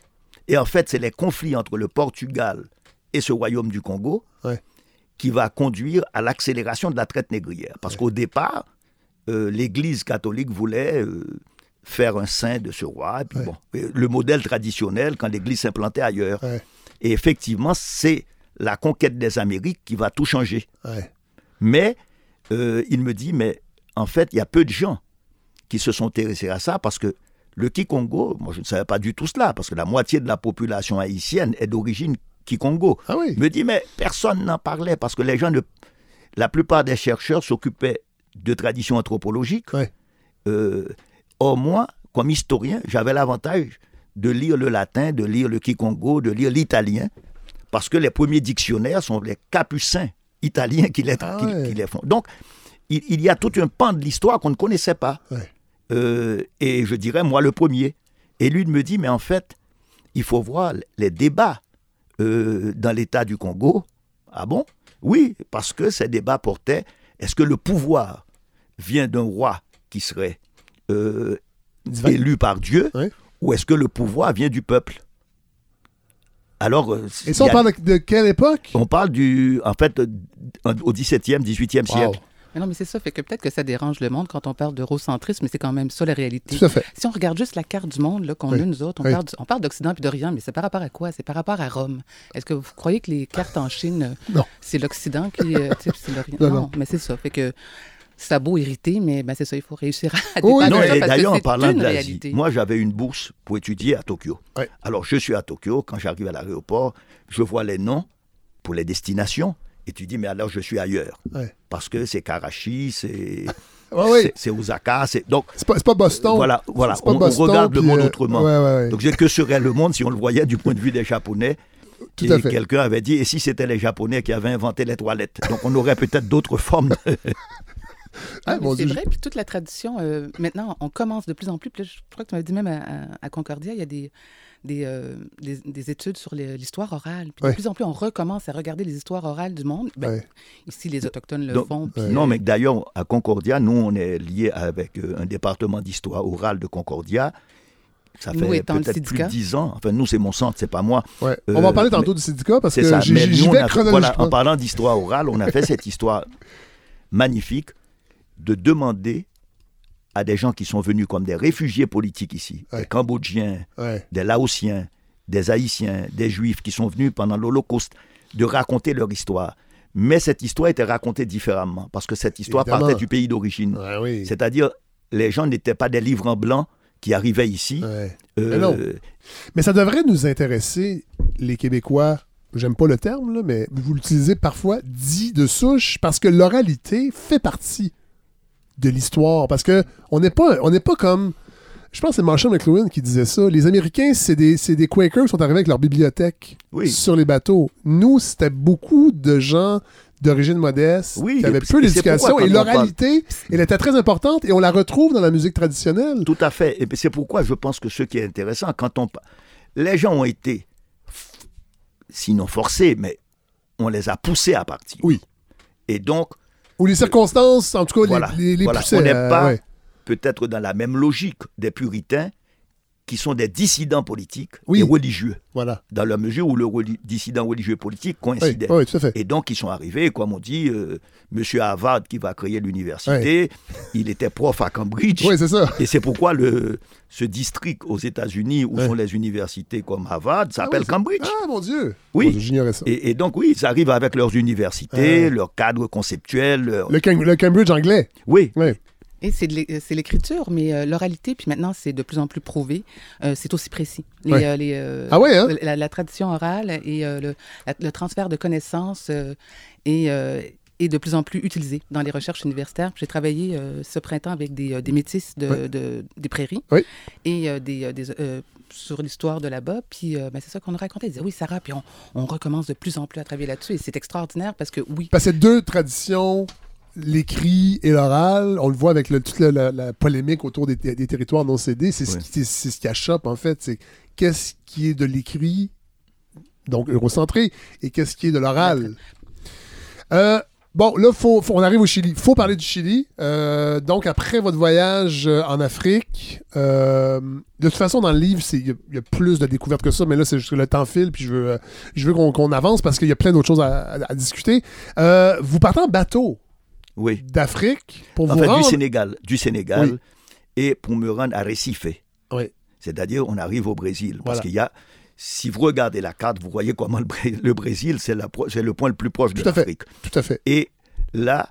Et en fait, c'est les conflits entre le Portugal et ce royaume du Congo Ouais. qui va conduire à l'accélération de la traite négrière. Parce qu'au départ, euh, l'Église catholique voulait euh, faire un saint de ce roi. Et puis Ouais. bon, euh, le modèle traditionnel quand l'Église s'implantait ailleurs. Ouais. Et effectivement, c'est la conquête des Amériques qui va tout changer. Ouais. Mais euh, il me dit, mais en fait, il y a peu de gens qui se sont intéressés à ça parce que le Kikongo, moi je ne savais pas du tout cela, parce que la moitié de la population haïtienne est d'origine Kikongo. Ah oui. Me dit, mais personne n'en parlait parce que les gens, ne... la plupart des chercheurs s'occupaient de traditions anthropologiques. Ouais. Euh, or, moi, comme historien, j'avais l'avantage de lire le latin, de lire le Kikongo, de lire l'italien, parce que les premiers dictionnaires sont les capucins italiens qui les, Ah qui- ouais. qui les font. Donc, il, il y a tout un pan de l'histoire qu'on ne connaissait pas. Ouais. Euh, et je dirais, moi, le premier. Et lui il me dit, mais en fait, il faut voir les débats euh, dans l'État du Congo. Ah bon? Oui, parce que ces débats portaient, est-ce que le pouvoir vient d'un roi qui serait euh, élu par Dieu? Ou est-ce que le pouvoir vient du peuple? Alors, euh, Et ça, on a- parle de, quelle époque? on parle du, en fait, euh, au 17e, 18e Wow. siècle. Mais non, mais c'est ça. Fait que peut-être que ça dérange le monde quand on parle d'eurocentrisme, mais c'est quand même ça la réalité. Tout à fait. Si on regarde juste la carte du monde là, qu'on Oui. a, nous autres, on Oui. parle, du- on parle d'Occident puis d'Orient, mais c'est par rapport à quoi? C'est par rapport à Rome. Est-ce que vous croyez que les cartes en Chine, euh, Non. c'est l'Occident qui. c'est l'Orient? Non, Non, non. mais c'est ça. Fait que ça a beau hériter, mais ben, c'est ça, il faut réussir à Oh oui, Non, ça d'ailleurs, en parlant de l'Asie, réalité. moi j'avais une bourse pour étudier à Tokyo. Ouais. Alors je suis à Tokyo, quand j'arrive à l'aéroport, je vois les noms pour les destinations, et tu dis, mais alors je suis ailleurs. Ouais. Parce que c'est Karachi, c'est [LAUGHS] ouais. c'est- c'est Osaka, c'est... Donc C'est pas, c'est pas Boston. voilà, voilà. C'est pas On, on Boston, regarde le monde euh, autrement. Ouais, ouais, ouais. Donc que serait le monde si on le voyait du point de vue des Japonais Tout et à fait. quelqu'un avait dit, et si c'était les Japonais qui avaient inventé les toilettes? Donc on aurait peut-être d'autres formes de... Ah, mais c'est Dieu. vrai, puis toute la tradition, euh, maintenant, on commence de plus en plus. Puis là, je crois que tu m'avais dit même à, Concordia, il y a des, des, euh, des, des études sur les- l'histoire orale. Puis Ouais. de plus en plus, on recommence à regarder les histoires orales du monde. Ben, Ouais. Ici, les Autochtones le Donc, font. puis, Non, euh, mais d'ailleurs, à Concordia, nous, on est lié avec un département d'histoire orale de Concordia. Ça Nous fait peut-être plus de 10 ans. Enfin, nous, c'est mon centre, c'est pas moi. Ouais. Euh, on va en parler mais- tantôt du syndicat parce C'est que ça. j'y Mais j'y nous, on vais a voilà, en parlant d'histoire orale, on a fait cette histoire magnifique de demander à des gens qui sont venus comme des réfugiés politiques ici, Ouais. des Cambodgiens, Ouais. des Laotiens, des Haïtiens, des Juifs qui sont venus pendant l'Holocauste, de raconter leur histoire. Mais cette histoire était racontée différemment, parce que cette histoire Évidemment. partait du pays d'origine. Ouais, oui. C'est-à-dire, les gens n'étaient pas des livres en blanc qui arrivaient ici. Euh, Mais non. Mais ça devrait nous intéresser, les Québécois. J'aime pas le terme, là, mais vous l'utilisez parfois dit de souche parce que l'oralité fait partie de l'histoire. Parce que on n'est pas, on n'est pas comme. Je pense que c'est Marshall McLuhan qui disait ça. Les Américains, c'est des, c'est des Quakers qui sont arrivés avec leur bibliothèque Oui. sur les bateaux. Nous, c'était beaucoup de gens d'origine modeste Oui, qui avaient et peu d'éducation. Et l'oralité, elle était très importante et on la retrouve dans la musique traditionnelle. Tout à fait. Et c'est pourquoi je pense que ce qui est intéressant, quand on... Les gens ont été, sinon forcés, mais on les a poussés à partir. Oui. Et donc, Ou les circonstances, en tout cas, Voilà, les, les, les voilà. poussaient, On n'est euh, pas- ouais. peut-être dans la même logique des puritains, qui sont des dissidents politiques Oui. et religieux, Voilà. dans la mesure où le reli- dissident religieux politique Oui, coïncidait. oui, tout à fait. Et donc, ils sont arrivés, comme on dit, euh, Monsieur Harvard qui va créer l'université, [LAUGHS] il était prof à Cambridge. Oui, c'est ça. Et c'est pourquoi le, ce district aux États-Unis où sont les universités comme Harvard Ah s'appelle Cambridge. Ah, mon Dieu. Oui. Dieu, J'ignorais ça. Et, et donc, oui, ils arrivent avec leurs universités, leurs cadres conceptuels. leurs- Le, Cam- le Cambridge anglais. Oui. Et c'est l'écriture, mais euh, l'oralité, puis maintenant, c'est de plus en plus prouvé, euh, c'est aussi précis. Les, Ouais. euh, les, euh, Ah ouais, hein? la, la tradition orale et euh, le, la- le transfert de connaissances euh, est, euh, de plus en plus utilisé dans les recherches universitaires. J'ai travaillé euh, ce printemps avec des, euh, des métis de, Ouais. de- des prairies Oui. et euh, des, euh, des, euh, sur l'histoire de là-bas. Puis euh, ben, c'est ça qu'on nous racontait. Ils disaient, oui, Sarah, puis on, on recommence de plus en plus à travailler là-dessus. Et c'est extraordinaire parce que, oui, Parce que c'est deux traditions, l'écrit et l'oral. On le voit avec le- toute la, la- la polémique autour des, des territoires non cédés. C'est ce, Oui. qui- c'est- c'est ce qui achoppe, en fait. C'est qu'est-ce qui est de l'écrit, donc eurocentré, et qu'est-ce qui est de l'oral. Euh, bon, là, faut, faut- on arrive au Chili. faut parler du Chili. Euh, donc, après votre voyage euh, en Afrique, euh, de toute façon, dans le livre, il y, a- il y a plus de découvertes que ça, mais là, c'est juste que le temps file, puis je veux, je veux qu'on avance parce qu'il y a plein d'autres choses à, à- à discuter. Vous partez en bateau oui. d'Afrique pour En vous fait, rendre... du Sénégal, du Sénégal Oui. et pour me rendre à Recife. Oui. C'est-à-dire, on arrive au Brésil. Parce qu'il y a, si vous regardez la carte, vous voyez comment le, Bré- le Brésil, c'est le point le plus proche de l'Afrique. Tout à fait. Et là,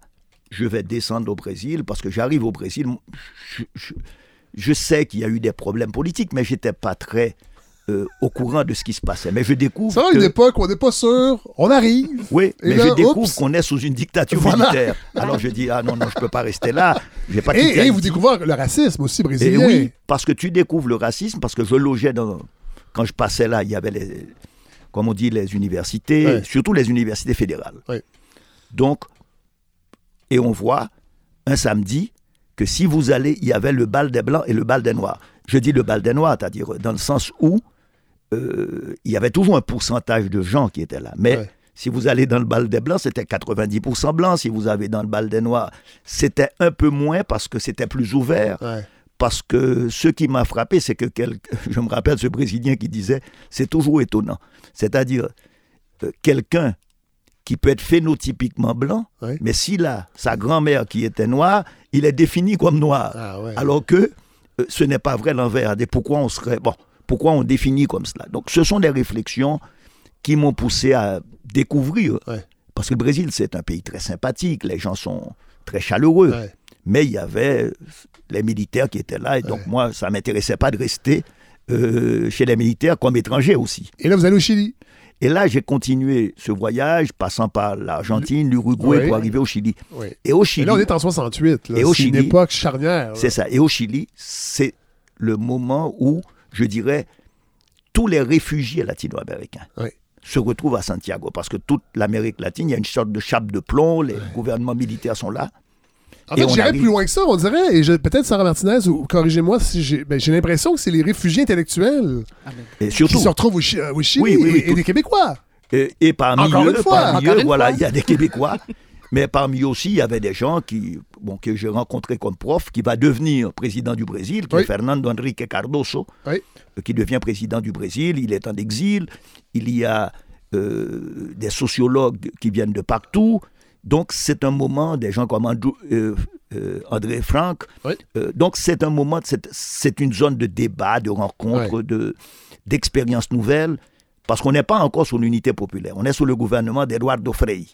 je vais descendre au Brésil parce que j'arrive au Brésil. Je, je- je sais qu'il y a eu des problèmes politiques, mais j'étais pas très euh, au courant de ce qui se passait. Mais je découvre. C'est une époque où on n'est pas sûr, on arrive. Oui, mais là, je découvre qu'on est sous une dictature Voilà. militaire. [LAUGHS] Alors je dis, ah non, non, je peux pas rester là. Pas Et, vous découvrez le racisme aussi Et brésilien. oui, parce que tu découvres le racisme, parce que je logeais dans. Quand je passais là, il y avait les. Comme on dit, les universités, Ouais. surtout les universités fédérales. Ouais. Donc, et on voit un samedi que si vous allez, il y avait le bal des blancs et le bal des noirs. Je dis le bal des noirs, c'est-à-dire dans le sens où euh, il y avait toujours un pourcentage de gens qui étaient là. Mais Ouais. si vous allez dans le bal des blancs, c'était 90% blancs. Si vous avez dans le bal des noirs, c'était un peu moins parce que c'était plus ouvert Ouais. parce que ce qui m'a frappé, c'est que quel- [LAUGHS] je me rappelle ce Brésilien qui disait, c'est toujours étonnant. C'est-à-dire, euh, quelqu'un qui peut être phénotypiquement blanc, Ouais. mais s'il a sa grand-mère qui était noire, il est défini comme noir. Ah. Alors que euh, ce n'est pas vrai l'envers. Et pourquoi on serait bon Pourquoi on définit comme cela? Donc, ce sont des réflexions qui m'ont poussé à découvrir. Ouais. Parce que le Brésil, c'est un pays très sympathique. Les gens sont très chaleureux. Ouais. Mais il y avait les militaires qui étaient là. Et donc, moi, ça ne m'intéressait pas de rester euh, chez les militaires comme étranger aussi. Et là, vous allez au Chili? Et là, j'ai continué ce voyage, passant par l'Argentine, l'Uruguay, Oui. pour arriver au Chili. Oui. Et au Et Chili, là, on est en 68. là. Et au C'est une Chili- époque charnière. c'est ça. Et au Chili, c'est le moment où, je dirais, tous les réfugiés latino-américains Oui. se retrouvent à Santiago. Parce que toute l'Amérique latine, il y a une sorte de chape de plomb, les gouvernements militaires sont là. En Et fait, on j'irais arrive- plus loin que ça, on dirait. Et je- peut-être Sarah Martinez, ou corrigez-moi si j'ai. ben, j'ai l'impression que c'est les réfugiés intellectuels Ah, Et surtout, qui se retrouvent au, Chi- euh, au Chili Oui, oui, oui, et, et tout- des Québécois. Et, et parmi Encore eux, une fois, parmi encore eux, une voilà, fois. il y a des Québécois. [LAUGHS] mais parmi eux aussi, il y avait des gens qui, bon, que j'ai rencontrés comme prof, qui va devenir président du Brésil, qui Oui. est Fernando Henrique Cardoso, Oui. euh, qui devient président du Brésil. Il est en exil. Il y a euh, des sociologues qui viennent de partout. Donc, c'est un moment, des gens comme Andrew- euh, euh, André. Oui. Euh, donc, c'est un moment, c'est- c'est une zone de débat, de rencontre, de d'expériences nouvelles, parce qu'on n'est pas encore sur l'unité populaire. On est sous le gouvernement d'Eduardo Frei.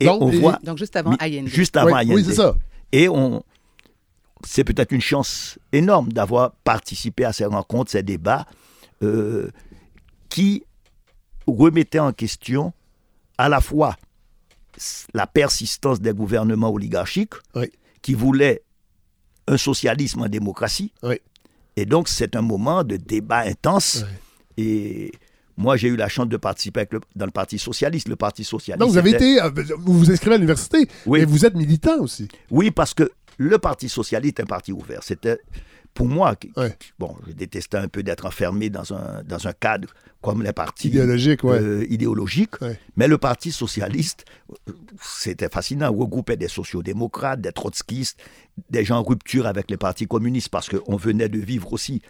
Et Donc, on et- voit Donc, juste avant Allende. juste avant Oui, Allende. oui, c'est ça. Et on, c'est peut-être une chance énorme d'avoir participé à ces rencontres, ces débats, euh, qui remettaient en question à la fois la persistance des gouvernements oligarchiques, Oui. qui voulaient un socialisme en démocratie. Oui. Et donc, c'est un moment de débat intense. Et moi, j'ai eu la chance de participer avec le- dans le Parti socialiste. Le Parti socialiste. Donc, vous avez été. euh, vous vous inscrivez à l'université, Oui. mais vous êtes militant aussi. Oui, parce que le Parti socialiste est un parti ouvert. C'était, pour moi, Ouais. bon, je détestais un peu d'être enfermé dans un, dans un cadre comme les partis Idéologique, ouais. euh, idéologiques. Ouais. Mais le Parti socialiste, euh, c'était fascinant, regroupait des sociodémocrates, des trotskistes, des gens en rupture avec les partis communistes, parce qu'on venait de vivre aussi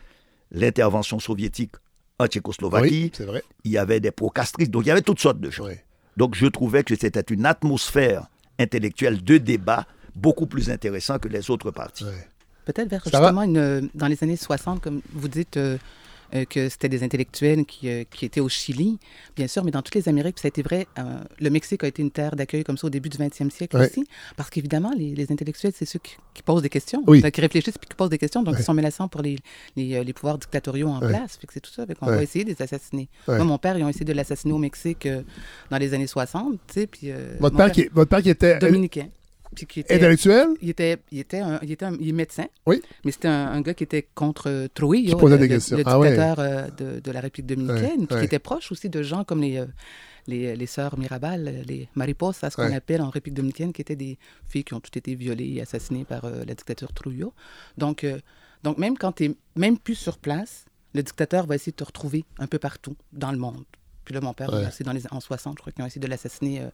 l'intervention soviétique en Tchécoslovaquie. Oui, c'est vrai. Il y avait des pro-castristes, donc il y avait toutes sortes de gens. Ouais. Donc je trouvais que c'était une atmosphère intellectuelle de débat beaucoup plus intéressant que les autres partis. Peut-être vers justement une, euh, dans les années 60, comme vous dites euh, euh, que c'était des intellectuels qui, euh, qui étaient au Chili, bien sûr, mais dans toutes les Amériques, puis ça a été vrai. euh, le Mexique a été une terre d'accueil comme ça au début du 20e siècle Ouais. aussi, parce qu'évidemment, les, les intellectuels, c'est ceux qui, qui posent des questions, Oui. qui réfléchissent puis qui posent des questions, donc Ouais. ils sont menaçants pour les, les, les pouvoirs dictatoriaux en Ouais. place. Fait que c'est tout ça. Fait qu'on va essayer de les assassiner. Moi, mon père, ils ont essayé de l'assassiner au Mexique dans les années 60, tu sais, puis... Votre mon père, qui, votre père qui était Dominicain. Qui était, intellectuel, il était, il était, un, il était un- il est médecin. Oui. Mais c'était un, un gars qui était contre euh, Trujillo, Qui posait le, des le- questions. le Ah ouais. dictateur euh, de, de la République dominicaine, Ouais, puis ouais. qui était proche aussi de gens comme les, euh, les, les sœurs Mirabal, euh, les mariposas, ce qu'on appelle en République dominicaine, qui étaient des filles qui ont toutes été violées et assassinées par euh, la dictature. Donc, euh, donc même quand tu n'es même plus sur place, le dictateur va essayer de te retrouver un peu partout dans le monde. Puis là, mon père, Ouais. c'est dans les en 60, je crois qu'ils ont essayé de l'assassiner euh,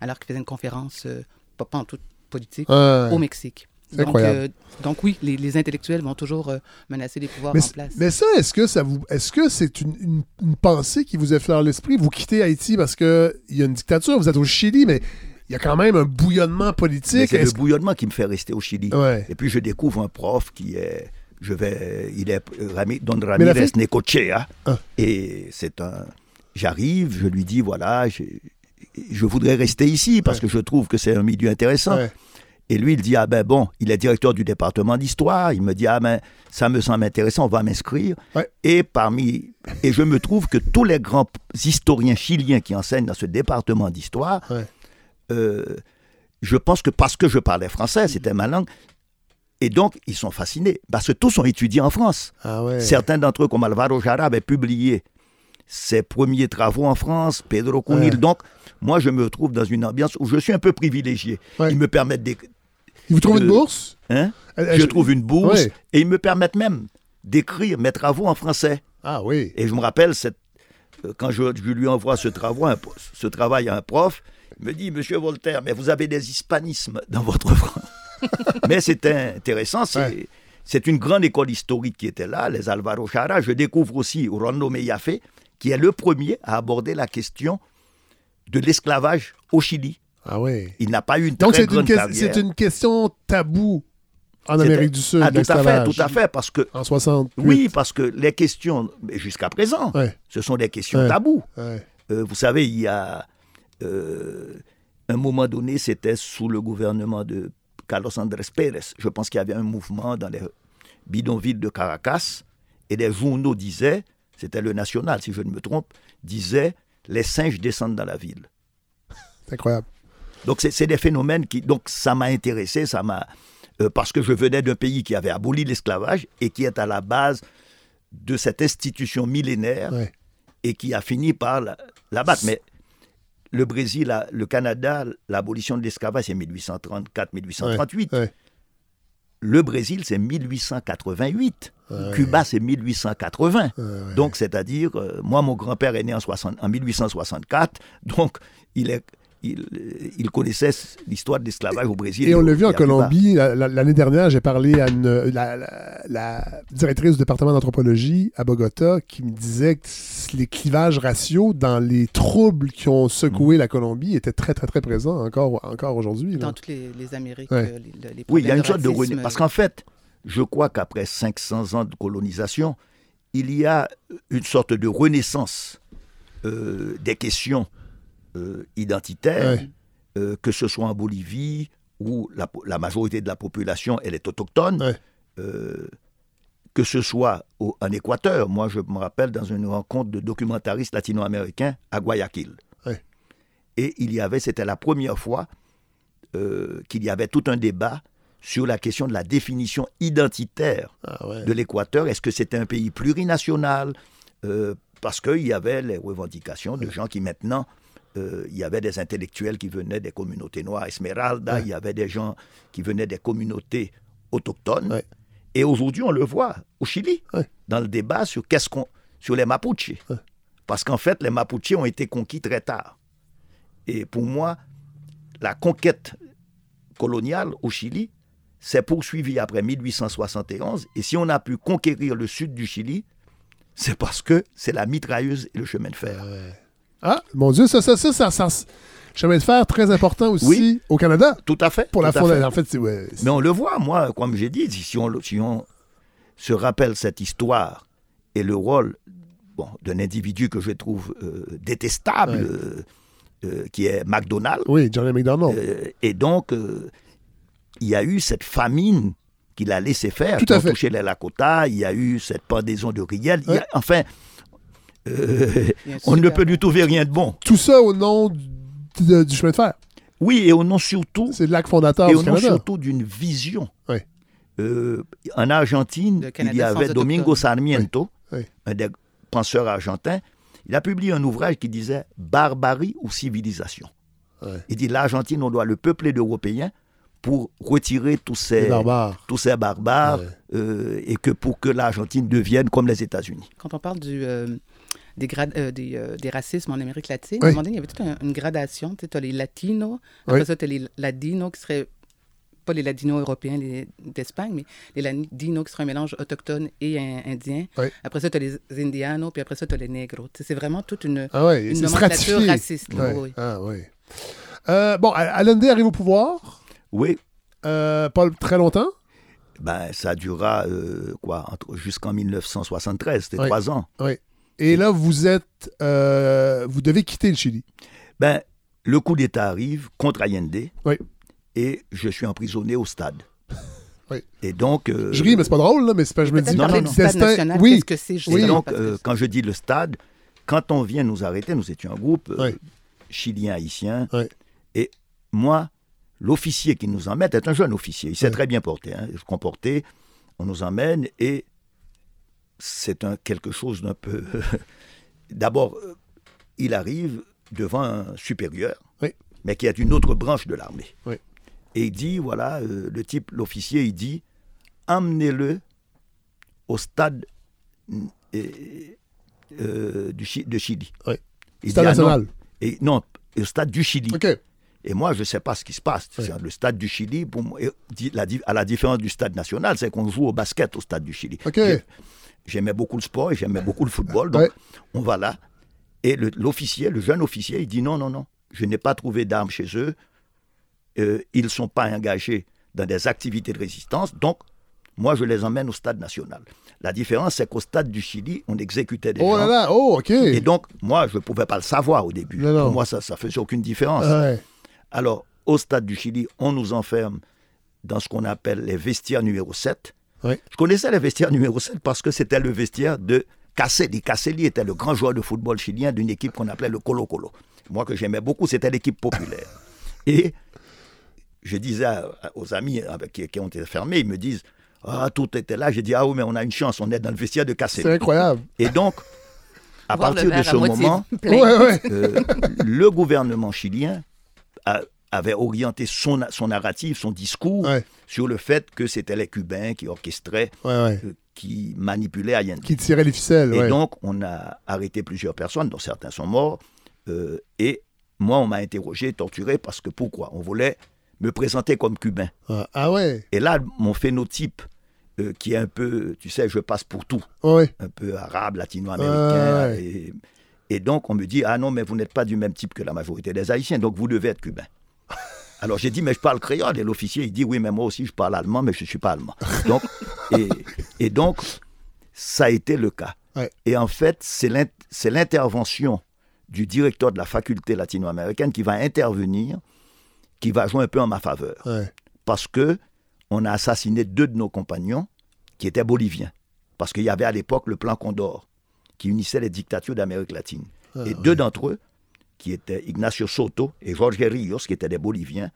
alors qu'il faisait une conférence, euh, pas, pas en toute politique, Ouais. au Mexique. C'est Donc, incroyable. euh, donc oui, les, les intellectuels vont toujours euh, menacer les pouvoirs mais, en place. mais ça, est-ce que ça vous, est-ce que c'est une, une- une pensée qui vous effleure l'esprit? Vous quittez Haïti parce que il y a une dictature, vous êtes au Chili, mais il y a quand même un bouillonnement politique. c'est le bouillonnement qui me fait rester au Chili. Ouais. Et puis je découvre un prof qui est, je vais, il est euh, Rami- Don Ramirez Necochea. Ah. Et c'est un, j'arrive, je lui dis voilà, j'ai- je voudrais rester ici parce Ouais. que je trouve que c'est un milieu intéressant. Ouais. Et lui, il dit, ah ben bon, il est directeur du département d'histoire. Il me dit, ah ben, ça me semble intéressant, on va m'inscrire. Ouais. Et parmi, et je me trouve que tous les grands historiens chiliens qui enseignent dans ce département d'histoire, euh, je pense que parce que je parlais français, c'était ma langue, et donc ils sont fascinés, parce que tous sont étudiés en France. Ah ouais. Certains d'entre eux, comme Alvaro Jara, avaient publié ses premiers travaux en France, Pedro Cunil. Ouais. Donc, moi, je me trouve dans une ambiance où je suis un peu privilégié. Ouais. Ils me permettent d'écrire. Ils vous trouvent une bourse Hein? Je trouve une bourse Ouais. et ils me permettent même d'écrire mes travaux en français. Ah oui. Et je me rappelle, cette, euh, quand je, je lui envoie ce, travail, un- ce travail à un prof, il me dit, Monsieur Voltaire, mais vous avez des hispanismes dans votre français. [LAUGHS] mais c'était intéressant, c'est Ouais. c'est une grande école historique qui était là, les Alvaro Chara. Je découvre aussi Rondo Meyafe, qui est le premier à aborder la question de l'esclavage au Chili. Ah oui. Il n'a pas eu une Donc, très c'est une, grande c'est une question taboue en Amérique du Sud, Ah, tout à fait, tout à fait, parce que En 60. oui, parce que les questions, jusqu'à présent, Ouais. ce sont des questions Ouais. tabous. Ouais. Euh, vous savez, il y a euh, un moment donné, c'était sous le gouvernement de Carlos Andrés Pérez. Je pense qu'il y avait un mouvement dans les bidonvilles de Caracas et des journaux disaient, c'était le National si je ne me trompe, disait les singes descendent dans la ville. C'est incroyable. Donc c'est des phénomènes qui donc ça m'a intéressé, ça m'a euh, parce que je venais d'un pays qui avait aboli l'esclavage et qui est à la base de cette institution millénaire Ouais. et qui a fini par la, la battre. Mais le Brésil, la- le Canada, l'abolition de l'esclavage, c'est 1834-1838. Ouais. Le Brésil, c'est 1888. Cuba, c'est 1880. Donc, c'est-à-dire, euh, moi, mon grand-père est né en, 60 en 1864. Donc, il, est, il, il connaissait l'histoire de l'esclavage au Brésil. Et on l'a vu en. Colombie la- la- l'année dernière, j'ai parlé à une, la, la- la directrice du département d'anthropologie à Bogota qui me disait que les clivages raciaux dans les troubles qui ont Mm. secoué la Colombie étaient très très très présents encore, encore aujourd'hui. Dans toutes les, les Amériques, Ouais. les, les Oui, il y a une sorte de racisme, Parce qu'en fait, je crois qu'après 500 ans de colonisation, il y a une sorte de renaissance euh, des questions euh, identitaires, Ouais. euh, que ce soit en Bolivie, où la, majorité de la population, elle est autochtone, Ouais. euh, que ce soit au- en Équateur. Moi, je me rappelle dans une rencontre de documentaristes latino-américains à Guayaquil. Ouais. Et il y avait, c'était la première fois euh, qu'il y avait tout un débat sur la question de la définition identitaire Ah ouais. de l'Équateur. Est-ce que c'était un pays plurinational? Euh, Parce qu'il y avait les revendications de gens qui maintenant, euh, il y avait des intellectuels qui venaient des communautés noires, Esmeralda, Ouais. il y avait des gens qui venaient des communautés autochtones. Ouais. Et aujourd'hui, on le voit au Chili, Ouais. dans le débat sur qu'est-ce qu'on, sur les Mapuches. Parce qu'en fait, les Mapuches ont été conquis très tard. Et pour moi, la conquête coloniale au Chili s'est poursuivie après 1871. Et si on a pu conquérir le sud du Chili, c'est parce que c'est la mitrailleuse et le chemin de fer. Ah, mon Dieu, ça, ça, ça, ça, ça- chemin de fer très important aussi Oui. au Canada. Tout à fait. Pour la fondation. En fait, ouais, Mais on le voit, moi, comme j'ai dit, si on, si on se rappelle cette histoire et le rôle bon, d'un individu que je trouve euh, détestable, Ouais. euh, euh, qui est McDonald, Oui, Johnny McDonald. euh, et donc euh, il y a eu cette famine qu'il a laissé faire, Tout à fait. touché les Lakota, il y a eu cette pendaison de Riel, Ouais. enfin, euh, Il y a un [LAUGHS] on ne peut tout faire rien de bon. Tout ça au nom du, de- du chemin de fer. Oui, et au nom surtout C'est le lac fondateur et au nom Canada. surtout d'une vision. Oui. Euh, en Argentine, Canada il y avait Domingo. Sarmiento, Oui. Oui. un des penseurs argentins. Il a publié un ouvrage qui disait Barbarie ou civilisation. Il dit l'Argentine, on doit le peupler d'Européens pour retirer tous ces, Les barbares. tous ces barbares euh, et que pour que l'Argentine devienne comme les États-Unis. Quand on parle du, euh, des, euh, des, euh, des racismes en Amérique latine, Oui. à un moment donné, il y avait toute un- une gradation. Tu as les latinos, après Oui. ça, tu as les ladinos qui seraient pas les ladinos européens les- d'Espagne, mais les ladinos qui seraient un mélange autochtone et in- indien. Oui. Après ça, tu as les indianos, puis après ça, tu as les negros. C'est vraiment toute une, Ah une nomenclature stratifié. raciste. là, Ouais. oui, oui. Ah oui. Euh, bon, Allende arrive au pouvoir. Oui, Euh, pas très longtemps. ben, ça durera euh, quoi, entre- jusqu'en 1973, c'était Oui. trois ans. Oui. Et là, vous êtes. euh, vous devez quitter le Chili. Ben, le coup d'État arrive contre Allende Oui. et je suis emprisonné au stade. [LAUGHS] Oui. Et donc, euh, Je ris, mais c'est pas drôle, là, mais c'est pas, je me dis. Non, non, non. national, Oui. qu'est-ce que c'est, Oui. donc euh, quand je dis le stade, quand on vient nous arrêter, nous étions un groupe Oui. chilien haïtien, Oui. et moi, l'officier qui nous emmène est un jeune officier. Il s'est Oui. très bien porté, hein, comporté. On nous emmène et c'est un quelque chose d'un peu. [LAUGHS] D'abord, euh, il arrive devant un supérieur, Oui. mais qui est d'une autre branche de l'armée. Oui. Et il dit voilà, euh, le type, l'officier, il dit emmenez-le au stade euh, du Chi- de Chili. Oui. Il Stade dit, ah non. national. Et non, au stade du Chili. Et moi, je ne sais pas ce qui se passe. Oui. Le stade du Chili, pour moi, à la différence du stade national, c'est qu'on joue au basket au stade du Chili. J'ai- J'aimais beaucoup le sport et j'aimais beaucoup le football. Donc, Ouais. on va là. Et le- l'officier, le, jeune officier, il dit non, non, non. je n'ai pas trouvé d'armes chez eux. Euh, ils ne sont pas engagés dans des activités de résistance. Donc, moi, je les emmène au stade national. La différence, c'est qu'au stade du Chili, on exécutait des Oh gens. là là, oh, OK. Et donc, moi, je ne pouvais pas le savoir au début. Non, non. Pour moi, ça ne faisait aucune différence. Ouais. Alors, au stade du Chili, on nous enferme dans ce qu'on appelle les vestiaires numéro 7. Oui. Je connaissais les vestiaires numéro 7 parce que c'était le vestiaire de Caselli. Caselli était le grand joueur de football chilien d'une équipe qu'on appelait le Colo Colo. Moi, que j'aimais beaucoup, c'était l'équipe populaire. [COUGHS] Et je disais aux amis avec qui, qui ont été fermés, ils me disent Ah, tout était là. J'ai dit Ah oui, mais on a une chance, on est dans le vestiaire de C'est Caselli. incroyable. Et donc, à Voir le partir de ce moment, plein. Ouais, ouais. euh, le gouvernement chilien a- avait orienté son, son narratif, son discours Ouais. sur le fait que c'était les Cubains qui orchestraient, Ouais, ouais. euh, qui manipulaient Allende. Qui tirait les ficelles, Et donc, on a arrêté plusieurs personnes, dont certains sont morts. euh, et moi, on m'a interrogé, torturé, parce que pourquoi? On voulait me présenter comme Cubain. Ah, ah ouais. Et là, mon phénotype, euh, qui est un peu, tu sais, je passe pour tout ouais. un peu arabe, latino-américain. Ouais. Et, et donc, on me dit, ah non, mais vous n'êtes pas du même type que la majorité des Haïtiens, donc vous devez être cubain. [LAUGHS] Alors j'ai dit, mais je parle créole. Et l'officier, il dit, oui, mais moi aussi, je parle allemand, mais je ne suis pas allemand. Donc, [LAUGHS] et, et donc, ça a été le cas. Ouais. Et en fait, c'est l'in- c'est l'intervention du directeur de la faculté latino-américaine qui va intervenir, qui va jouer un peu en ma faveur ouais. parce que on a assassiné deux de nos compagnons qui étaient boliviens. Parce qu'il y avait à l'époque le plan Condor, qui unissait les dictatures d'Amérique latine. et deux d'entre eux, qui étaient Ignacio Soto et Jorge Rios, qui étaient des Boliviens.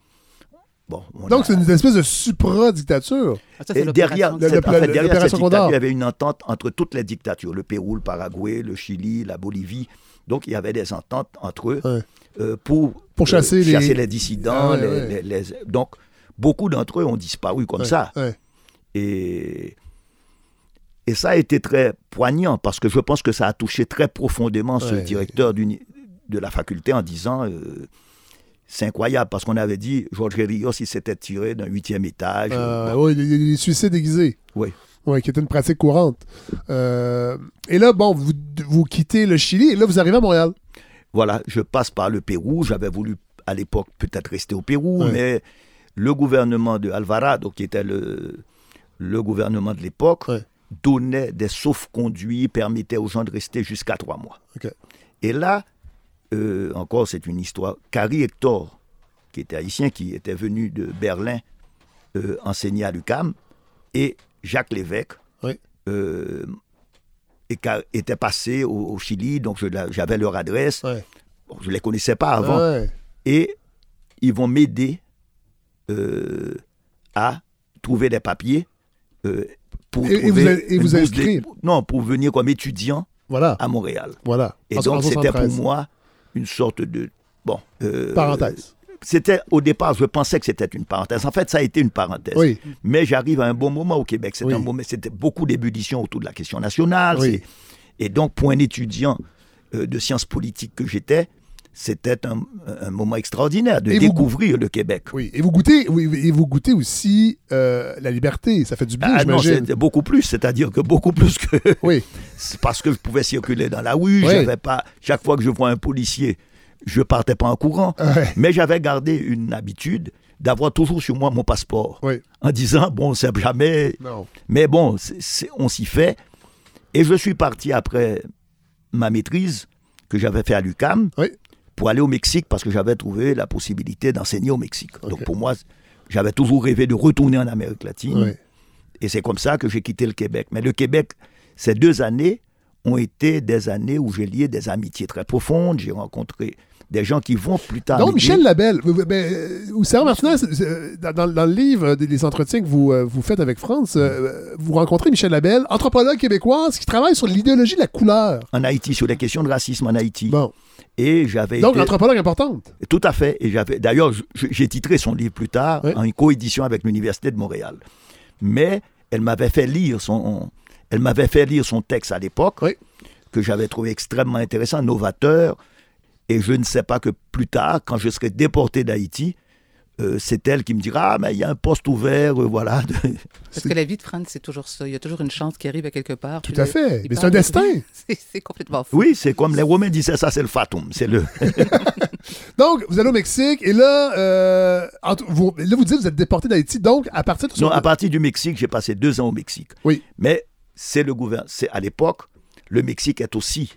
Bon, on Donc, a- c'est une espèce de supra-dictature. Ah, derrière, cette, en fait, derrière cette dictature, Condor. il y avait une entente entre toutes les dictatures, le Pérou, le Paraguay, le Chili, la Bolivie. Donc, il y avait des ententes entre eux Ouais. euh, pour, Pour chasser les- chasser les dissidents. Ah ouais, les- ouais. les- les- Donc, beaucoup d'entre eux ont disparu comme Ouais, ça. ouais. Et, et ça a été très poignant parce que je pense que ça a touché très profondément ce Ouais. directeur de la faculté en disant euh, c'est incroyable parce qu'on avait dit Georges Rios il s'était tiré d'un huitième étage. Euh, Bon, ouais, les, les suicides déguisés. Oui. Ouais, qui était une pratique courante. Euh, et là, bon, vous, vous quittez le Chili et là, vous arrivez à Montréal. Voilà, je passe par le Pérou. J'avais voulu à l'époque peut-être rester au Pérou, mais le gouvernement de Alvarado, qui était le, le gouvernement de l'époque, donnait des sauf-conduits, permettait aux gens de rester jusqu'à trois mois. Et là, euh, encore, c'est une histoire. Carrie Hector, qui était haïtien, qui était venu de Berlin euh, enseigner à l'UCAM, et Jacques Lévesque, Oui. euh, et était passé au, au Chili, donc j'avais leur adresse. Bon, je ne les connaissais pas avant. Et ils vont m'aider euh, à trouver des papiers euh, pour Et- et trouver vous allez- et une vous bourse inscrire. de- non, pour venir comme étudiant Voilà. à Montréal. Voilà. Et En- donc, c'était pour 73. moi une sorte de. Bon. euh, Parenthèse. C'était au départ, je pensais que c'était une parenthèse. En fait, ça a été une parenthèse. Oui. Mais j'arrive à un bon moment au Québec. C'était Oui. beaucoup d'ébullition autour de la question nationale. Oui. Et donc, pour un étudiant euh, de sciences politiques que j'étais, c'était un, un moment extraordinaire de Et vous- découvrir le Québec. Oui. Et vous goûtez, oui, et vous goûtez aussi euh, la liberté. Ça fait du bien, Ah non, j'imagine. c'était beaucoup plus, c'est-à-dire que beaucoup plus que. [LAUGHS] Oui. C'est parce que je pouvais circuler dans la rue, Oui. j'avais pas. Chaque fois que je vois un policier, je partais pas en courant. Ouais. Mais j'avais gardé une habitude d'avoir toujours sur moi mon passeport. Oui. En disant, bon, on sait jamais. Non. Mais bon, on s'y fait. Et je suis parti après ma maîtrise que j'avais fait à l'UCAM Oui. Pour aller au Mexique parce que j'avais trouvé la possibilité d'enseigner au Mexique. Donc pour moi, j'avais toujours rêvé de retourner en Amérique latine. Oui. Et c'est comme ça que j'ai quitté le Québec. Mais le Québec, ces deux années ont été des années où j'ai lié des amitiés très profondes. J'ai rencontré des gens qui vont plus tard. Donc. Michel Labelle, vous- ben, euh, Martinez, euh, dans, dans- le livre euh, des entretiens que vous, vous faites avec France, vous rencontrez Michel Labelle, anthropologue québécoise qui travaille sur l'idéologie de la couleur. En Haïti, sur les questions de racisme en Haïti. Bon. Et j'avais Donc, été... anthropologue importante. Tout à fait. Et j'avais, d'ailleurs, j'ai titré son livre plus tard Oui. en une coédition avec l'Université de Montréal. Mais elle m'avait fait lire son, elle m'avait fait lire son texte à l'époque, Oui. que j'avais trouvé extrêmement intéressant, novateur. Et je ne sais pas que plus tard, quand je serai déporté d'Haïti, euh, c'est elle qui me dira Ah, mais il y a un poste ouvert, euh, voilà. [LAUGHS] Parce que la vie de Franz, c'est toujours ça. Il y a toujours une chance qui arrive à quelque part. Tout à fait. Mais c'est un de- destin. [LAUGHS] C'est complètement fou. oui, c'est comme les Romains disaient ça, c'est le fatum. C'est le. [LAUGHS] Donc, vous allez au Mexique et là, euh, entre- vous, là, vous dites que vous êtes déporté d'Haïti. Donc, à partir de ce Non, à partir du Mexique, j'ai passé deux ans au Mexique. Oui. Mais c'est le gouvernement. C'est à l'époque, le Mexique est aussi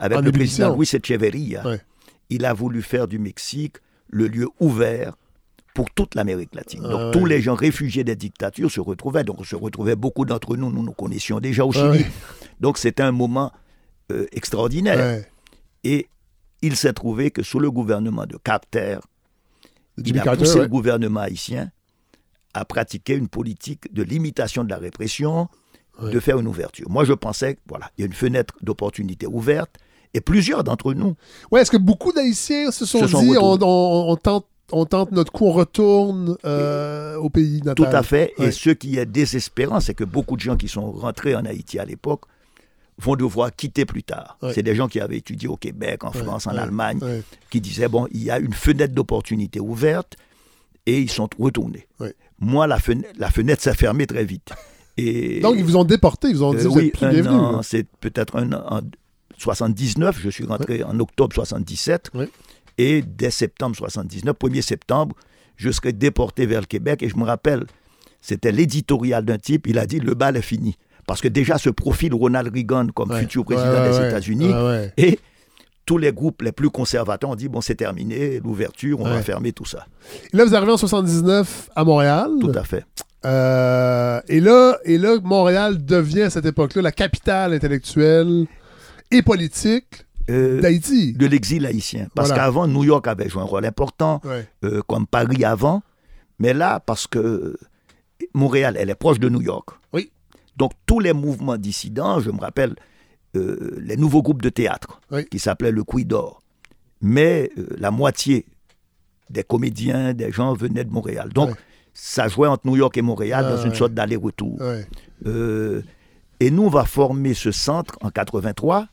avec En le président Luis Echeverría. Ouais. Il a voulu faire du Mexique le lieu ouvert pour toute l'Amérique latine. Ah Donc ouais. tous les gens réfugiés des dictatures se retrouvaient. Donc on se retrouvait beaucoup d'entre nous, nous nous connaissions déjà au Ah Chili. ouais. Donc c'était un moment euh, extraordinaire. Et il s'est trouvé que sous le gouvernement de Carter, il a poussé le gouvernement haïtien à pratiquer une politique de limitation de la répression, De faire une ouverture. Moi, je pensais voilà, il y a une fenêtre d'opportunité ouverte, et plusieurs d'entre nous, Ouais, est-ce que beaucoup d'Haïtiens se sont Se sont dit on, retournés. on- on tente, on tente notre coup, on retourne euh, au pays natal? tout à fait. Ouais. Et ce qui est désespérant, c'est que beaucoup de gens qui sont rentrés en Haïti à l'époque vont devoir quitter plus tard. Ouais. C'est des gens qui avaient étudié au Québec, en Ouais, France, en ouais, Allemagne, qui disaient bon, il y a une fenêtre d'opportunité ouverte, et ils sont retournés. Moi, la fenêtre, la fenêtre s'est fermée très vite. Et Donc, ils vous ont déporté, ils vous ont dit Euh, vous oui, êtes plus bienvenus. c'est peut-être un an en 79, je suis rentré en octobre 77, Oui. et dès septembre 79, 1er septembre, je serai déporté vers le Québec, et je me rappelle, c'était l'éditorial d'un type, il a dit, le bal est fini. Parce que déjà ce profil Ronald Reagan comme Ouais. futur président Ouais, ouais, des ouais. États-Unis, Ouais, ouais. et tous les groupes les plus conservateurs ont dit, bon, c'est terminé, l'ouverture, on Ouais. va fermer tout ça. Et là, vous arrivez en 79 à Montréal. Tout à fait. Euh, et, là, et là, Montréal devient à cette époque-là la capitale intellectuelle et politique Euh, d'Haïti. de l'exil haïtien. Parce Voilà. qu'avant, New York avait joué un rôle important. Ouais. euh, comme Paris avant, mais là, parce que Montréal, elle est proche de New York. Oui. Donc, tous les mouvements dissidents, je me rappelle, les nouveaux groupes de théâtre Oui. qui s'appelaient le Quidor, mais la moitié des comédiens, des gens venaient de Montréal. Donc, Ouais. Ça jouait entre New York et Montréal Ah, dans une ouais. sorte d'aller-retour. Ouais. Euh, et nous, on va former ce centre en 83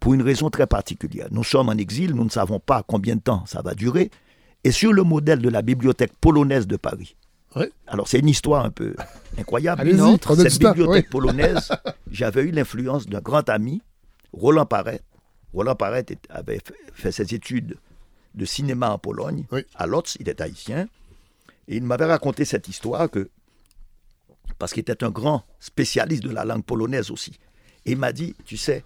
pour une raison très particulière. Nous sommes en exil, nous ne savons pas combien de temps ça va durer, et sur le modèle de la bibliothèque polonaise de Paris. Ouais. Alors, c'est une histoire un peu incroyable. Autre, cette bibliothèque oui. polonaise, [LAUGHS] j'avais eu l'influence d'un grand ami, Roland Parette. Roland Parette est- avait fait ses études de cinéma en Pologne, Oui. à Lodz, il est haïtien, et il m'avait raconté cette histoire que parce qu'il était un grand spécialiste de la langue polonaise aussi. Et il m'a dit, tu sais,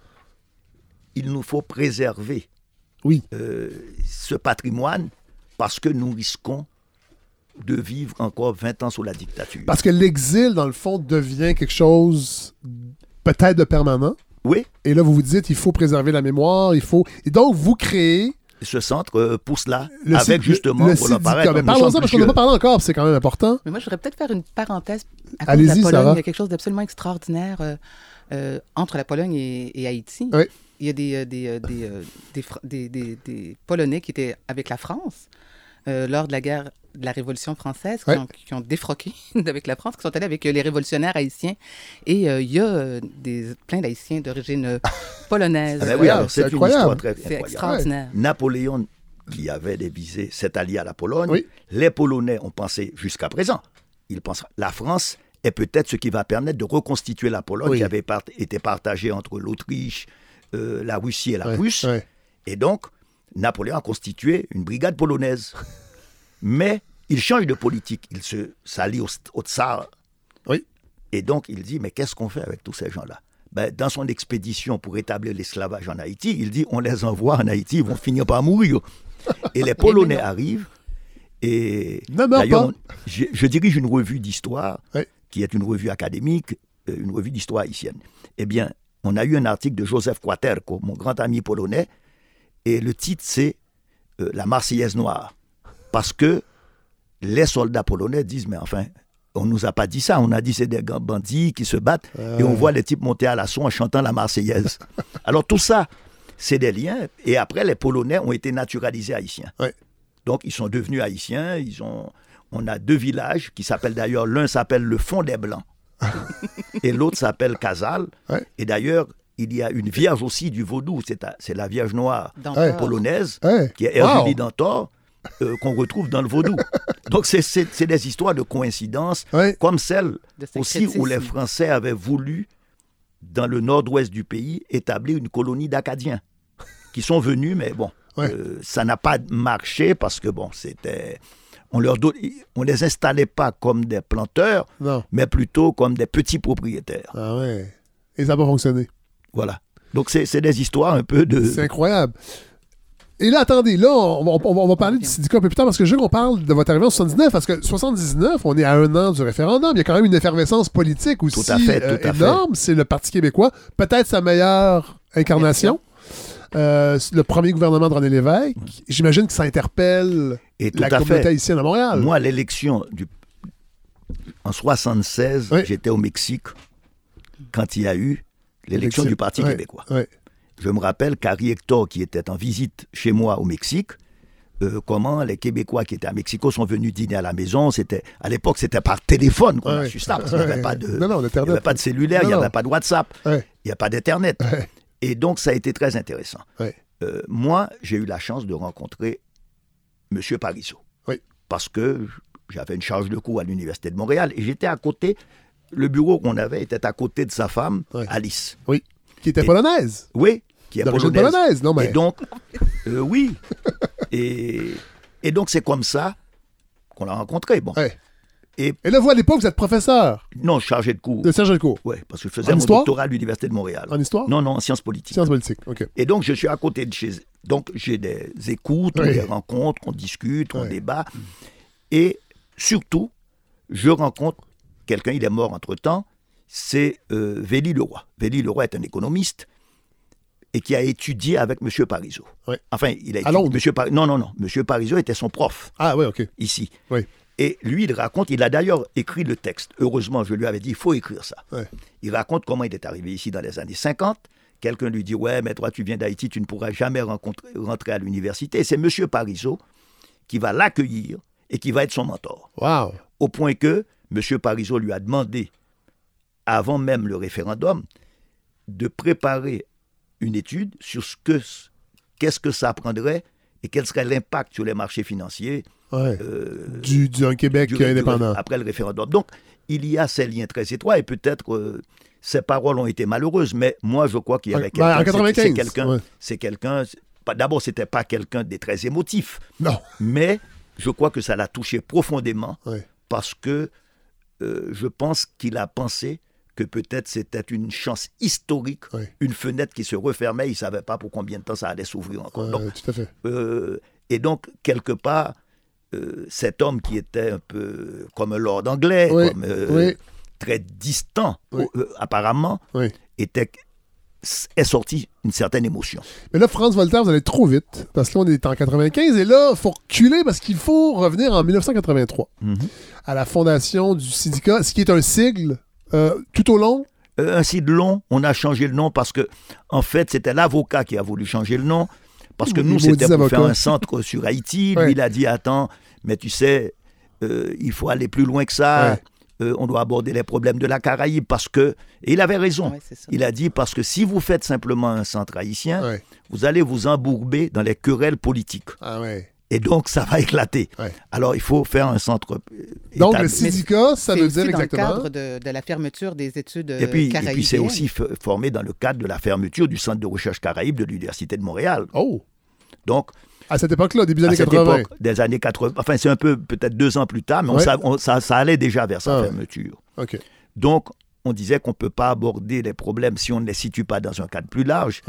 il nous faut préserver Oui. euh, ce patrimoine parce que nous risquons de vivre encore 20 ans sous la dictature. Parce que l'exil, dans le fond, devient quelque chose peut-être de permanent. Oui, Et là, vous vous dites, il faut préserver la mémoire, il faut... Et donc, vous créez ce centre euh, pour cela, le avec site- justement le, d'ICA. Mais parlons-en parce qu'on n'a pas parlé encore, c'est quand même important. Mais moi, je voudrais peut-être faire une parenthèse. À cause de Allez-y, la Pologne, Sarah. il y a quelque chose d'absolument extraordinaire euh, euh, entre la Pologne et, et Haïti. Oui. Il y a des, euh, des, euh, des, euh, des, Fr- des- des- des Polonais qui étaient avec la France euh, lors de la guerre de la Révolution française, qui, Ouais. ont, qui ont défroqué [LAUGHS] avec la France, qui sont allés avec euh, les révolutionnaires haïtiens. Et euh, il y a euh, des, plein d'Haïtiens d'origine [LAUGHS] polonaise. Ah ben oui, c'est c'est une incroyable. histoire très C'est incroyable. extraordinaire. Napoléon, qui avait des visées, s'est allié à la Pologne. Oui. Les Polonais ont pensé jusqu'à présent. Ils pensent la France est peut-être ce qui va permettre de reconstituer la Pologne Oui. qui avait part- été partagée entre l'Autriche, euh, la Russie et la Ouais, Prusse. ouais. Et donc, Napoléon a constitué une brigade polonaise. [LAUGHS] Mais il change de politique. Il se s'allie au, au tsar. Oui. Et donc, il dit, mais qu'est-ce qu'on fait avec tous ces gens-là? Ben, Dans son expédition pour établir l'esclavage en Haïti, il dit, on les envoie en Haïti, ils vont finir par mourir. Et les [LAUGHS] Polonais arrivent. Et d'ailleurs, je, je dirige une revue d'histoire, Oui. qui est une revue académique, euh, une revue d'histoire haïtienne. Eh bien, on a eu un article de Joseph Quaterco, mon grand ami polonais, et le titre c'est euh, La Marseillaise noire. Parce que les soldats polonais disent, mais enfin, on nous a pas dit ça, on a dit c'est des grands bandits qui se battent, et on voit les types monter à l'assaut en chantant la Marseillaise. [LAUGHS] Alors tout ça, c'est des liens, et après les Polonais ont été naturalisés haïtiens. Ouais. Donc ils sont devenus haïtiens, ils ont, on a deux villages qui s'appellent d'ailleurs, l'un s'appelle le Fond des Blancs, [LAUGHS] et l'autre s'appelle Casal, Ouais. et d'ailleurs, il y a une vierge aussi du vaudou, c'est la- c'est la Vierge Noire Ouais. polonaise, Ouais. qui est Wow. Herjulie d'Antor, euh, qu'on retrouve dans le vaudou. [LAUGHS] Donc, c'est- des histoires de coïncidence, Ouais. comme celle aussi où les. Français avaient voulu, dans le nord-ouest du pays, établir une colonie d'Acadiens qui sont venus, mais bon, Ouais. euh, ça n'a pas marché parce que, bon, c'était. On leur don- on les installait pas comme des planteurs, Non. mais plutôt comme des petits propriétaires. Ah ouais. Et ça n'a pas fonctionné. Voilà. Donc, c'est c'est des histoires un peu de. C'est incroyable. Et là, attendez, là, on va, on va- on va parler du syndicat un peu plus tard parce que je veux qu'on parle de votre arrivée en 79 parce que 79, on est à un an du référendum. Il y a quand même une effervescence politique aussi Tout à fait, tout euh, à fait. énorme. C'est le Parti québécois, peut-être sa meilleure incarnation. Euh, le premier gouvernement de René Lévesque. J'imagine que ça interpelle Et tout la à communauté fait. haïtienne à Montréal. Moi, l'élection du... en 76, Oui. j'étais au Mexique quand il y a eu l'élection du Parti québécois. ouais. Je me rappelle qu'Harry Hector, qui était en visite chez moi au Mexique, euh, comment les Québécois qui étaient à Mexico sont venus dîner à la maison. C'était à l'époque, c'était par téléphone qu'on a su ça, parce qu'il n'y avait Ouais. pas de, Non, non, il y l'Internet. avait pas de cellulaire, il n'y avait pas de WhatsApp, Ouais. il n'y a pas d'Internet. Et donc, ça a été très intéressant. Euh, moi, j'ai eu la chance de rencontrer M. Parizeau. Oui. Parce que j'avais une charge de cours à l'Université de Montréal et j'étais à côté, le bureau qu'on avait était à côté de sa femme. Alice. Oui. Qui était Et- polonaise. Oui, qui est D'origine polonaise. polonaise. Non, mais. Et donc, euh, oui. et, et donc, c'est comme ça qu'on l'a rencontré. Bon. Ouais. Et Et là, vous, à l'époque, vous êtes professeur non, chargé de cours. de Serge Delcourt Oui, parce que je faisais En mon histoire doctorat à l'Université de Montréal. en histoire. Non, non, en sciences politiques. Sciences politiques. OK. Et donc, je suis à côté de chez Donc, j'ai des écoutes, Oui. des rencontres, on discute, on Oui. débat. Et surtout, je rencontre quelqu'un, il est mort entre-temps, c'est euh, Véli Leroy. Véli Leroy est un économiste et qui a étudié avec M. Parizeau. Oui. Enfin, il a À étudié- Londres. Monsieur Par- Non, non, non. M. Parizeau était son prof Ah, ouais, OK. ici. Oui. Et lui, il raconte, il a d'ailleurs écrit le texte. Heureusement, je lui avais dit, il faut écrire ça. Ouais. Il raconte comment il est arrivé ici dans les années 50. Quelqu'un lui dit, ouais, mais toi, tu viens d'Haïti, tu ne pourras jamais rencontrer- rentrer à l'université. Et c'est M. Parizeau qui va l'accueillir et qui va être son mentor. Wow. Au point que M. Parizeau lui a demandé, avant même le référendum, de préparer une étude sur ce que qu'est-ce que ça prendrait et quel serait l'impact sur les marchés financiers Ouais. euh, Du, du un Québec du- du- indépendant. après le référendum. Donc, il y a ces liens très étroits et peut-être euh, ces paroles ont été malheureuses, mais moi, je crois qu'il y avait en quelqu'un. c'est- 95, C'est quelqu'un. C'est quelqu'un. D'abord, c'était pas quelqu'un de très émotif, Non. mais je crois que ça l'a touché profondément Ouais. parce que euh, je pense qu'il a pensé que peut-être c'était une chance historique, une fenêtre qui se refermait, il ne savait pas pour combien de temps ça allait s'ouvrir encore. Donc, tout à fait. euh, et donc, quelque part, euh, cet homme qui était un peu comme un lord anglais, comme, euh, très distant, apparemment, était, est sorti une certaine émotion. Mais là, France Voltaire, vous allez trop vite, parce que là, on est en 95, et là, il faut reculer parce qu'il faut revenir en 1983, Mhm. à la fondation du syndicat, ce qui est un sigle euh, tout au long? Euh, ainsi de long, on a changé le nom parce que, en fait, c'était l'avocat qui a voulu changer le nom. Parce que nous, c'était pour faire un centre [LAUGHS] sur Haïti. Ouais. Lui, il a dit Attends, mais tu sais, euh, il faut aller plus loin que ça. Ouais. Euh, on doit aborder les problèmes de la Caraïbe parce que. Et il avait raison. Ouais. Il a dit parce que si vous faites simplement un centre haïtien, Ouais. vous allez vous embourber dans les querelles politiques. Ah ouais. Et donc, ça va éclater. Ouais. Alors, il faut faire un centre. euh, Donc, établi. le syndicat, ça C'est veut aussi dire dans exactement? le cadre de, de la fermeture des études Et puis, et puis c'est aussi formé dans le cadre de la fermeture du Centre de recherche caraïbe de l'Université de Montréal. Oh, Donc, à cette époque-là, début des à années cette 80. époque, des années 80, enfin, c'est un peu peut-être deux ans plus tard, mais on Ouais. ça, ça allait déjà vers sa Ah ouais. fermeture. OK. Donc, on disait qu'on ne peut pas aborder les problèmes si on ne les situe pas dans un cadre plus large,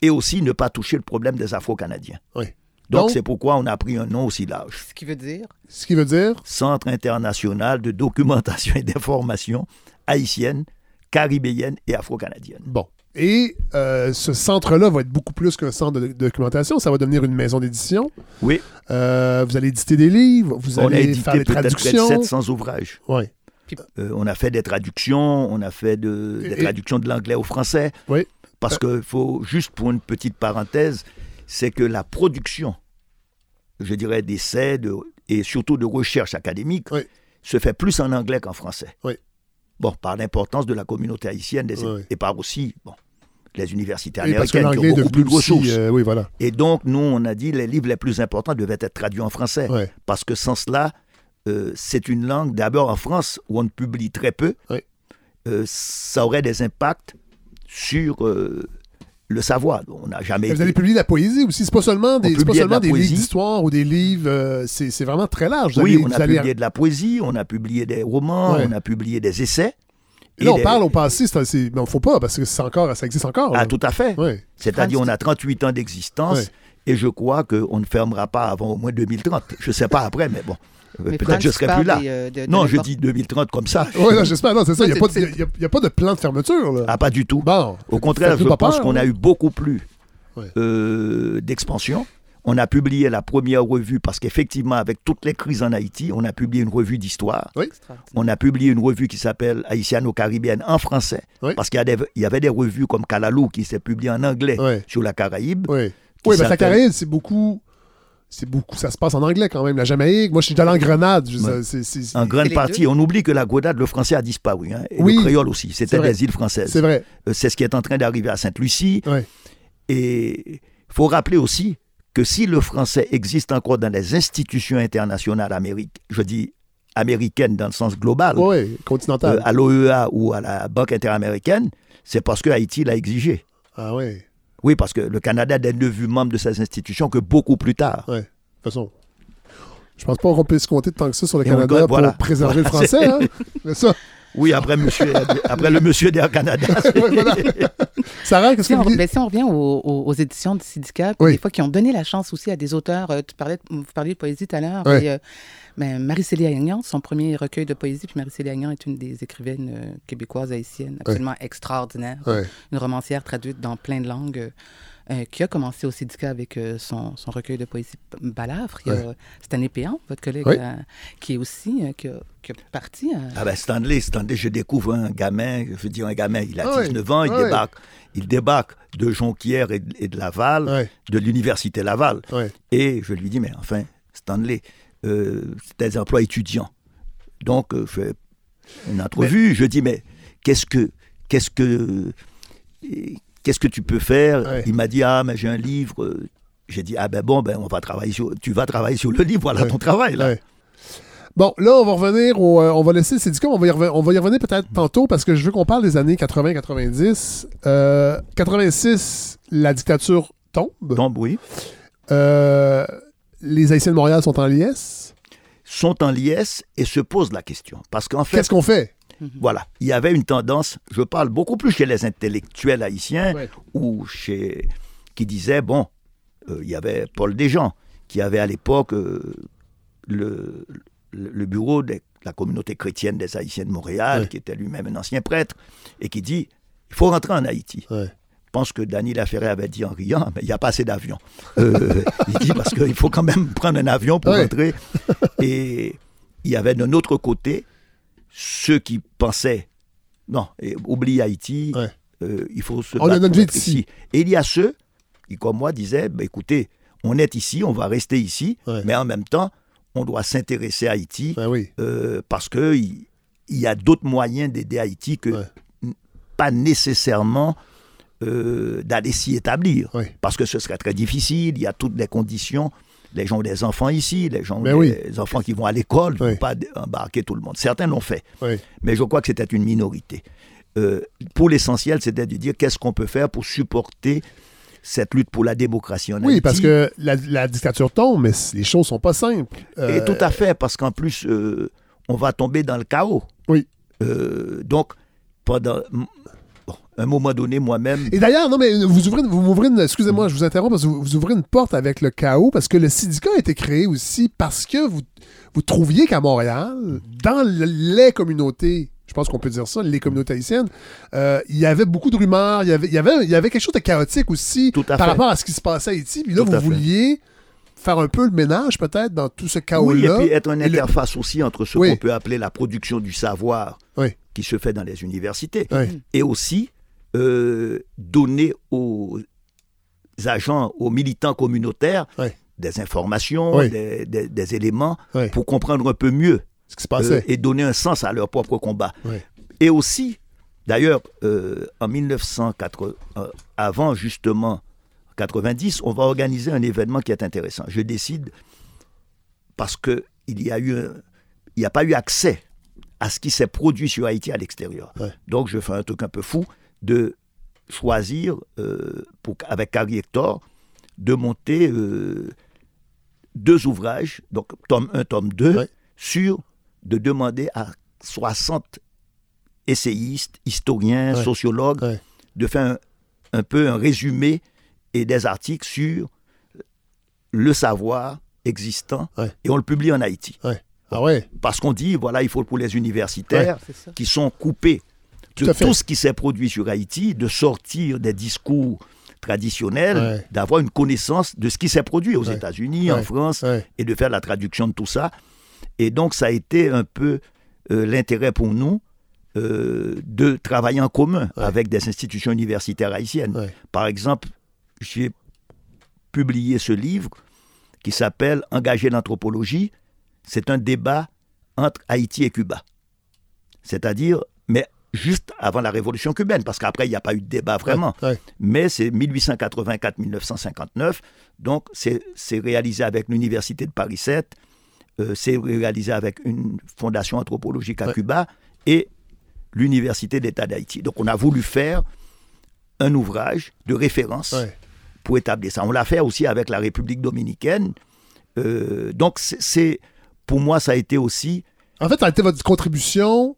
et aussi ne pas toucher le problème des Afro-Canadiens. Oui. Donc, c'est pourquoi on a pris un nom aussi large. Ce qui veut dire? Ce qui veut dire? Centre international de documentation et d'information haïtienne, caribéenne et afro-canadienne. Bon. Et euh, ce centre-là va être beaucoup plus qu'un centre de documentation. Ça va devenir une maison d'édition. Oui, Euh, vous allez éditer des livres, vous on a allez édité faire des peut-être près de traductions. 700 ouvrages. Ouais. Euh, on a fait des traductions, on a fait de, des Et- traductions de l'anglais au français. Oui. Parce que faut, juste pour une petite parenthèse, c'est que la production, je dirais, d'essais de, et surtout de recherche académique, Oui. se fait plus en anglais qu'en français. Oui. Bon, par l'importance de la communauté haïtienne des- Oui. et par aussi bon, les universités Oui, américaines qui ont beaucoup plus de ressources. euh, oui, voilà. Et donc, nous, on a dit les livres les plus importants devaient être traduits en français. Ouais. Parce que sans cela, euh, c'est une langue, d'abord en France, où on publie très peu. Oui. Euh, ça aurait des impacts sur euh, le savoir. On n'a jamais Et Vous été- allez publier la poésie aussi. C'est pas seulement des, c'est pas de seulement des livres d'histoire ou des livres. euh, c'est c'est vraiment très large. Vous Oui, on a allez- publié de la poésie, on a publié des romans, Ouais. on a publié des essais. Là, on des- parle au passé, c'est on faut pas parce que c'est encore, ça existe encore. Ah, là. tout à fait. Ouais. C'est-à-dire, on a 38 ans d'existence Ouais. et je crois qu'on ne fermera pas avant au moins 2030. Je ne sais pas après, mais bon, peut-être je tu serai parles plus là. des, euh, de- de non, je dis 2030 comme ça. Non, j'espère. Non, c'est ça. Il n'y a, a- il y a pas de plan de fermeture. Là. Ah, pas du tout. Bon. Au contraire, je pense peur, qu'on hein. a eu beaucoup plus Ouais. euh, d'expansion. On a publié la première revue parce qu'effectivement, avec toutes les crises en Haïti, on a publié une revue d'histoire. On a publié une revue qui s'appelle Haïtiano-Caribéenne en français. Oui. Parce qu'il y, a des- il y avait des revues comme Kalalou qui s'est publiée en anglais sur la Caraïbe. Oui. Oui, mais la Caraïbe, c'est beaucoup. C'est beaucoup. Ça se passe en anglais quand même. La Jamaïque. Moi, je suis allé en Grenade. Je- Ouais. c'est- c'est- c'est- En grande partie, on oublie que la Grenade, le français a disparu. hein, et Oui. le créole aussi. C'était des îles françaises. C'est vrai. Euh, C'est ce qui est en train d'arriver à Sainte-Lucie. Ouais. Et il faut rappeler aussi que si le français existe encore dans les institutions internationales américaines, je dis américaines dans le sens global, euh, continental. à l'OEA ou à la Banque interaméricaine, c'est parce que Haïti l'a exigé. Ah oui. Oui, parce que le Canada n'est devenu membre de ces institutions que beaucoup plus tard. Ouais. De toute façon. Je pense pas qu'on peut se compter tant que ça sur le Et Canada pour voilà. préserver le [LAUGHS] français. Hein? Ça. Oui, après, monsieur, après le monsieur d'Air Canada. [LAUGHS] Voilà. Sarah, qu'est-ce Si que on, vous dites? ben, si on revient aux, aux- aux éditions de Syndicat, Oui. des fois qui ont donné la chance aussi à des auteurs, euh, tu parlais, vous parliez de poésie tout à l'heure, et, euh, ben, Marie-Célie Agnan, son premier recueil de poésie, puis Marie-Célie Agnan est une des écrivaines euh, québécoises haïtiennes absolument extraordinaire, Ouais. une romancière traduite dans plein de langues. euh, euh, qui a commencé au syndicat avec euh, son, son recueil de poésie Balafre. Il y a Stanley Péan, votre collègue, Oui. euh, qui est aussi, euh, qui, a, qui a parti. euh, Ah ben Stanley, Stanley, je découvre un gamin, je veux dire un gamin, il a Ah ouais, 19 ans, il ah débarque. Il débarque de Jonquière et, et de Laval, de l'université Laval. Et je lui dis, mais enfin, Stanley, euh, des emplois étudiants. Donc, euh, je fais une entrevue, je dis, mais qu'est-ce que, qu'est-ce que, qu'est-ce que tu peux faire? Ouais. Il m'a dit, ah, mais j'ai un livre. J'ai dit, ah ben bon, ben on va travailler sur, tu vas travailler sur le livre, voilà Ouais. ton travail là. Ouais. Bon, là, on va revenir au. euh, on va laisser le syndicat, on va y, reven- on va y revenir peut-être tantôt parce que je veux qu'on parle des années 80-90. Euh, 86, la dictature tombe. Donc oui, Euh, les Haïtiens de Montréal sont en liesse? sont en liesse et se posent la question. Parce qu'en fait, Qu'est-ce qu'on fait? Voilà, il y avait une tendance, je parle beaucoup plus chez les intellectuels haïtiens Ouais. ou chez qui disaient bon, euh, il y avait Paul Desjans qui avait à l'époque euh, le, le, le bureau de la communauté chrétienne des Haïtiens de Montréal, Ouais. qui était lui-même un ancien prêtre, et qui dit il faut rentrer en Haïti. Ouais. Je pense que Dany Laferré avait dit en riant, mais il n'y a pas assez d'avions. Euh, il dit parce qu'il faut quand même prendre un avion pour Ouais. rentrer. Et il y avait d'un autre côté ceux qui pensaient, non, et oublie Haïti, Ouais. euh, il faut se On battre être ici. Et il y a ceux qui, comme moi, disaient, ben, écoutez, on est ici, on va rester ici, Ouais. mais en même temps, on doit s'intéresser à Haïti Ben oui. euh, parce qu'il il y a d'autres moyens d'aider Haïti que Ouais. pas nécessairement euh, d'aller s'y établir. Parce que ce serait très difficile, il y a toutes les conditions. Les gens ont des enfants ici, les gens ont Ben oui. des enfants qui vont à l'école, ne faut pas embarquer tout le monde. Certains l'ont fait, mais je crois que c'était une minorité. Euh, pour l'essentiel, c'était de dire qu'est-ce qu'on peut faire pour supporter cette lutte pour la démocratie en Oui, parce que la, la dictature tombe, mais les choses sont pas simples. Et Euh, tout à fait, parce qu'en plus, euh, on va tomber dans le chaos. Oui. Euh, donc, pendant un moment donné, moi-même, Et d'ailleurs, non, mais vous ouvrez, vous m'ouvrez une, excusez-moi, je vous interromps parce que vous, vous ouvrez une porte avec le chaos parce que le syndicat a été créé aussi parce que vous, vous trouviez qu'à Montréal, dans le- les communautés, je pense qu'on peut dire ça, les communautés haïtiennes, euh, il y avait beaucoup de rumeurs, il y avait, il y avait, il y avait quelque chose de chaotique aussi Tout par fait. rapport à ce qui se passait à Haïti. Puis là, Tout vous vouliez faire un peu le ménage peut-être dans tout ce oui, et chaos-là. puis être une le- interface aussi entre ce Oui. qu'on peut appeler la production du savoir Oui. qui se fait dans les universités Oui. et aussi euh, donner aux agents, aux militants communautaires des informations, des, des- des éléments pour comprendre un peu mieux Ce qui se passait. euh, et donner un sens à leur propre combat. Et aussi D'ailleurs, euh, en 1980, euh, avant justement 90, on va organiser un événement qui est intéressant. Je décide parce que il y a eu, un- il n'y a pas eu accès à ce qui s'est produit sur Haïti à l'extérieur. Donc, je fais un truc un peu fou de choisir euh, pour, avec Carrie Hector de monter euh, deux ouvrages, donc tome 1, tome 2, Ouais. sur de demander à 60 essayistes, historiens, Ouais. sociologues, Ouais. de faire un, un peu un résumé et des articles sur le savoir existant et on le publie en Haïti. Ah ouais. Parce qu'on dit, voilà, il faut pour les universitaires qui sont coupés de tout ce qui s'est produit sur Haïti, de sortir des discours traditionnels, Ouais. d'avoir une connaissance de ce qui s'est produit aux Ouais. États-Unis, en. France, et de faire la traduction de tout ça. Et donc, ça a été un peu euh, l'intérêt pour nous euh, de travailler en commun avec des institutions universitaires haïtiennes. Par exemple, j'ai publié ce livre qui s'appelle Engager l'anthropologie. C'est un débat entre Haïti et Cuba. C'est-à-dire, mais juste avant la révolution cubaine, parce qu'après, il n'y a pas eu de débat vraiment. Ouais. Mais c'est 1884-1959. Donc, c'est réalisé avec l'Université de Paris 7. euh, c'est réalisé avec une fondation anthropologique à Ouais. Cuba et l'Université d'État d'Haïti. Donc, on a voulu faire un ouvrage de référence pour établir ça. On l'a fait aussi avec la République dominicaine. Euh, donc, c'est pour moi, ça a été aussi En fait, ça a été votre contribution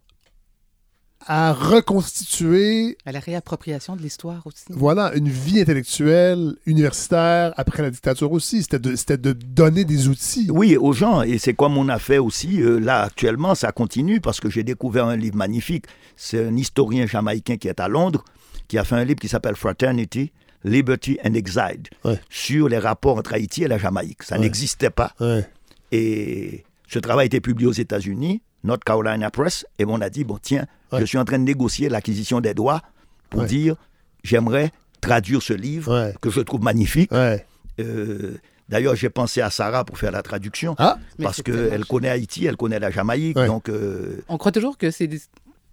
à reconstituer À la réappropriation de l'histoire aussi. voilà, une vie intellectuelle universitaire après la dictature aussi. C'était de, c'était de donner des outils. Oui, aux gens, et c'est comme on a fait aussi, euh, là actuellement, ça continue parce que j'ai découvert un livre magnifique. C'est un historien jamaïcain qui est à Londres, qui a fait un livre qui s'appelle Fraternity, Liberty and Exile, Ouais. sur les rapports entre Haïti et la Jamaïque. Ça Ouais. n'existait pas. Ouais. Et ce travail a été publié aux États-Unis, North Carolina Press, et on a dit, bon tiens, Ouais. je suis en train de négocier l'acquisition des droits pour Ouais. dire, j'aimerais traduire ce livre Ouais. que je trouve magnifique. Ouais. Euh, D'ailleurs, j'ai pensé à Sarah pour faire la traduction Ah, parce qu'elle connaît Haïti, elle connaît la Jamaïque, Ouais. donc euh, On croit toujours que c'est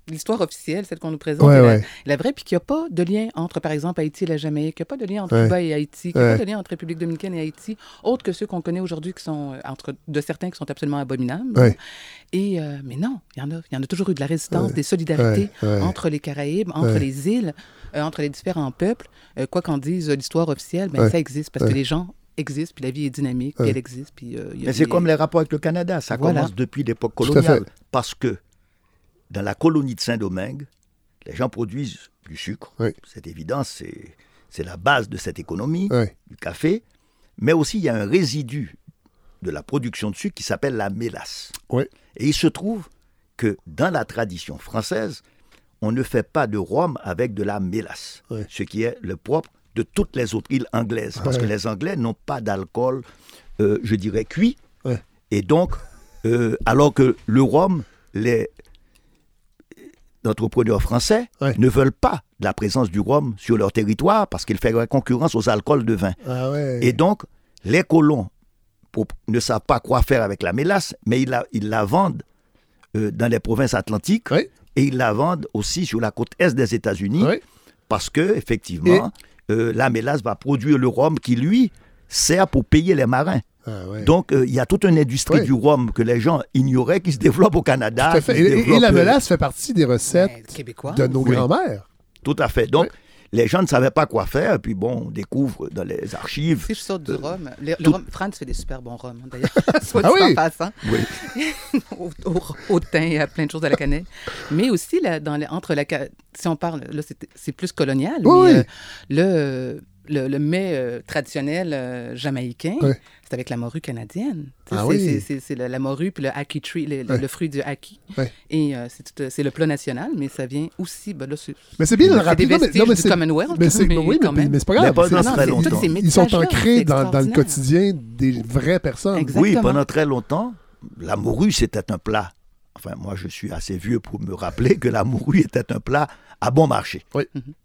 l'histoire officielle, celle qu'on nous présente, Ouais, est la, ouais. la vraie, puis qu'il n'y a pas de lien entre, par exemple, Haïti et la Jamaïque, qu'il n'y a pas de lien entre Ouais. Cuba et Haïti, qu'il n'y a Ouais. pas de lien entre République dominicaine et Haïti, autre que ceux qu'on connaît aujourd'hui, qui sont, euh, entre de certains qui sont absolument abominables. Ouais. Et, euh, mais non, il y, en a, il y en a toujours eu de la résistance, Ouais. des solidarités Ouais, ouais. entre les Caraïbes, entre Ouais. les îles, euh, entre les différents peuples. Euh, quoi qu'en dise l'histoire officielle, ben, Ouais. ça existe parce Ouais. que les gens existent, puis la vie est dynamique, Ouais. puis elle existe. Puis, euh, il y a mais c'est des- comme les rapports avec le Canada, ça Voilà. commence depuis l'époque coloniale, parce que dans la colonie de Saint-Domingue, les gens produisent du sucre, Oui. c'est évident, c'est c'est la base de cette économie, du café, mais aussi il y a un résidu de la production de sucre qui s'appelle la mélasse. Oui. Et il se trouve que dans la tradition française, on ne fait pas de rhum avec de la mélasse, ce qui est le propre de toutes les autres îles anglaises, parce que les Anglais n'ont pas d'alcool, euh, je dirais, cuit. Et donc, euh, alors que le rhum, les entrepreneurs français Ouais. ne veulent pas de la présence du rhum sur leur territoire parce qu'il fait concurrence aux alcools de vin. Ah ouais. Et donc, les colons pour- ne savent pas quoi faire avec la mélasse, mais ils la, ils la vendent euh, dans les provinces atlantiques et ils la vendent aussi sur la côte est des États-Unis parce que, effectivement, euh, la mélasse va produire le rhum qui, lui, sert pour payer les marins. Ah ouais. Donc, euh, il y a toute une industrie Oui. du rhum que les gens ignoraient qui se développe au Canada. Tout à fait. qui se Et, la euh, mélasse fait partie des recettes de nos Oui. grands-mères. Tout à fait. Donc, Oui. les gens ne savaient pas quoi faire. Et puis, bon, on découvre dans les archives. Si je sors du rhum, le, le tout- rhum, France fait des super bons rhums, hein, d'ailleurs, [LAUGHS] soit Ah dit oui? en passant, Oui. [LAUGHS] au, au, au thym et à plein de choses à la cannelle. Mais aussi, là, dans les- entre la, si on parle, là, c'est- plus colonial, Oui, mais euh, le, le, le mets euh, traditionnel euh, jamaïcain, Oui. c'est avec la morue canadienne. Ah c'est- oui. c'est- C'est c'est la, la morue puis le ackee tree, le, le- Oui. le fruit du ackee. Oui. Et euh, c'est tout- c'est le plat national, mais ça vient aussi, ben là, c'est Mais c'est bien de le c'est rappeler. des Non, mais- vestiges non, mais du c'est- Commonwealth, Mais c'est mais oui, mais, c'est pas Mais grave. pas C'est- dans c'est- très ils- longtemps. Tous ces Ils sont ancrés c'est dans, dans le quotidien des vraies personnes. Oui, pendant très longtemps, la morue, c'était un plat. Enfin, moi, je suis assez vieux pour me rappeler que la morue était un plat à bon marché.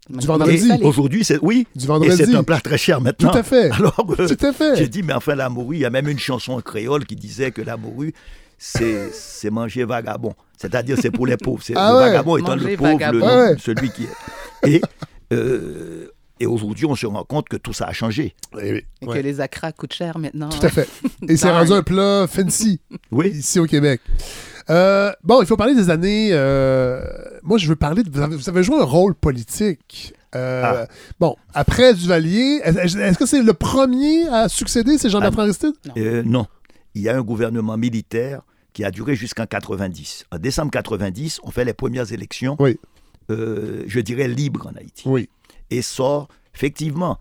Du vendredi. salé. Et aujourd'hui, c'est oui, Du et vendredi. c'est un plat très cher maintenant. Tout à fait. [LAUGHS] Alors, euh, Tout à fait. j'ai dit, mais enfin, la morue, il y a même une chanson en créole qui disait que la morue, c'est c'est manger vagabond. C'est-à-dire, c'est pour les [LAUGHS] pauvres. C'est Ah le ouais. vagabond étant Manger le pauvre, le Ouais. celui qui est. Et, euh, et aujourd'hui, on se rend compte que tout ça a changé. Oui, Et ouais. que les acras coûtent cher maintenant. Tout à fait. Et c'est [LAUGHS] rendu un plat fancy Oui, ici au Québec. Euh, bon, il faut parler des années. euh, moi, je veux parler. De, vous, avez, vous avez joué un rôle politique. Euh, Ah. Bon, après Duvalier, est-ce est-ce que c'est le premier à succéder, c'est Jean-Bertrand Aristide? Euh, non. Il y a un gouvernement militaire qui a duré jusqu'en 90. En décembre 90, on fait les premières élections, Oui. euh, je dirais, libres en Haïti. Oui. Et sort, effectivement,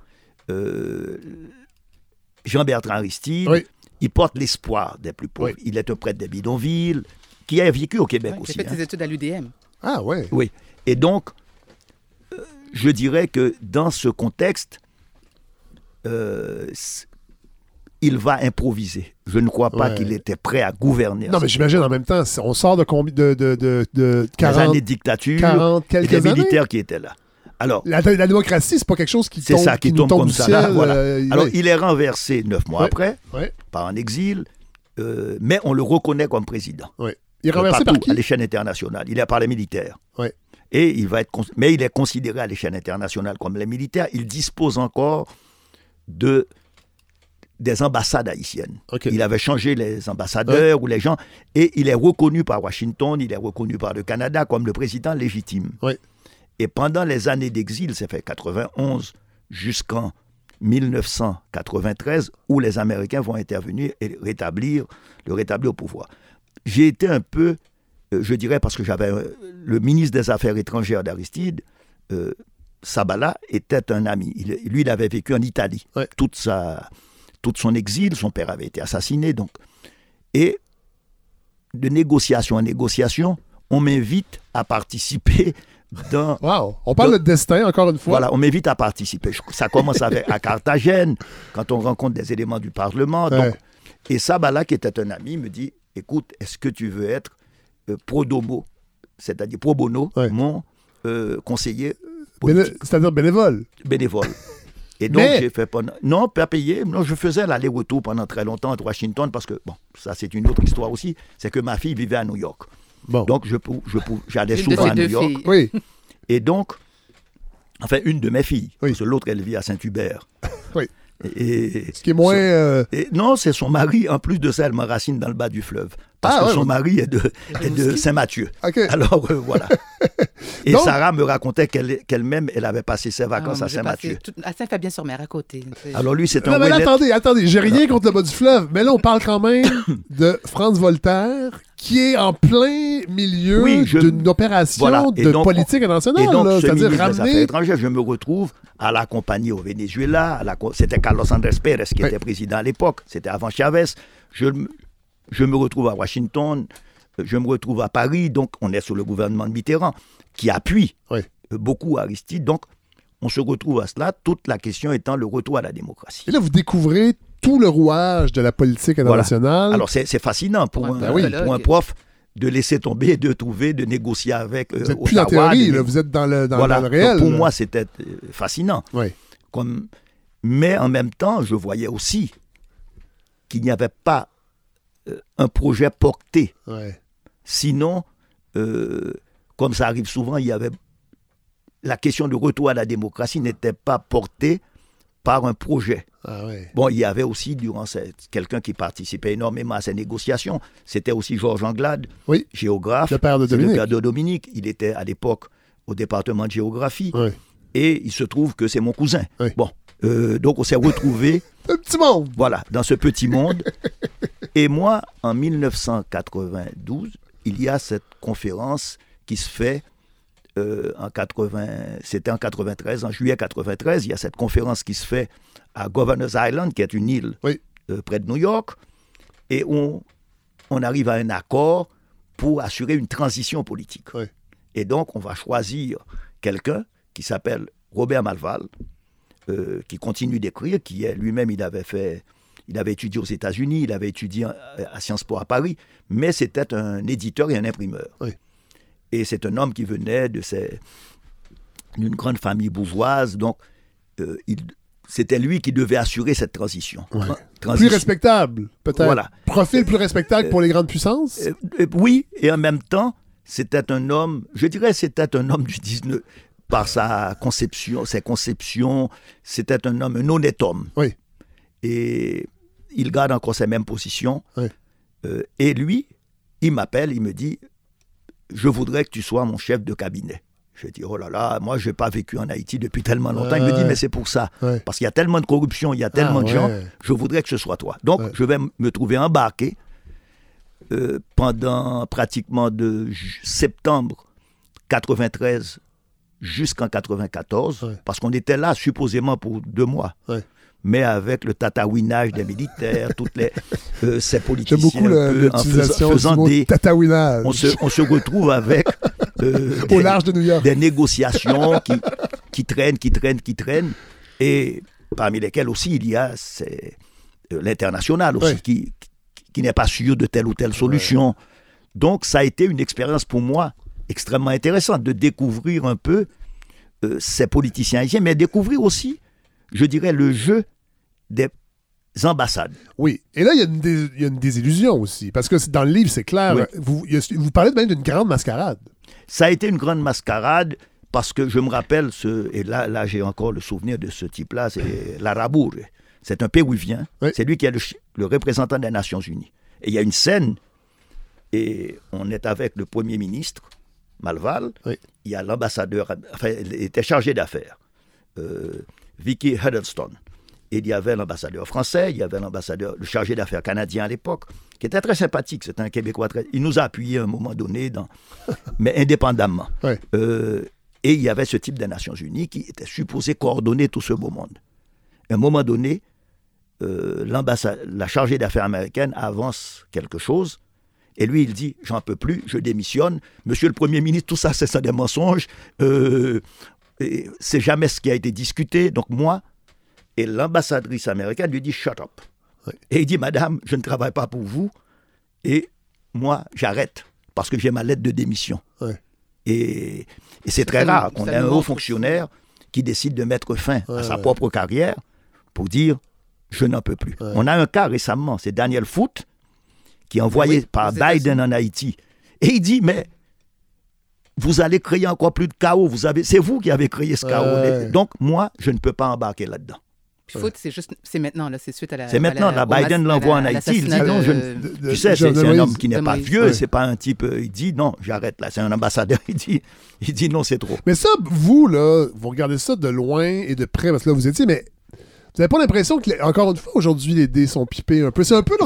euh, Jean-Bertrand Aristide, Oui. il porte l'espoir des plus pauvres. Oui. Il est un prêtre des bidonvilles, qui a vécu au Québec Ouais, J'ai aussi. fait hein. des études à l'UDM. Ah, ouais. Oui. Et donc, euh, je dirais que dans ce contexte, euh, il va improviser. Je ne crois pas Ouais. qu'il était prêt à gouverner. Non, mais j'imagine en même temps, on sort de combien de, de, de, de Les 40, années de dictature, 40 et quelques des années. militaires qui étaient là. Alors, La, la démocratie, c'est pas quelque chose qui C'est tombe, ça, qui nous tombe comme du ça, là, voilà. euh, alors ouais. il est renversé neuf mois Ouais. après, Ouais. par un exil, euh, mais on le reconnaît comme président. Il est renversé Partout, par qui? À l'échelle internationale. Il est par les militaires. Ouais. Et il va être, mais il est considéré à l'échelle internationale comme les militaires. Il dispose encore de des ambassades haïtiennes. Il avait changé les ambassadeurs ou les gens, et il est reconnu par Washington, il est reconnu par le Canada comme le président légitime. Ouais. Et pendant les années d'exil, ça fait 91 jusqu'en 1993, où les Américains vont intervenir et rétablir, le rétablir au pouvoir. J'ai été un peu, euh, je dirais, parce que j'avais euh, le ministre des Affaires étrangères d'Aristide, euh, Sabala, était un ami. Il- lui, il avait vécu en Italie. Ouais. Toute sa, toute son exil, son père avait été assassiné, donc. Et de négociation en négociation, on m'invite à participer [LAUGHS] dans Wow. On parle de destin, encore une fois. voilà, on m'invite à participer. Ça commence avec, à Carthagène, quand on rencontre des éléments du Parlement. Donc, et Sabala, qui était un ami, me dit Écoute, est-ce que tu veux être euh, pro domo, c'est-à-dire pro bono, Ouais. mon euh, conseiller Béné- C'est-à-dire bénévole. bénévole [LAUGHS] Et donc, Mais- j'ai fait pendant. Non, pas payé. Non, je faisais l'aller-retour pendant très longtemps entre Washington parce que, bon, ça, c'est une autre histoire aussi. C'est que ma fille vivait à New York. Bon. Donc, je, pou- je, pou- j'allais souvent à New York. filles. Oui. Et donc, enfin, une de mes filles, Oui. parce que l'autre, elle vit à Saint-Hubert. Oui. Et, Ce qui est moins. euh, et- non, c'est son mari. En plus de ça, elle m'enracine dans le bas du fleuve. Parce Ah, que ouais, son mari est de, est de Saint-Mathieu. Alors, euh, voilà. [LAUGHS] Et Donc- Sarah me racontait qu'elle- qu'elle-même, elle avait passé ses Ah, vacances moi, à Saint-Mathieu. À Saint-Fabien-sur-Mer, à côté. Alors, lui, c'est un Non, mais attendez, attendez. J'ai rien contre le bas du fleuve. Mais là, on parle quand même [COUGHS] de Franz Voltaire, qui est en plein milieu Oui, je- d'une opération Voilà. Et de donc, politique Et internationale. C'est-à-dire ramener. étrangères, je me retrouve à l'accompagner au Venezuela. la C'était Carlos Andrés Pérez qui Oui. était président à l'époque. C'était avant Chavez. Je, me- je me retrouve à Washington. Je me retrouve à Paris. Donc, on est sur le gouvernement de Mitterrand qui appuie Oui. euh, beaucoup Aristide. Donc, on se retrouve à cela. Toute la question étant le retour à la démocratie. Et là, vous découvrez tout le rouage de la politique Voilà. internationale. Alors, c'est fascinant pour, Pour un politologue. pour un prof de laisser tomber, de trouver, de négocier avec euh, vous n'êtes plus dans la Ottawa, théorie, de- là, vous êtes dans le, dans, voilà. dans le réel. Donc, pour là. moi, c'était euh, fascinant. Oui. Comme... Mais en même temps, je voyais aussi qu'il n'y avait pas un projet porté. Ouais. Sinon, euh, comme ça arrive souvent, il y avait la question du retour à la démocratie n'était pas portée par un projet. Ah ouais. Bon, il y avait aussi, durant cette, quelqu'un qui participait énormément à ces négociations, c'était aussi Georges Anglade, Oui. géographe. Le père de Dominique. Le père de Dominique. Il était à l'époque au département de géographie. Ouais. Et il se trouve que c'est mon cousin. Bon, euh, donc on s'est retrouvés [LAUGHS] Un petit monde. voilà, dans ce petit monde. Et moi, en 1992, il y a cette conférence qui se fait euh, en 80, c'était en 93, en juillet 93, il y a cette conférence qui se fait à Governor's Island, qui est une île Oui. euh, près de New York, et on, on arrive à un accord pour assurer une transition politique. Oui. Et donc, on va choisir quelqu'un qui s'appelle Robert Malval, euh, qui continue d'écrire, qui est lui-même, il avait fait, il avait étudié aux États-Unis, il avait étudié à, à Sciences Po à Paris, mais c'était un éditeur et un imprimeur. Oui. Et c'est un homme qui venait de ces, d'une grande famille bourgeoise, donc euh, il, c'était lui qui devait assurer cette transition. Ouais. Plus respectable, peut-être. Voilà. Profil plus respectable pour les grandes puissances? Euh, euh, oui, et en même temps, c'était un homme, je dirais, c'était un homme du 19 par sa conception, ses conceptions, c'était un homme, un honnête homme. Oui. Et il garde encore ses mêmes positions. Oui. Euh, et lui, il m'appelle, il me dit, je voudrais que tu sois mon chef de cabinet. Je dis, oh là là, moi, je n'ai pas vécu en Haïti depuis tellement longtemps. Il me dit, mais c'est pour ça. Ouais. Parce qu'il y a tellement de corruption, il y a tellement Ah, de gens, ouais. je voudrais que ce soit toi. Donc, je vais me trouver embarqué euh, pendant pratiquement de septembre 93 jusqu'en 94, Ouais. parce qu'on était là supposément pour deux mois. Ouais. Mais avec le tatouinage des militaires, toutes les, euh, ces politiciens, J'aime beaucoup le- en faisant, des... tatouinage On se, on se retrouve avec euh, [LAUGHS] au des- large de New York. des négociations qui, qui traînent, qui traînent, qui traînent, et parmi lesquelles aussi il y a euh, l'international aussi, Ouais. qui, qui, qui n'est pas sûr de telle ou telle solution. Donc ça a été une expérience pour moi extrêmement intéressante de découvrir un peu euh, ces politiciens haïtiens, mais découvrir aussi, je dirais, le jeu des ambassades. Oui. Et là, il y, a une il y a une désillusion aussi. Parce que dans le livre, c'est clair. Oui. Vous, a- vous parlez même d'une grande mascarade. Ça a été une grande mascarade parce que je me rappelle, ce, et là, là j'ai encore le souvenir de ce type-là, c'est l'Arabour. C'est un Péruvien. Oui. C'est lui qui est le, le représentant des Nations Unies. Et il y a une scène, et on est avec le Premier ministre, Malval. Oui. Il y a l'ambassadeur, enfin, il était chargé d'affaires, euh, Vicky Huddleston. Et il y avait l'ambassadeur français, il y avait l'ambassadeur, le chargé d'affaires canadien à l'époque, qui était très sympathique. C'était un Québécois très. Il nous a appuyés à un moment donné, dans, [LAUGHS] mais indépendamment. Euh, et il y avait ce type des Nations Unies qui était supposé coordonner tout ce beau monde. À un moment donné, euh, la chargée d'affaires américaine avance quelque chose, et lui, il dit J'en peux plus, je démissionne. Monsieur le Premier ministre, tout ça, c'est ça des mensonges. Euh, c'est jamais ce qui a été discuté. Donc, moi, et l'ambassadrice américaine lui dit Shut up. Et il dit Madame, je ne travaille pas pour vous, et moi, j'arrête, parce que j'ai ma lettre de démission. Et, et c'est très rare qu'on ait un haut fonctionnaire qui décide de mettre fin Ouais, à sa ouais. propre carrière pour dire je n'en peux plus. Ouais. On a un cas récemment, c'est Daniel Foote qui est envoyé Oui, par Biden en Haïti. Et il dit mais vous allez créer encore plus de chaos. Vous avez, c'est vous qui avez créé ce chaos. Ouais. Donc moi, je ne peux pas embarquer là-dedans. Puis foot, c'est juste, c'est maintenant, là, c'est suite à la. C'est maintenant, mas- Biden l'envoie en la- Haïti, il dit non, je de- Tu sais, c'est, un homme qui n'est pas vieux, Ouais. c'est pas un type. euh, Il dit non, j'arrête là. C'est un ambassadeur. Il dit, il dit non, c'est trop. Mais ça, vous, là, vous regardez ça de loin et de près, parce que là, vous étiez, mais vous n'avez pas l'impression que, encore une fois, aujourd'hui, les dés sont pipés un peu? C'est un peu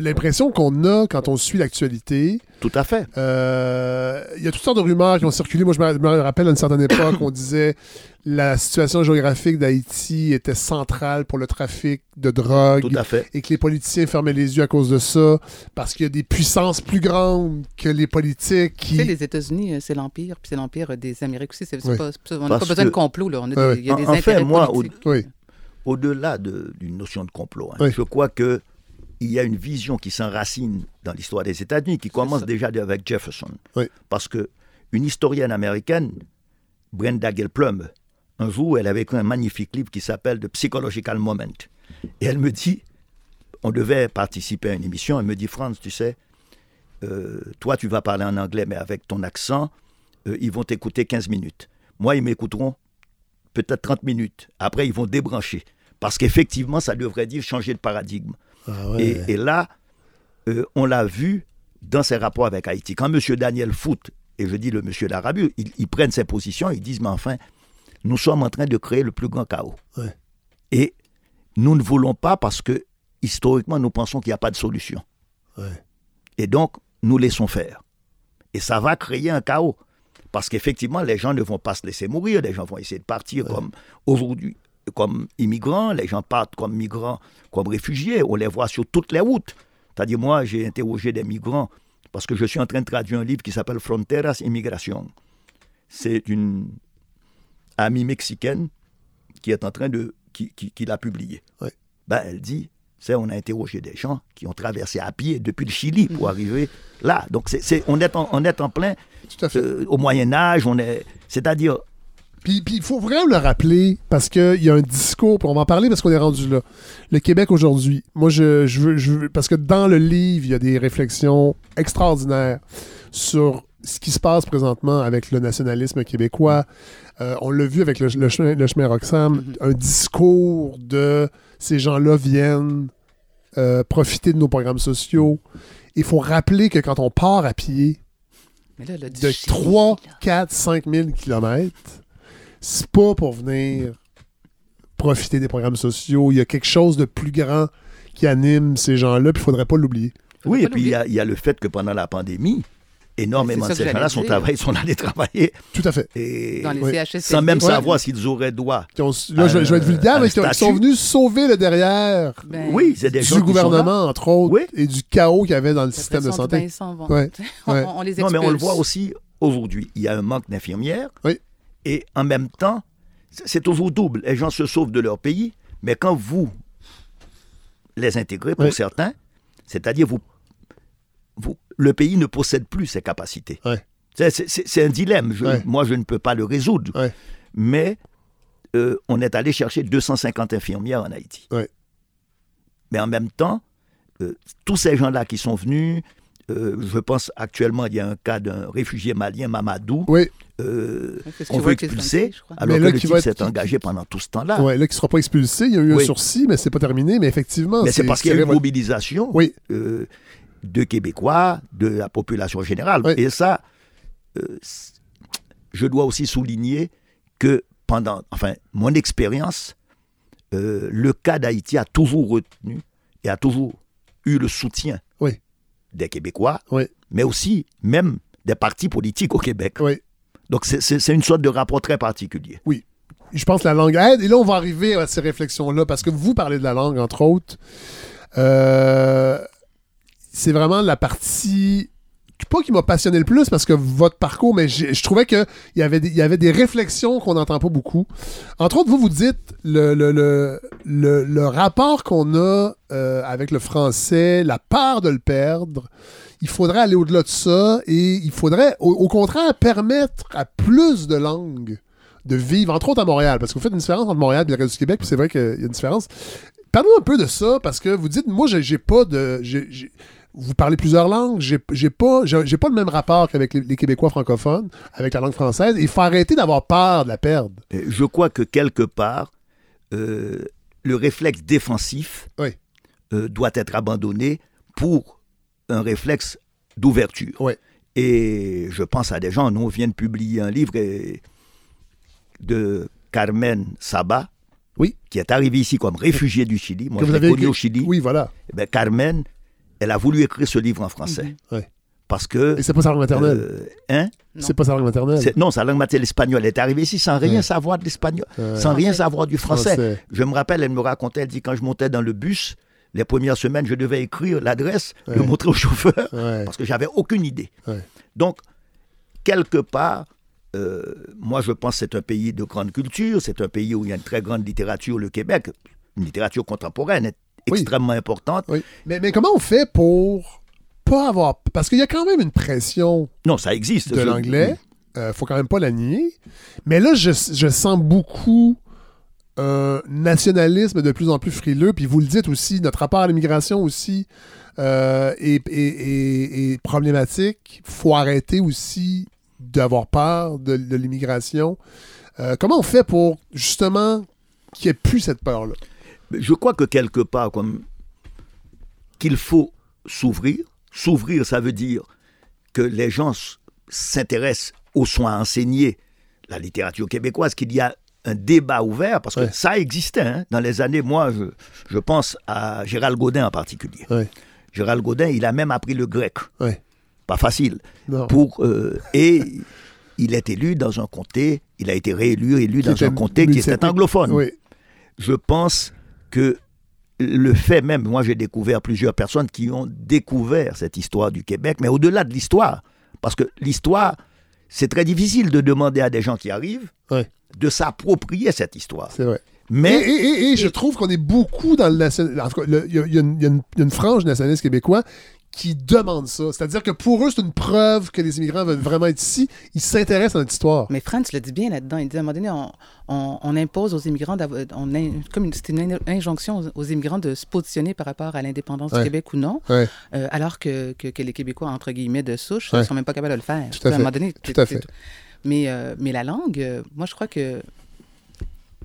l'impression qu'on a quand on suit l'actualité. Tout à fait. Euh, Il y a toutes sortes de rumeurs qui ont circulé. Moi, je me rappelle à une certaine époque, on disait la situation géographique d'Haïti était centrale pour le trafic de drogue. Tout à fait. Et que les politiciens fermaient les yeux à cause de ça, parce qu'il y a des puissances plus grandes que les politiques Tu qui. sais, les États-Unis, euh, c'est l'empire, puis c'est l'empire des Amériques aussi. C'est, Oui. pas, on n'a pas besoin que- de complot, là. On a des- Ouais, ouais. Il y a En- des en fait, intérêts moi, politiques. Oui. Au-delà de- d'une notion de complot, hein, Oui. je crois que il y a une vision qui s'enracine dans l'histoire des États-Unis, qui commence ça. déjà avec Jefferson. Oui. Parce que une historienne américaine, Brenda Gilplum, un jour, elle avait écrit un magnifique livre qui s'appelle The Psychological Moment. Et elle me dit, on devait participer à une émission, elle me dit, Franz, tu sais, euh, toi, tu vas parler en anglais, mais avec ton accent, euh, ils vont t'écouter 15 minutes. Moi, ils m'écouteront peut-être 30 minutes. Après, ils vont débrancher. Parce qu'effectivement, ça devrait dire changer de paradigme. Ah ouais. Et, et là, euh, on l'a vu dans ses rapports avec Haïti. Quand M. Daniel Foote, et je dis le monsieur d'Arabie, ils, ils prennent ses positions, ils disent, mais enfin, nous sommes en train de créer le plus grand chaos. Ouais. Et nous ne voulons pas parce que, historiquement, nous pensons qu'il n'y a pas de solution. Ouais. Et donc, nous laissons faire. Et ça va créer un chaos. Parce qu'effectivement, les gens ne vont pas se laisser mourir, les gens vont essayer de partir comme aujourd'hui, comme immigrants, les gens partent comme migrants, comme réfugiés, on les voit sur toutes les routes. C'est-à-dire, moi, j'ai interrogé des migrants parce que je suis en train de traduire un livre qui s'appelle Fronteras Immigration. C'est une amie mexicaine qui est en train de. qui, qui, qui l'a publié. Ben, elle dit c'est on a interrogé des gens qui ont traversé à pied depuis le Chili pour arriver là. Donc, c'est, c'est- on, est en, on est en plein Tout à fait. euh, au Moyen Âge, on est, c'est-à-dire Puis il faut vraiment le rappeler parce qu'il y a un discours, puis on va en parler parce qu'on est rendu là. Le Québec aujourd'hui, moi, je, je, veux, je veux- Parce que dans le livre, il y a des réflexions extraordinaires sur ce qui se passe présentement avec le nationalisme québécois. Euh, on l'a vu avec le, le chemin, le chemin Roxham, un discours de ces gens-là viennent euh, profiter de nos programmes sociaux. Il faut rappeler que quand on part à pied, Mais là, le de Chili, 3, là. 4, 5 000 kilomètres, c'est pas pour venir profiter des programmes sociaux. Il y a quelque chose de plus grand qui anime ces gens-là, puis il faudrait pas l'oublier. Oui, et puis il y, a- il y a le fait que pendant la pandémie, énormément C'est de ça ces gens-là sont, allés travailler Tout à fait. et Dans les Oui. Sans même Ouais. savoir s'ils auraient droit. Ont- là, je, je vais être vulgaire, mais qui sont venus sauver le derrière Ben, Oui, c'est des gens du gouvernement, entre autres, Oui. et du chaos qu'il y avait dans le après système de santé. ben, ils s'en vont. Ouais, [LAUGHS] On, les Non, mais on le voit aussi aujourd'hui. Il y a un manque d'infirmières. Oui. Et en même temps, c'est toujours double. Les gens se sauvent de leur pays, mais quand vous les intégrez, pour Oui. certains, c'est-à-dire vous, vous, le pays ne possède plus ses capacités. C'est- un dilemme. Je-. Moi, je ne peux pas le résoudre. Mais euh, on est allé chercher 250 infirmières en Haïti. Mais en même temps, euh, tous ces gens-là qui sont venus, euh, je pense actuellement, il y a un cas d'un réfugié malien, Mamadou, Oui, euh, veut expulser, alors Mais que là, le type être- s'est engagé pendant tout ce temps-là. ouais, là, qui ne sera pas expulsé. Il y a eu un Oui. sursis, mais c'est pas terminé. Mais effectivement, Mais c'est parce qu'il y a eu une mobilisation Oui, euh, de Québécois, de la population générale. Oui. Et ça, euh, je dois aussi souligner que pendant, enfin, mon expérience, euh, le cas d'Haïti a toujours retenu et a toujours eu le soutien Oui. Des Québécois, Oui. mais aussi même des partis politiques au Québec. oui. Donc c'est- une sorte de rapport très particulier. je pense que la langue aide. Et là, on va arriver à ces réflexions-là parce que vous parlez de la langue, entre autres. Euh, c'est vraiment la partie. Pas qui m'a passionné le plus parce que votre parcours, mais je trouvais qu'il y, avait des- y avait des réflexions qu'on n'entend pas beaucoup. Entre autres, vous, vous dites le, le, le, le- rapport qu'on a euh, avec le français, la peur de le perdre. Il faudrait aller au-delà de ça et il faudrait, au, contraire, permettre à plus de langues de vivre, entre autres à Montréal, parce que vous faites une différence entre Montréal et le reste du Québec, puis c'est vrai qu'il y a une différence. Parlez-nous un peu de ça, parce que vous dites, moi, j'ai pas de. Vous parlez plusieurs langues, j'ai pas, j'ai pas le même rapport qu'avec les, les Québécois francophones, avec la langue française. Il faut arrêter d'avoir peur de la perdre. Euh, Je crois que quelque part, euh, le réflexe défensif Oui. euh, doit être abandonné pour un réflexe d'ouverture. Oui. Et je pense à des gens, nous, on vient de publier un livre de Carmen Saba, Oui. qui est arrivée ici comme réfugiée du Chili. Moi, Que je vous avez écrit- au Chili. Oui, voilà. Eh ben, Carmen, elle a voulu écrire ce livre en français. Mhm. Ouais. Parce que... Et c'est pas sa langue maternelle. euh, hein? C'est pas sa langue maternelle. Non, sa langue maternelle espagnole. Elle est arrivée ici sans rien Ouais. savoir de l'espagnol, Ouais. sans rien savoir du français. Français. Je me rappelle, elle me racontait, elle dit, quand je montais dans le bus, les premières semaines, je devais écrire l'adresse, le montrer au chauffeur, Ouais. parce que j'avais aucune idée. Ouais. Donc, quelque part, euh, moi je pense que c'est un pays de grande culture, c'est un pays où il y a une très grande littérature, le Québec, une littérature contemporaine est Oui. extrêmement importante. Oui. Mais, mais comment on fait pour pas avoir. Parce qu'il y a quand même une pression Non, ça existe. de l'anglais. Euh, faut quand même pas la nier. Mais là, je, je sens beaucoup un nationalisme de plus en plus frileux. Puis vous le dites aussi, notre rapport à l'immigration aussi euh, est, est- est- est problématique. faut arrêter aussi d'avoir peur de, de l'immigration. Euh, comment on fait pour justement qu'il n'y ait plus cette peur-là? Je crois que quelque part, comme qu'il faut s'ouvrir. S'ouvrir, ça veut dire que les gens s'intéressent aux soins enseignés, la littérature québécoise, qu'il y a un débat ouvert, parce que Ouais. ça existait hein. dans les années, moi, je, je pense à Gérald Godin en particulier. Ouais. Gérald Godin, il a même appris le grec. Ouais. Pas facile. Non. Pour, euh, et il est élu dans un comté, il a été réélu, élu dans un comté qui était anglophone Oui. je pense que le fait même, moi j'ai découvert plusieurs personnes qui ont découvert cette histoire du Québec, mais au-delà de l'histoire, parce que l'histoire, c'est très difficile de demander à des gens qui arrivent Ouais. de s'approprier cette histoire. C'est vrai. Mais Et, et- et- et je trouve qu'on est beaucoup dans le national. En tout cas, le- il y, y y a une frange nationaliste québécois qui demandent ça. C'est-à-dire que pour eux, c'est une preuve que les immigrants veulent vraiment être ici. Ils s'intéressent à notre histoire. Mais Franz le dit bien là-dedans. Il dit à un moment donné, on, on- on impose aux immigrants, on in- comme c'est une in- injonction aux, aux immigrants de se positionner par rapport à l'indépendance Ouais. du Québec ou non, Ouais. euh, alors que, que, que les Québécois, entre guillemets, de souche, Ouais. ne sont même pas capables de le faire. Tout à un fait. moment donné, Tout à fait. tout. Mais, euh, mais la langue, euh, moi, je crois que.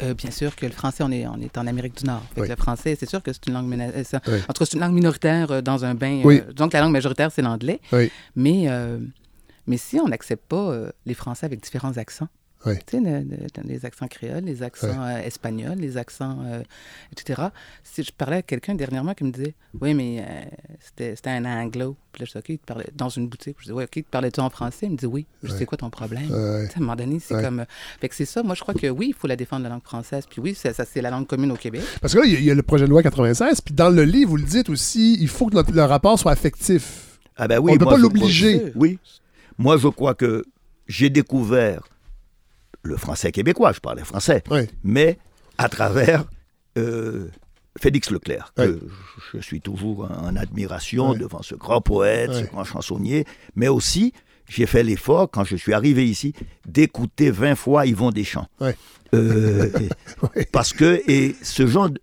Euh, bien sûr que le français, on est, on est en Amérique du Nord. Fait que Oui. Le français, c'est sûr que c'est une langue mena- ça- Oui. En tout cas, c'est une langue minoritaire dans un bain. Oui. euh, donc, la langue majoritaire, c'est l'anglais. Mais, euh, mais si on n'accepte pas les Français avec différents accents, Oui. tu sais, le- le- les accents créoles, les accents euh, espagnols, les accents, euh, etc. Si je parlais à quelqu'un dernièrement qui me disait, oui, mais euh, c'était c'était un anglo. Puis là, je dis, OK, il te parlait dans une boutique. Je dis, oui, OK, tu parlais-tu en français? Il me dit, oui. Je dis, c'est quoi ton problème? Ouais. Tu sais, À un moment donné, c'est Ouais. comme. euh, Fait que c'est ça. Moi, je crois que oui, il faut la défendre, la langue française. Puis oui, ça, ça, c'est la langue commune au Québec. Parce que là, il y a- il y, a le projet de loi 96, puis dans le livre, vous le dites aussi, il faut que notre- le rapport soit affectif. Ah ben oui, On ne peut moi, pas l'obliger. Oui. Moi, je crois que j'ai découvert le français québécois, je parlais français, Oui. mais à travers euh, Félix Leclerc, que je, je suis toujours en, admiration devant ce grand poète, ce grand chansonnier, mais aussi j'ai fait l'effort, quand je suis arrivé ici, d'écouter 20 fois Yvon Deschamps. Euh. [LAUGHS] Parce que, et ce genre de...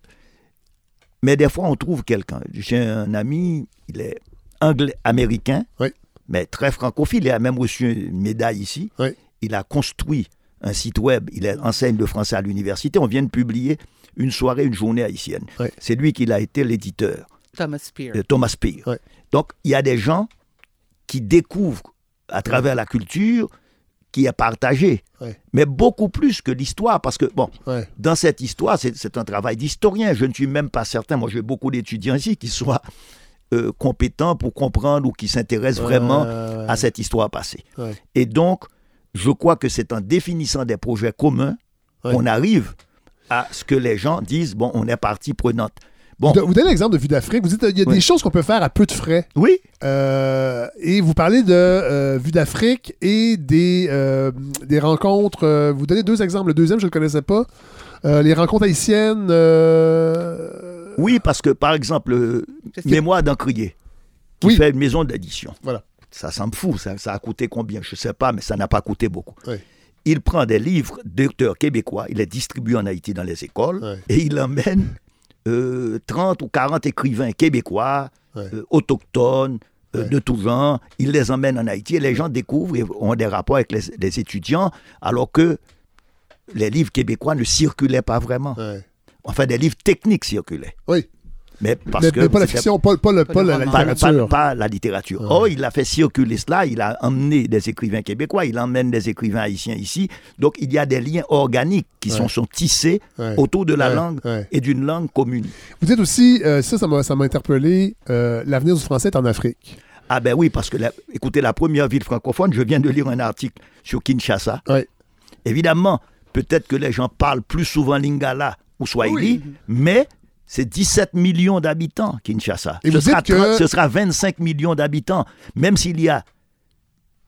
Mais des fois, on trouve quelqu'un. J'ai un ami, il est anglais, américain, Oui. mais très francophile. Il a même reçu une médaille ici. Il a construit un site web. Il enseigne le français à l'université. On vient de publier une soirée, une journée haïtienne. C'est lui qui a été l'éditeur, Thomas Spear. euh, Thomas Spear. Donc, il y a des gens qui découvrent à travers la culture qui est partagée. Mais beaucoup plus que l'histoire, parce que, bon, Ouais. dans cette histoire, c'est un travail d'historien. Je ne suis même pas certain, moi j'ai beaucoup d'étudiants ici qui soient euh, compétents pour comprendre ou qui s'intéressent vraiment Ouais, à cette histoire passée. ouais. Et donc, je crois que c'est en définissant des projets communs qu'on arrive à ce que les gens disent, bon, on est partie prenante. Bon, Vous, donnez l'exemple de Vue d'Afrique. Vous dites qu'il y a Oui. des choses qu'on peut faire à peu de frais. oui, Euh, et vous parlez de euh, Vue d'Afrique et des, euh, des rencontres. vous donnez deux exemples. Le deuxième, je ne le connaissais pas. Les rencontres haïtiennes. oui, parce que par exemple, Mémoire d'Encrier, qui Oui. fait une maison d'édition. Voilà. Ça semble fou, ça, ça a coûté combien Je ne sais pas, mais ça n'a pas coûté beaucoup. Oui. Il prend des livres d'auteurs québécois, il les distribue en Haïti dans les écoles, et il emmène euh, 30 ou 40 écrivains québécois, euh, autochtones, euh, de tout genre. Il les emmène en Haïti et les gens découvrent et ont des rapports avec les, les étudiants, alors que les livres québécois ne circulaient pas vraiment. Enfin, des livres techniques circulaient. Oui. Mais parce mais, que mais pas la fiction, pas, pas le- Pas pas le la, littérature. pas- pas la littérature. Ouais. Oh, il a fait circuler cela, il a emmené des écrivains québécois, il emmène des écrivains haïtiens ici. Donc, il y a des liens organiques qui Ouais. sont, sont tissés Ouais. autour de la Ouais, langue ouais. et d'une langue commune. Vous dites aussi, euh, ça, ça m'a ça m'a interpellé, euh, l'avenir du français est en Afrique. Ah ben oui, parce que, la- écoutez, la première ville francophone, je viens de lire un article sur Kinshasa. Ouais. Évidemment, peut-être que les gens parlent plus souvent lingala ou swahili, mais c'est 17 millions d'habitants, Kinshasa. Et ce, sera dites que- 30 ce sera 25 millions d'habitants. Même s'il y a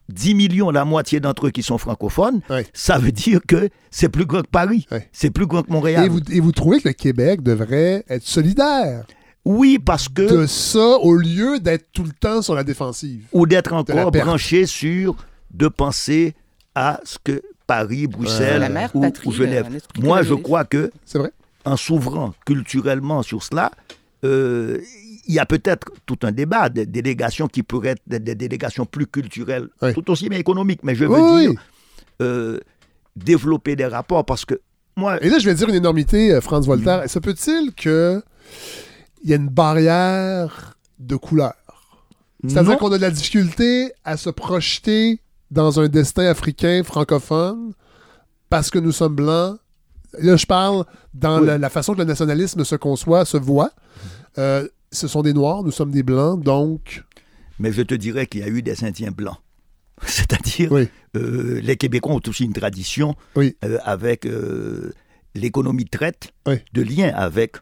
10 millions, la moitié d'entre eux qui sont francophones, Ouais. ça veut dire que c'est plus grand que Paris. Ouais. C'est plus grand que Montréal. Et vous, et vous trouvez que le Québec devrait être solidaire? Oui, parce que... de ça au lieu d'être tout le temps sur la défensive. ou d'être encore branché sur de penser à ce que Paris, Bruxelles La mère ou, patrie, ou Genève. esprit Moi, je crois que C'est vrai? En s'ouvrant culturellement sur cela, euh, il y a peut-être tout un débat des délégations qui pourraient être des, délégations plus culturelles, Oui. tout aussi bien économiques, mais je veux Oui, dire oui. euh, développer des rapports parce que moi, Et là, je vais dire une énormité, euh, Franz Voltaire. Se peut-il que il y a une barrière de couleur? C'est-à-dire qu'on a de la difficulté à se projeter dans un destin africain francophone parce que nous sommes blancs. Là, je parle dans Oui. la, la façon que le nationalisme se conçoit, se voit. Euh, ce sont des Noirs, nous sommes des Blancs, donc... mais je te dirais qu'il y a eu des Indiens blancs. [LAUGHS] C'est-à-dire, Oui. euh, les Québécois ont aussi une tradition Oui. euh, avec l'économie de traite, de lien avec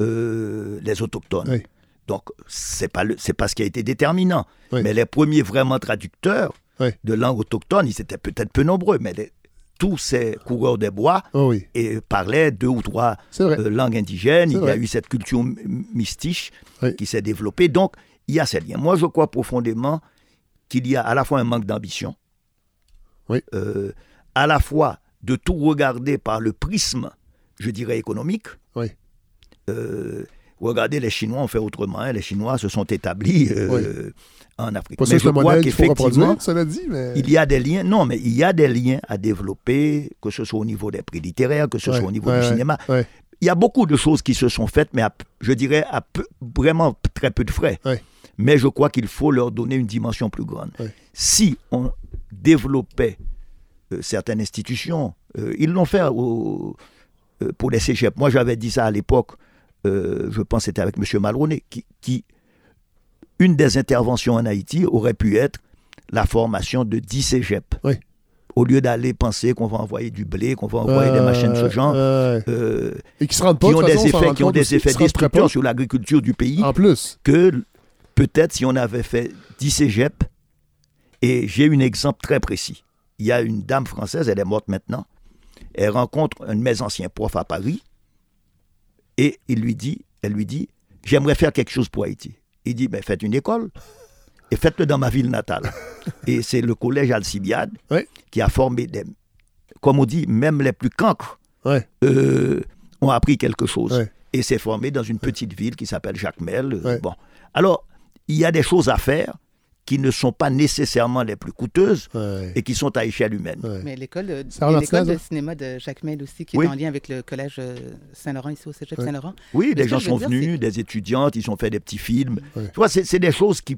les autochtones. Donc, c'est pas le- c'est pas ce qui a été déterminant. Mais les premiers vraiment traducteurs de langue autochtone, ils étaient peut-être peu nombreux, mais les- tous ces coureurs des bois Oh oui, et parlaient deux ou trois euh, langues indigènes. Il y a eu cette culture m- mystiche Oui. qui s'est développée. Donc, il y a ces liens. Moi, je crois profondément qu'il y a à la fois un manque d'ambition, Oui. euh, à la fois de tout regarder par le prisme, je dirais, économique. Euh, regardez, les Chinois ont fait autrement. hein. Les Chinois se sont établis euh, en Afrique. Pas Mais je crois qu'effectivement, mais... il y a des liens. Non, mais il y a des liens à développer, que ce soit au niveau des prix littéraires, que ce Ouais, soit au niveau ouais, du cinéma. ouais. Il y a beaucoup de choses qui se sont faites, mais à- je dirais à peu- vraiment très peu de frais. Mais je crois qu'il faut leur donner une dimension plus grande. Si on développait euh, certaines institutions, euh, ils l'ont fait au- pour les cégeps. Moi, j'avais dit ça à l'époque, euh, je pense que c'était avec M. Malroney, qui, qui- une des interventions en Haïti aurait pu être la formation de 10 cégeps. Oui. Au lieu d'aller penser qu'on va envoyer du blé, qu'on va envoyer des machines de ce genre, Euh, et qui se rendent pas, qui de ont des façon, effets, qui ont des effets destructeurs sur l'agriculture du pays, En plus. que peut-être si on avait fait 10 cégeps, et j'ai un exemple très précis. Il y a une dame française, elle est morte maintenant, elle rencontre un de mes anciens profs à Paris, et il lui dit, elle lui dit, j'aimerais faire quelque chose pour Haïti. Il dit, ben, faites une école, et faites-le dans ma ville natale. [LAUGHS] et c'est le collège Alcibiade Oui. qui a formé des, comme on dit, même les plus cancres euh, ont appris quelque chose. Et s'est formé dans une petite ville qui s'appelle Jacmel. euh. Bon. Alors, il y a des choses à faire qui ne sont pas nécessairement les plus coûteuses Ouais. et qui sont à échelle humaine. Ouais. Mais l'école de, Martinez, de cinéma de Jacques Mel aussi, qui Oui. est en lien avec le collège euh, Saint-Laurent, ici au Cégep Ouais. Saint-Laurent. Oui, Mais des gens sont dire, venus, des étudiantes, ils ont fait des petits films. Ouais. Tu vois, c'est c'est des choses qui...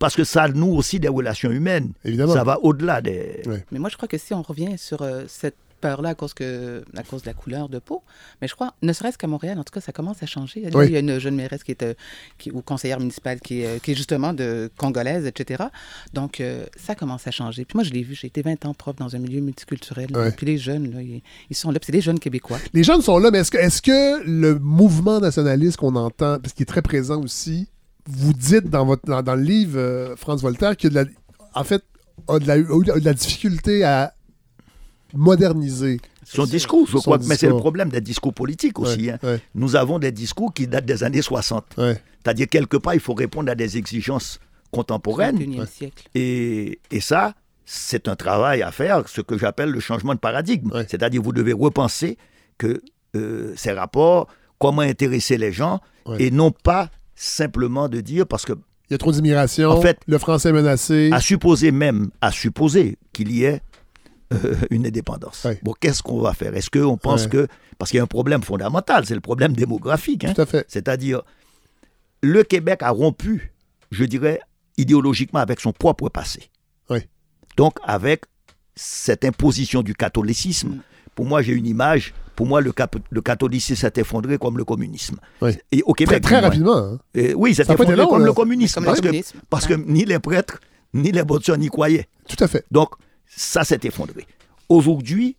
Parce que ça noue aussi des relations humaines. Évidemment. Ça va au-delà des... Ouais. Mais moi, je crois que si on revient sur euh, cette peur-là à cause, que, à cause de la couleur de peau, mais je crois, ne serait-ce qu'à Montréal, en tout cas, ça commence à changer. Là, Oui. Il y a une jeune mairesse qui est, euh, qui, ou conseillère municipale qui est, euh, qui est justement de congolaise, etc. Donc, euh, ça commence à changer. Puis moi, je l'ai vu, j'ai été 20 ans prof dans un milieu multiculturel. Ouais. Puis les jeunes, là, ils, ils sont là, puis c'est des jeunes Québécois. Les jeunes sont là, mais est-ce que, est-ce que le mouvement nationaliste qu'on entend, parce qu'il est très présent aussi, vous dites dans, votre, dans, dans le livre, euh, France Voltaire, qu'il y a de la, en fait, a de la, a eu de la difficulté à moderniser. Son discours, je Son crois mais c'est le problème des discours politiques aussi. Ouais, hein. ouais, Nous avons des discours qui datent des années 60. ouais. C'est-à-dire, quelque part, il faut répondre à des exigences contemporaines. 21e siècle. Et, et ça, c'est un travail à faire, ce que j'appelle le changement de paradigme. Ouais. C'est-à-dire, vous devez repenser que euh, ces rapports, comment intéresser les gens, Ouais. et non pas simplement de dire, parce que Il y a trop d'immigration, En fait- le français est menacé. à supposer même, à supposer qu'il y ait euh, une indépendance. Bon, qu'est-ce qu'on va faire? Est-ce qu'on pense que... Parce qu'il y a un problème fondamental, c'est le problème démographique. hein. Tout à fait. C'est-à-dire, le Québec a rompu, je dirais, idéologiquement avec son propre passé. Oui. Donc, avec cette imposition du catholicisme, Mm. pour moi, j'ai une image, pour moi, le, cap- le catholicisme s'est effondré comme le communisme. Oui. Et au Très, Québec. très rapidement. hein. Et oui, s'est effondré long, comme là. le communisme. Comme parce, le que, communisme. parce que ni les prêtres, ni les bonnes sœurs n'y croyaient. Tout à fait. Donc, ça s'est effondré. Aujourd'hui,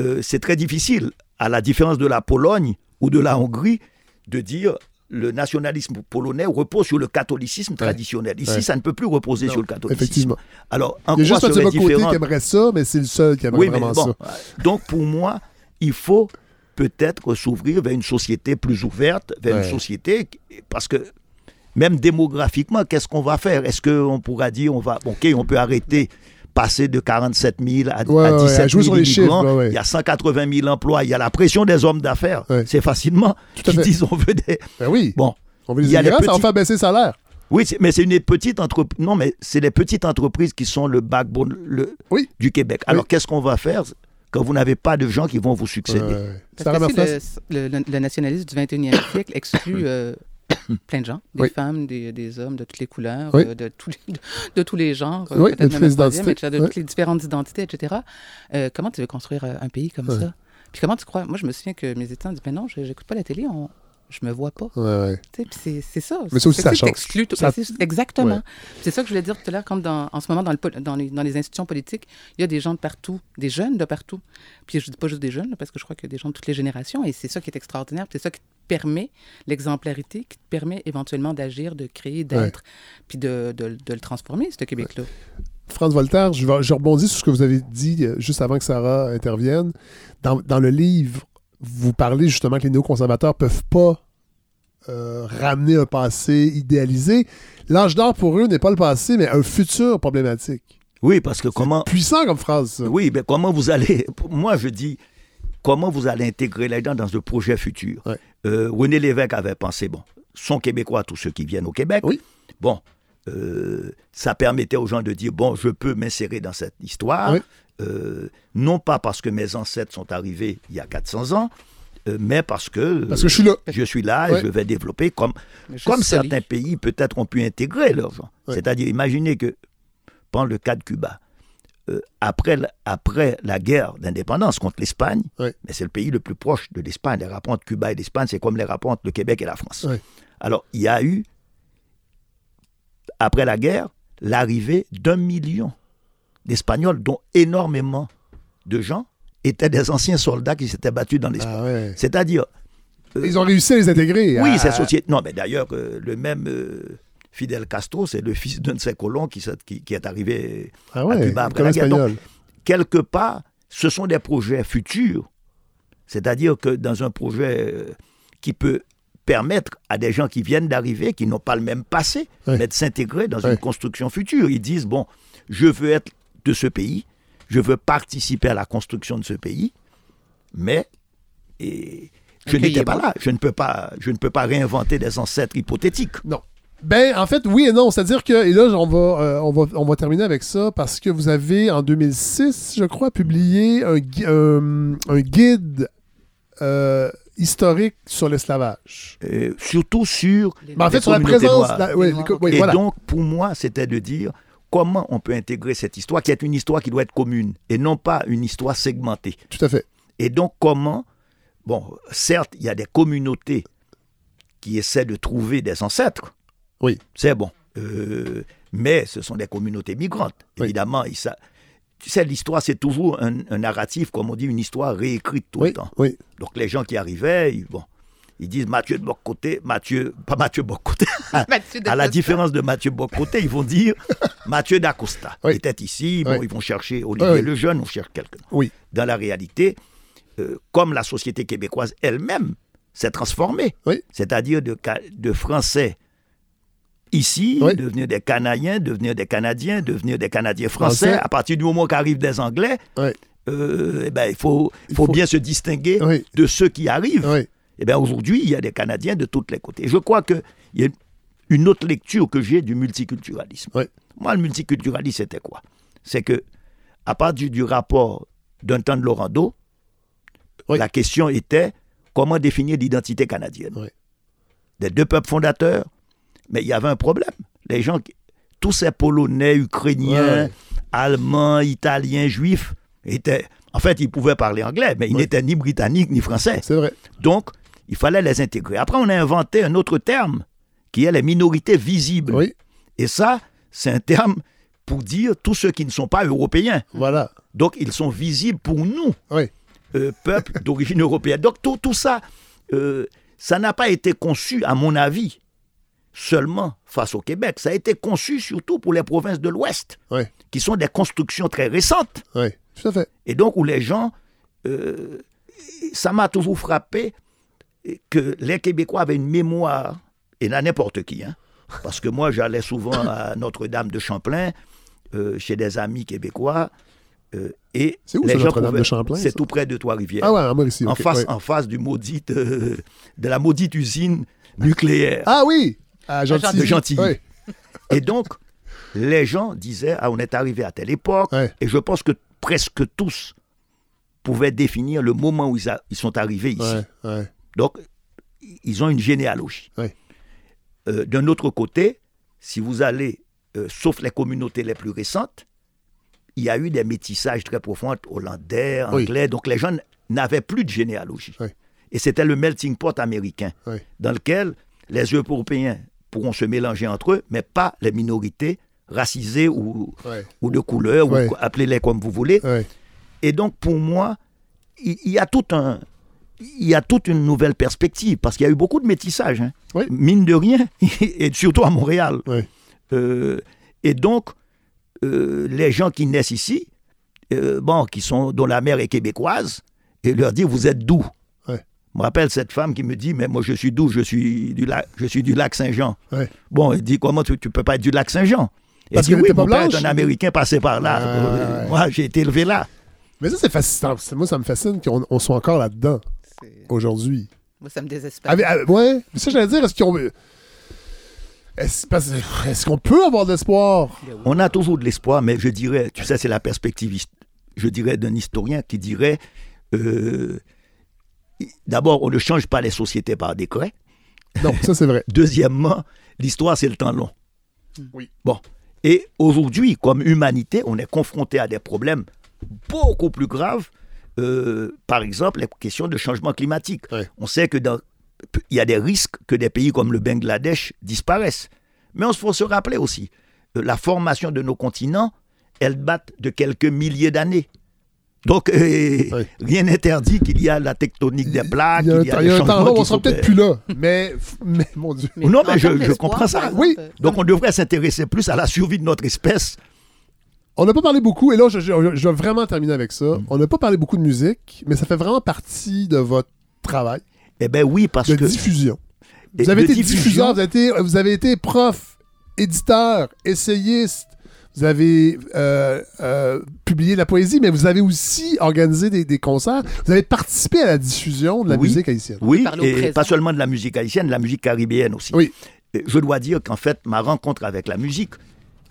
euh, c'est très difficile, à la différence de la Pologne ou de la Hongrie, de dire le nationalisme polonais repose sur le catholicisme traditionnel. Ici, Ouais. ça ne peut plus reposer Non, sur le catholicisme. Effectivement. Alors, en Il y a juste différent qui aimerait ça, mais c'est le seul qui aimerait oui, vraiment bon. ça. Donc, pour moi, il faut peut-être s'ouvrir vers une société plus ouverte, vers Ouais. une société. Parce que, même démographiquement, qu'est-ce qu'on va faire? Est-ce qu'on pourra dire, on va. OK, on peut arrêter, passer de 47 000 à, Ouais, à ouais, 17 à jouer 000 sur les chiffres, immigrants. ouais, ouais. Il y a 180 000 emplois. Il y a la pression des hommes d'affaires. Ouais. C'est facilement qui fait. disent on veut des. Ben oui. Bon. On veut les il y a les immigrants, ça va petits- faire baisser le salaire. Oui, mais c'est une petite entreprise. Non, mais c'est les petites entreprises qui sont le backbone le, Oui. du Québec. Alors, Oui. qu'est-ce qu'on va faire quand vous n'avez pas de gens qui vont vous succéder? Ouais. Parce que le, le- le nationalisme du 21e siècle exclut euh, [COUGHS] plein de gens, des Oui. femmes, des, des hommes de toutes les couleurs, Oui. euh, de, tous les, de, de tous les genres, Oui, de toutes les identités. etc., de Oui. toutes les différentes identités, etc. Euh, comment tu veux construire euh, un pays comme ça? Puis comment tu crois? Moi, je me souviens que mes étudiants disent, ben non, je n'écoute pas la télé, on, je me vois pas. Ouais, ouais. C'est ça. Mais ça aussi, ça change. Ça- Exactement. Ouais. C'est ça que je voulais dire tout à l'heure, comme dans, en ce moment, dans, le, dans, les, dans les institutions politiques, il y a des gens de partout, des jeunes de partout. Puis je dis pas juste des jeunes, parce que je crois qu'il y a des gens de toutes les générations, et c'est ça qui est extraordinaire. C'est ça qui permet l'exemplarité, qui te permet éventuellement d'agir, de créer, d'être, puis de, de- de le transformer, ce Québec-là. France Voltaire, je, rebondis sur ce que vous avez dit euh, juste avant que Sarah intervienne. Dans, dans le livre, vous parlez justement que les néoconservateurs peuvent pas euh, ramener un passé idéalisé. L'âge d'or pour eux n'est pas le passé, mais un futur problématique. Oui, parce que comment. Puissant comme phrase, ça. Oui, mais comment vous allez. [LAUGHS] Moi, je dis, comment vous allez intégrer les gens dans ce projet futur? Ouais. Euh, René Lévesque avait pensé, bon, sont québécois tous ceux qui viennent au Québec. Oui. Bon, euh, ça permettait aux gens de dire, bon, je peux m'insérer dans cette histoire. Oui. Euh, non pas parce que mes ancêtres sont arrivés il y a 400 ans, euh, mais parce que, Parce que je suis là. je suis là Ouais. et je vais développer comme, certains pays peut-être ont pu intégrer leurs gens. Ouais. C'est-à-dire, imaginez que, prends le cas de Cuba, euh, après, la- après la guerre d'indépendance contre l'Espagne, mais c'est le pays le plus proche de l'Espagne. Les rapports entre Cuba et l'Espagne, c'est comme les rapports entre le Québec et la France. Alors, il y a eu, après la guerre, l'arrivée d'un million d'Espagnols, dont énormément de gens étaient des anciens soldats qui s'étaient battus dans l'Espagne. Ah ouais. C'est-à-dire, Ils ont réussi à les intégrer. oui, à- c'est société. Non, mais d'ailleurs, euh, le même euh, Fidel Castro, c'est le fils d'un de ses colons qui, s'est- qui- qui est arrivé Ah à ouais, Cuba après la guerre. Donc, quelque part, ce sont des projets futurs. C'est-à-dire que dans un projet euh, qui peut permettre à des gens qui viennent d'arriver, qui n'ont pas le même passé, Ouais. mais de s'intégrer dans Ouais. une construction future. Ils disent, bon, je veux être de ce pays, je veux participer à la construction de ce pays, mais et, je n'étais pas là. Je ne, peux pas, je ne peux pas réinventer des ancêtres hypothétiques. Non. Ben, en fait, oui et non. C'est-à-dire que, et là, on va, euh, on, va, on va terminer avec ça parce que vous avez, en 2006, je crois, publié un, un guide euh, historique sur l'esclavage. Euh, surtout sur Les- Ben, en fait, sur la présence. la- Les oui, et voilà. donc, pour moi, c'était de dire comment on peut intégrer cette histoire, qui est une histoire qui doit être commune, et non pas une histoire segmentée. Tout à fait. Et donc, comment, bon, certes, il y a des communautés qui essaient de trouver des ancêtres. Oui. C'est bon. Euh, mais ce sont des communautés migrantes. Oui. Évidemment, et ça, tu sais, l'histoire, c'est toujours un, un narratif, comme on dit, une histoire réécrite tout Oui, le temps. oui. Donc, les gens qui arrivaient, ils, bon, ils disent Mathieu de Bocoté, Mathieu, pas Mathieu Bocoté, [LAUGHS] Mathieu à la différence de Mathieu Bocoté, ils vont dire [LAUGHS] Mathieu d'Acosta. Oui. Il était ici, bon, Oui. ils vont chercher Olivier Oui, oui. le Jeune, on cherche quelqu'un. Oui. Dans la réalité, euh, comme la société québécoise elle-même s'est transformée, Oui. c'est-à-dire de Français ici, Oui. devenir des Canadiens, devenir des Canadiens, devenir des Canadiens français, Français. à partir du moment qu'arrivent des Anglais, Oui. euh, eh ben, il faut, il faut faut- bien se distinguer Oui. de ceux qui arrivent. Eh bien, aujourd'hui, il y a des Canadiens de tous les côtés. Je crois qu'il y a une autre lecture que j'ai du multiculturalisme. Moi, le multiculturalisme, c'était quoi? C'est que, à partir du rapport d'un temps de Laurando, la question était comment définir l'identité canadienne. Des deux peuples fondateurs, mais il y avait un problème. Les gens, qui- tous ces Polonais, Ukrainiens, Ouais. Allemands, Italiens, Juifs, étaient, en fait, ils pouvaient parler anglais, mais ils n'étaient ni britanniques ni français. C'est vrai. Donc, il fallait les intégrer. Après, on a inventé un autre terme, qui est les minorités visibles. Oui. Et ça, c'est un terme pour dire tous ceux qui ne sont pas européens. Voilà. Donc, ils sont visibles pour nous, Oui. euh, peuple d'origine [LAUGHS] européenne. Donc, tout, tout ça, euh, ça n'a pas été conçu, à mon avis, seulement face au Québec. Ça a été conçu surtout pour les provinces de l'Ouest, Oui. qui sont des constructions très récentes. Oui. Tout à fait. Et donc, où les gens, euh, ça m'a toujours frappé que les Québécois avaient une mémoire, et à n'importe qui, hein, parce que moi, j'allais souvent à Notre-Dame de Champlain, euh, chez des amis québécois, euh, et C'est où, les gens Notre-Dame de Champlain, C'est tout près de Trois-Rivières. Ah ouais, en Mauricie. en, ok, face, en face du maudit, euh, de la maudite usine nucléaire. Ah oui! À Gentilly. de Gentilly. Oui. Et donc, les gens disaient, ah, on est arrivé à telle époque, Ouais. et je pense que presque tous pouvaient définir le moment où ils, a- ils sont arrivés ici. Ouais, ouais. Donc, ils ont une généalogie. Ouais. Euh, D'un autre côté, si vous allez, euh, sauf les communautés les plus récentes, il y a eu des métissages très profonds entre hollandais, Oui. anglais, donc les gens n'avaient plus de généalogie. Oui. Et c'était le melting pot américain, Oui. dans lequel les Européens pourront se mélanger entre eux, mais pas les minorités racisées ou, Ouais. ou de couleur, Ouais. ou appelez-les comme vous voulez. Ouais. Et donc, pour moi, il il y, a tout un, il y a toute une nouvelle perspective, parce qu'il y a eu beaucoup de métissage, hein. Oui. mine de rien, [LAUGHS] et surtout à Montréal. Oui. Euh, et donc, euh, les gens qui naissent ici, euh, bon, qui sont, dont la mère est québécoise, et leur dire, vous êtes d'où? Me rappelle cette femme qui me dit, mais moi je suis d'où? Je suis du lac, je suis du lac Saint-Jean. Ouais. Bon, elle dit, comment tu, tu peux pas être du lac Saint-Jean? Elle Parce dit, qu'elle oui, mon père est blanche? un Américain passé par là. Ah, Euh, ouais. Moi, j'ai été élevé là. Mais ça, c'est fascinant. Moi, ça me fascine qu'on on soit encore là-dedans aujourd'hui. Moi, ça me désespère. Ouais, mais ça, j'allais dire, est-ce qu'on. Est-ce qu'on peut avoir de l'espoir? On a toujours de l'espoir, mais je dirais, tu sais, c'est la perspective, je dirais, d'un historien qui dirait, euh, d'abord, on ne change pas les sociétés par décret. Non, ça, c'est vrai. [LAUGHS] Deuxièmement, l'histoire, c'est le temps long. Oui. Bon. Et aujourd'hui, comme humanité, on est confronté à des problèmes beaucoup plus graves. Euh, par exemple, les questions de changement climatique. Ouais. On sait que dans, il y a des risques que des pays comme le Bangladesh disparaissent. Mais on faut se rappeler aussi, euh, la formation de nos continents, elle date de quelques milliers d'années. Donc, euh, rien n'interdit qu'il y a la tectonique des plaques, Il y a y il y a un temps changements long, qui on sera peut-être plus là. Mais, mais mon Dieu. Non, mais je- comprends ça. Oui. Donc, on devrait s'intéresser plus à la survie de notre espèce. On n'a pas parlé beaucoup, et là, je, je- je vais vraiment terminer avec ça. Mm. On n'a pas parlé beaucoup de musique, mais ça fait vraiment partie de votre travail Eh bien, oui, parce de que. diffusion. Et Vous avez de été diffusion, diffuseur, vous avez été, vous avez été prof, éditeur, essayiste, vous avez euh, euh, publié de la poésie, mais vous avez aussi organisé des, des concerts. Vous avez participé à la diffusion de la Oui. musique haïtienne. Oui, et pas seulement de la musique haïtienne, de la musique caribéenne aussi. Oui. Je dois dire qu'en fait, ma rencontre avec la musique,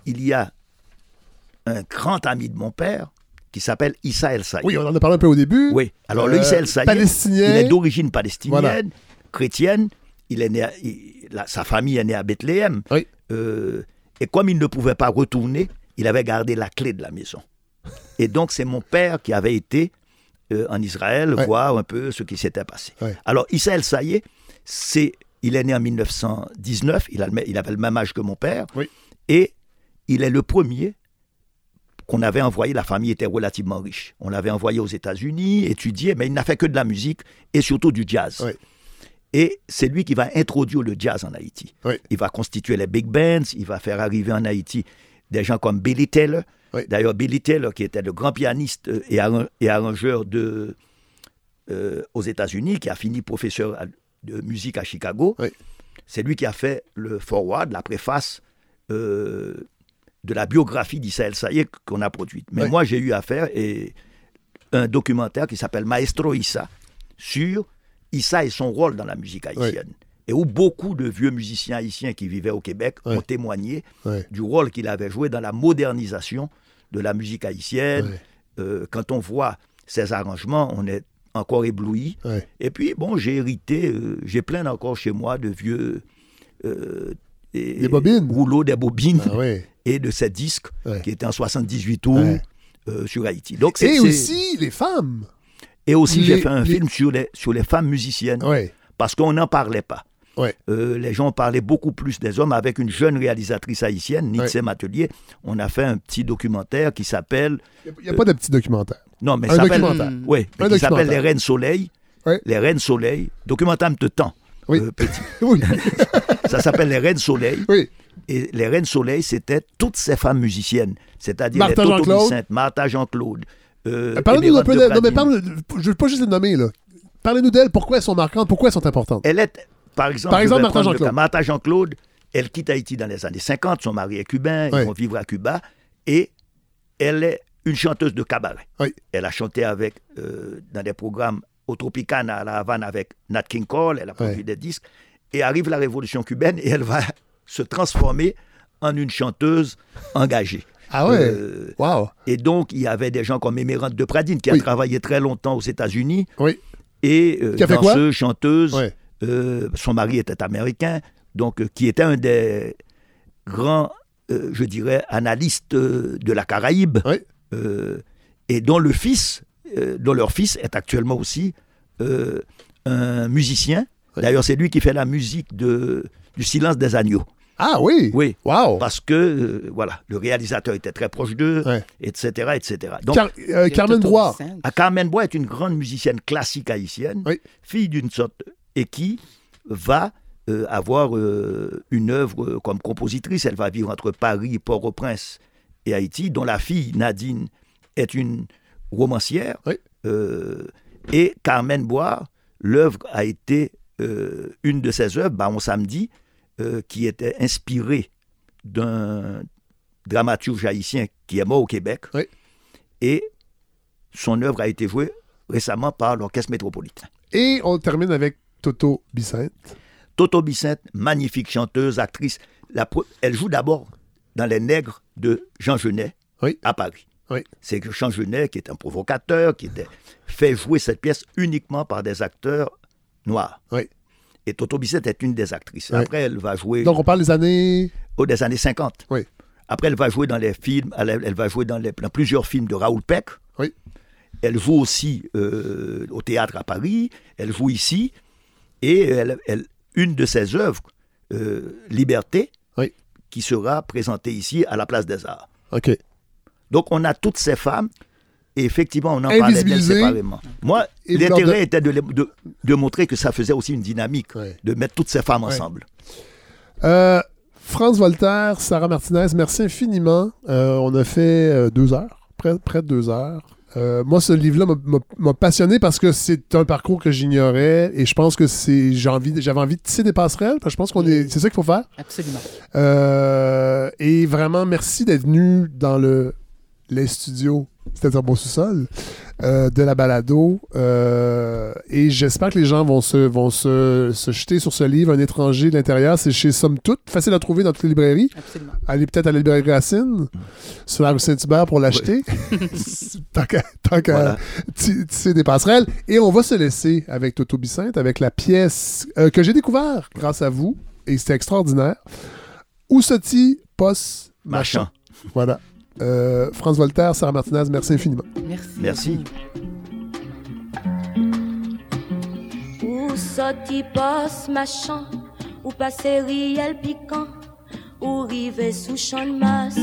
il y a un grand ami de mon père qui s'appelle Issa El Saïd. Oui, on en a parlé un peu au début. Oui. Alors, le Euh, Issa El Saïd, palestinien. il est d'origine palestinienne, Voilà. chrétienne. Il est né à- il- la- sa famille est née à Bethléem. Oui. Euh, et comme il ne pouvait pas retourner, il avait gardé la clé de la maison. Et donc, c'est mon père qui avait été euh, en Israël Ouais. voir un peu ce qui s'était passé. Ouais. Alors, Issa El Saïd, c'est, il est né en 1919, il, a avait le même âge que mon père, Oui. et il est le premier qu'on avait envoyé, la famille était relativement riche. On l'avait envoyé aux États-Unis, étudier, mais il n'a fait que de la musique et surtout du jazz. Oui. Et c'est lui qui va introduire le jazz en Haïti. Oui. Il va constituer les big bands, il va faire arriver en Haïti des gens comme Billy Taylor. Oui. D'ailleurs, Billy Taylor, qui était le grand pianiste et, arran- et arrangeur de, euh, aux États-Unis, qui a fini professeur de musique à Chicago, Oui. c'est lui qui a fait le forward, la préface euh, de la biographie d'Israël Saïd qu'on a produite. Mais moi, j'ai eu à faire et, un documentaire qui s'appelle Maestro Issa sur Issa et son rôle dans la musique haïtienne. Et où beaucoup de vieux musiciens haïtiens qui vivaient au Québec Oui. ont témoigné du rôle qu'il avait joué dans la modernisation de la musique haïtienne. Euh, quand on voit ces arrangements, on est encore ébloui. Et puis, bon, j'ai hérité, euh, j'ai plein encore chez moi de vieux euh, et- Des bobines. rouleaux, des bobines Ah [LAUGHS] et de ces disques qui étaient en 78 tours sur Haïti. Donc, Et aussi les femmes. Et aussi j'ai les- fait un les- film sur les, sur les femmes musiciennes Ouais. parce qu'on n'en parlait pas. Ouais. Euh, les gens parlaient beaucoup plus des hommes avec une jeune réalisatrice haïtienne, Nitse Matelier. On a fait un petit documentaire qui s'appelle. Il n'y a, pas de petit documentaire. Non, mais Un ça s'appelle. documentaire. Oui, Un qui s'appelle. Les Reines Soleil. Ouais. Les Reines Soleil. Documentaire de temps. Oui. euh, petit. [LAUGHS] Oui. [LAUGHS] Ça s'appelle Les Reines Soleil. oui. Et les Reines Soleil, c'était toutes ces femmes musiciennes. C'est-à-dire les Martha Toto Jean-Claude. Martha Jean-Claude. Euh, Parlez-nous un peu d'elle. de Non, mais parle, je veux pas juste les nommer, là. Parlez-nous d'elles, pourquoi elles sont marquantes, pourquoi elles sont importantes? Elle est, par exemple, Par exemple, Martha Jean-Claude. Martha Jean-Claude, elle quitte Haïti dans les années 50, son mari est cubain, ils vont vivre à Cuba, et elle est une chanteuse de cabaret. Oui. Elle a chanté avec, euh, dans des programmes au Tropicana à La Havane avec Nat King Cole, elle a produit des disques, et arrive la révolution cubaine, et elle va [LAUGHS] se transformer en une chanteuse engagée. Ah ouais? Euh, Wow. et donc, il y avait des gens comme Émérante de Pradine, qui Oui. a travaillé très longtemps aux États-Unis, Oui. et euh, Qui a fait danseuse, chanteuse. Ouais. Euh, son mari était américain, donc qui était un des grands, je dirais, analystes de la Caraïbe, Oui. et dont le fils, dont leur fils est actuellement aussi un musicien. Oui. D'ailleurs, c'est lui qui fait la musique de, du Silence des agneaux. Ah oui? Oui. Wow. Parce que, euh, voilà, le réalisateur était très proche d'eux, Ouais. etc., etc. Donc, Car- euh, Carmen Bois. Ah, Carmen Bois est une grande musicienne classique haïtienne, Oui. fille d'une sorte, et qui va euh, avoir euh, une œuvre comme compositrice. Elle va vivre entre Paris, Port-au-Prince et Haïti, dont la fille Nadine est une romancière. Oui. Euh, et Carmen Bois, l'œuvre a été euh, une de ses œuvres, Baron Samedi, euh, qui était inspirée d'un dramaturge haïtien qui est mort au Québec. Oui. Et son œuvre a été jouée récemment par l'Orchestre métropolitain. Et on termine avec Toto Bicinte. Toto Bicinte, magnifique chanteuse, actrice. La elle joue d'abord dans Les Nègres de Jean Genet Oui. à Paris. Oui. C'est que Jean Genet, qui est un provocateur, qui était, fait jouer cette pièce uniquement par des acteurs noirs. Oui. Et Toto Bicette est une des actrices. Après, elle va jouer Donc, on parle des années. oh, des années 50. Oui. Après, elle va jouer dans les films, elle, elle va jouer dans, les- dans plusieurs films de Raoul Peck. Oui. Elle joue aussi euh, au théâtre à Paris. Elle joue ici. Et elle, elle- une de ses œuvres, euh, Liberté, Oui. qui sera présentée ici à la Place des Arts. OK. Donc, on a toutes ces femmes. Et effectivement, on en parlait d'elles Invisibilisées. séparément. Moi, l'intérêt de- était de, de- de montrer que ça faisait aussi une dynamique, Ouais. de mettre toutes ces femmes Ouais. ensemble. Euh, France Voltaire, Sarah Martinez, merci infiniment. Euh, on a fait euh, deux heures, près, près de deux heures. Euh, moi, ce livre-là m'a- passionné parce que c'est un parcours que j'ignorais et je pense que c'est j'ai envie, j'avais envie de tisser des passerelles. parce que je pense qu'on est, c'est ça qu'il faut faire. Absolument. Euh, et vraiment, merci d'être venu dans le les studios, c'est-à-dire mon sous-sol, euh, de la balado. Euh, et j'espère que les gens vont se, vont se, se jeter sur ce livre, Un étranger de l'intérieur. C'est chez Somme Toute, facile à trouver dans toutes les librairies. Absolument. Allez peut-être à la librairie Racine, sur la rue Saint-Hubert pour l'acheter. [LAUGHS] [LAUGHS] tant qu'à tant qu'à Voilà. ti- tisser des passerelles. Et on va se laisser avec Toto Bicinte, avec la pièce euh, que j'ai découvert grâce à vous. Et c'était extraordinaire. Oussoti, Pos, Machin. Machin. Voilà. Euh, France Voltaire, Sarah Martinez, merci infiniment. Merci. Merci. Ou sorti passe machin, ou passer riel piquant, ou rive sous champ de masse?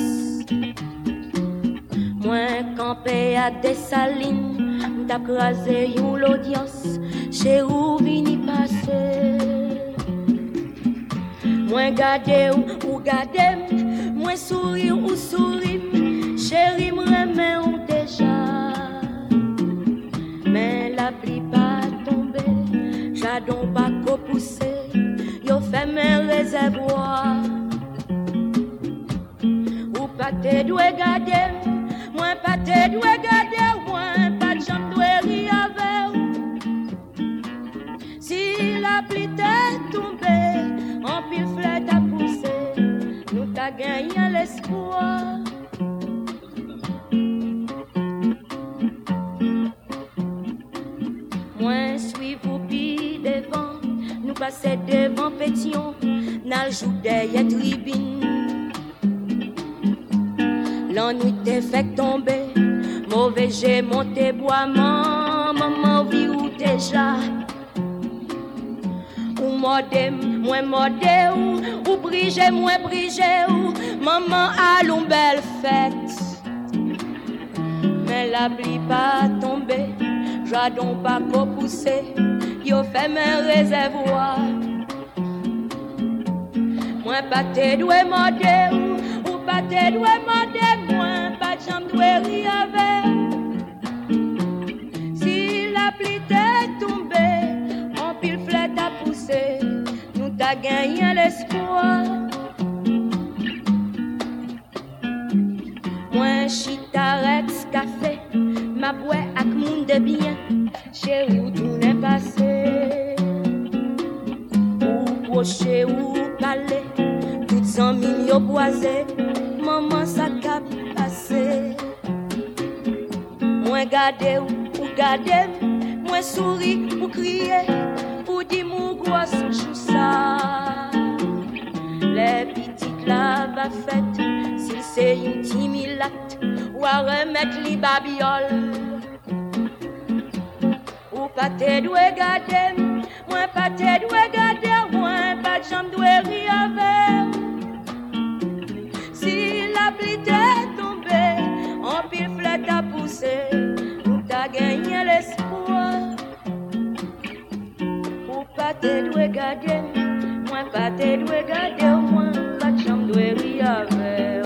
Moins campé à des salines, t'as crasé yon l'audience, chez où vini passer. Moins gade ou, ou gade, moins sourire ou sourire, chéri m'remet ou déjà. Mais la pluie pas tombé, j'adon pas qu'au poussé, yo fait mes réservoirs. Ou pas te doué garder, moi pas te doué garder, moi pas de chambre doué. Si la pluie t'est tombée, en pile flèche à pousser, nous t'a gagné l'espoir. Moi suis vous pi devant, nous passer devant pétion, n'al joue derrière tribune. L'ennui t'est fait tomber, mauvais j'ai monté bois, maman vit où déjà? Ou modem, moins modé, ou, ou brigé, moins brigé, ou maman allons belle fête. Mais la pas tombé, j'adon pas qu'au poussé, yo fait mes réservoirs. Moi pas te doué modé, ou, ou pas te doué modé, moi pas de chambre doué rire avec. Si la pluie t'est tombée, en pile flèche à pousser, nous t'a gagné l'espoir. Moi, chitarex café, ma boue ak moun de bien, chéri ou tout n'est passé. Ou poché ou palais, toutes cent mille yo boisé, maman sa cap passé. Moi gade ou, ou gade, moi souris ou crier, ou di mou gros chou ça. Les petites la va fête, si c'est une timilate, ou à remettre les babioles. Ou pas te doué garder, moi pas te doué garder, moi pas de jambe doué rire avec. Si la pluie t'est tombée, en pile flèche à pousser, nous t'a gagné l'espoir. Ou pas te doué garder, moi pas te doué garder, duele a ver.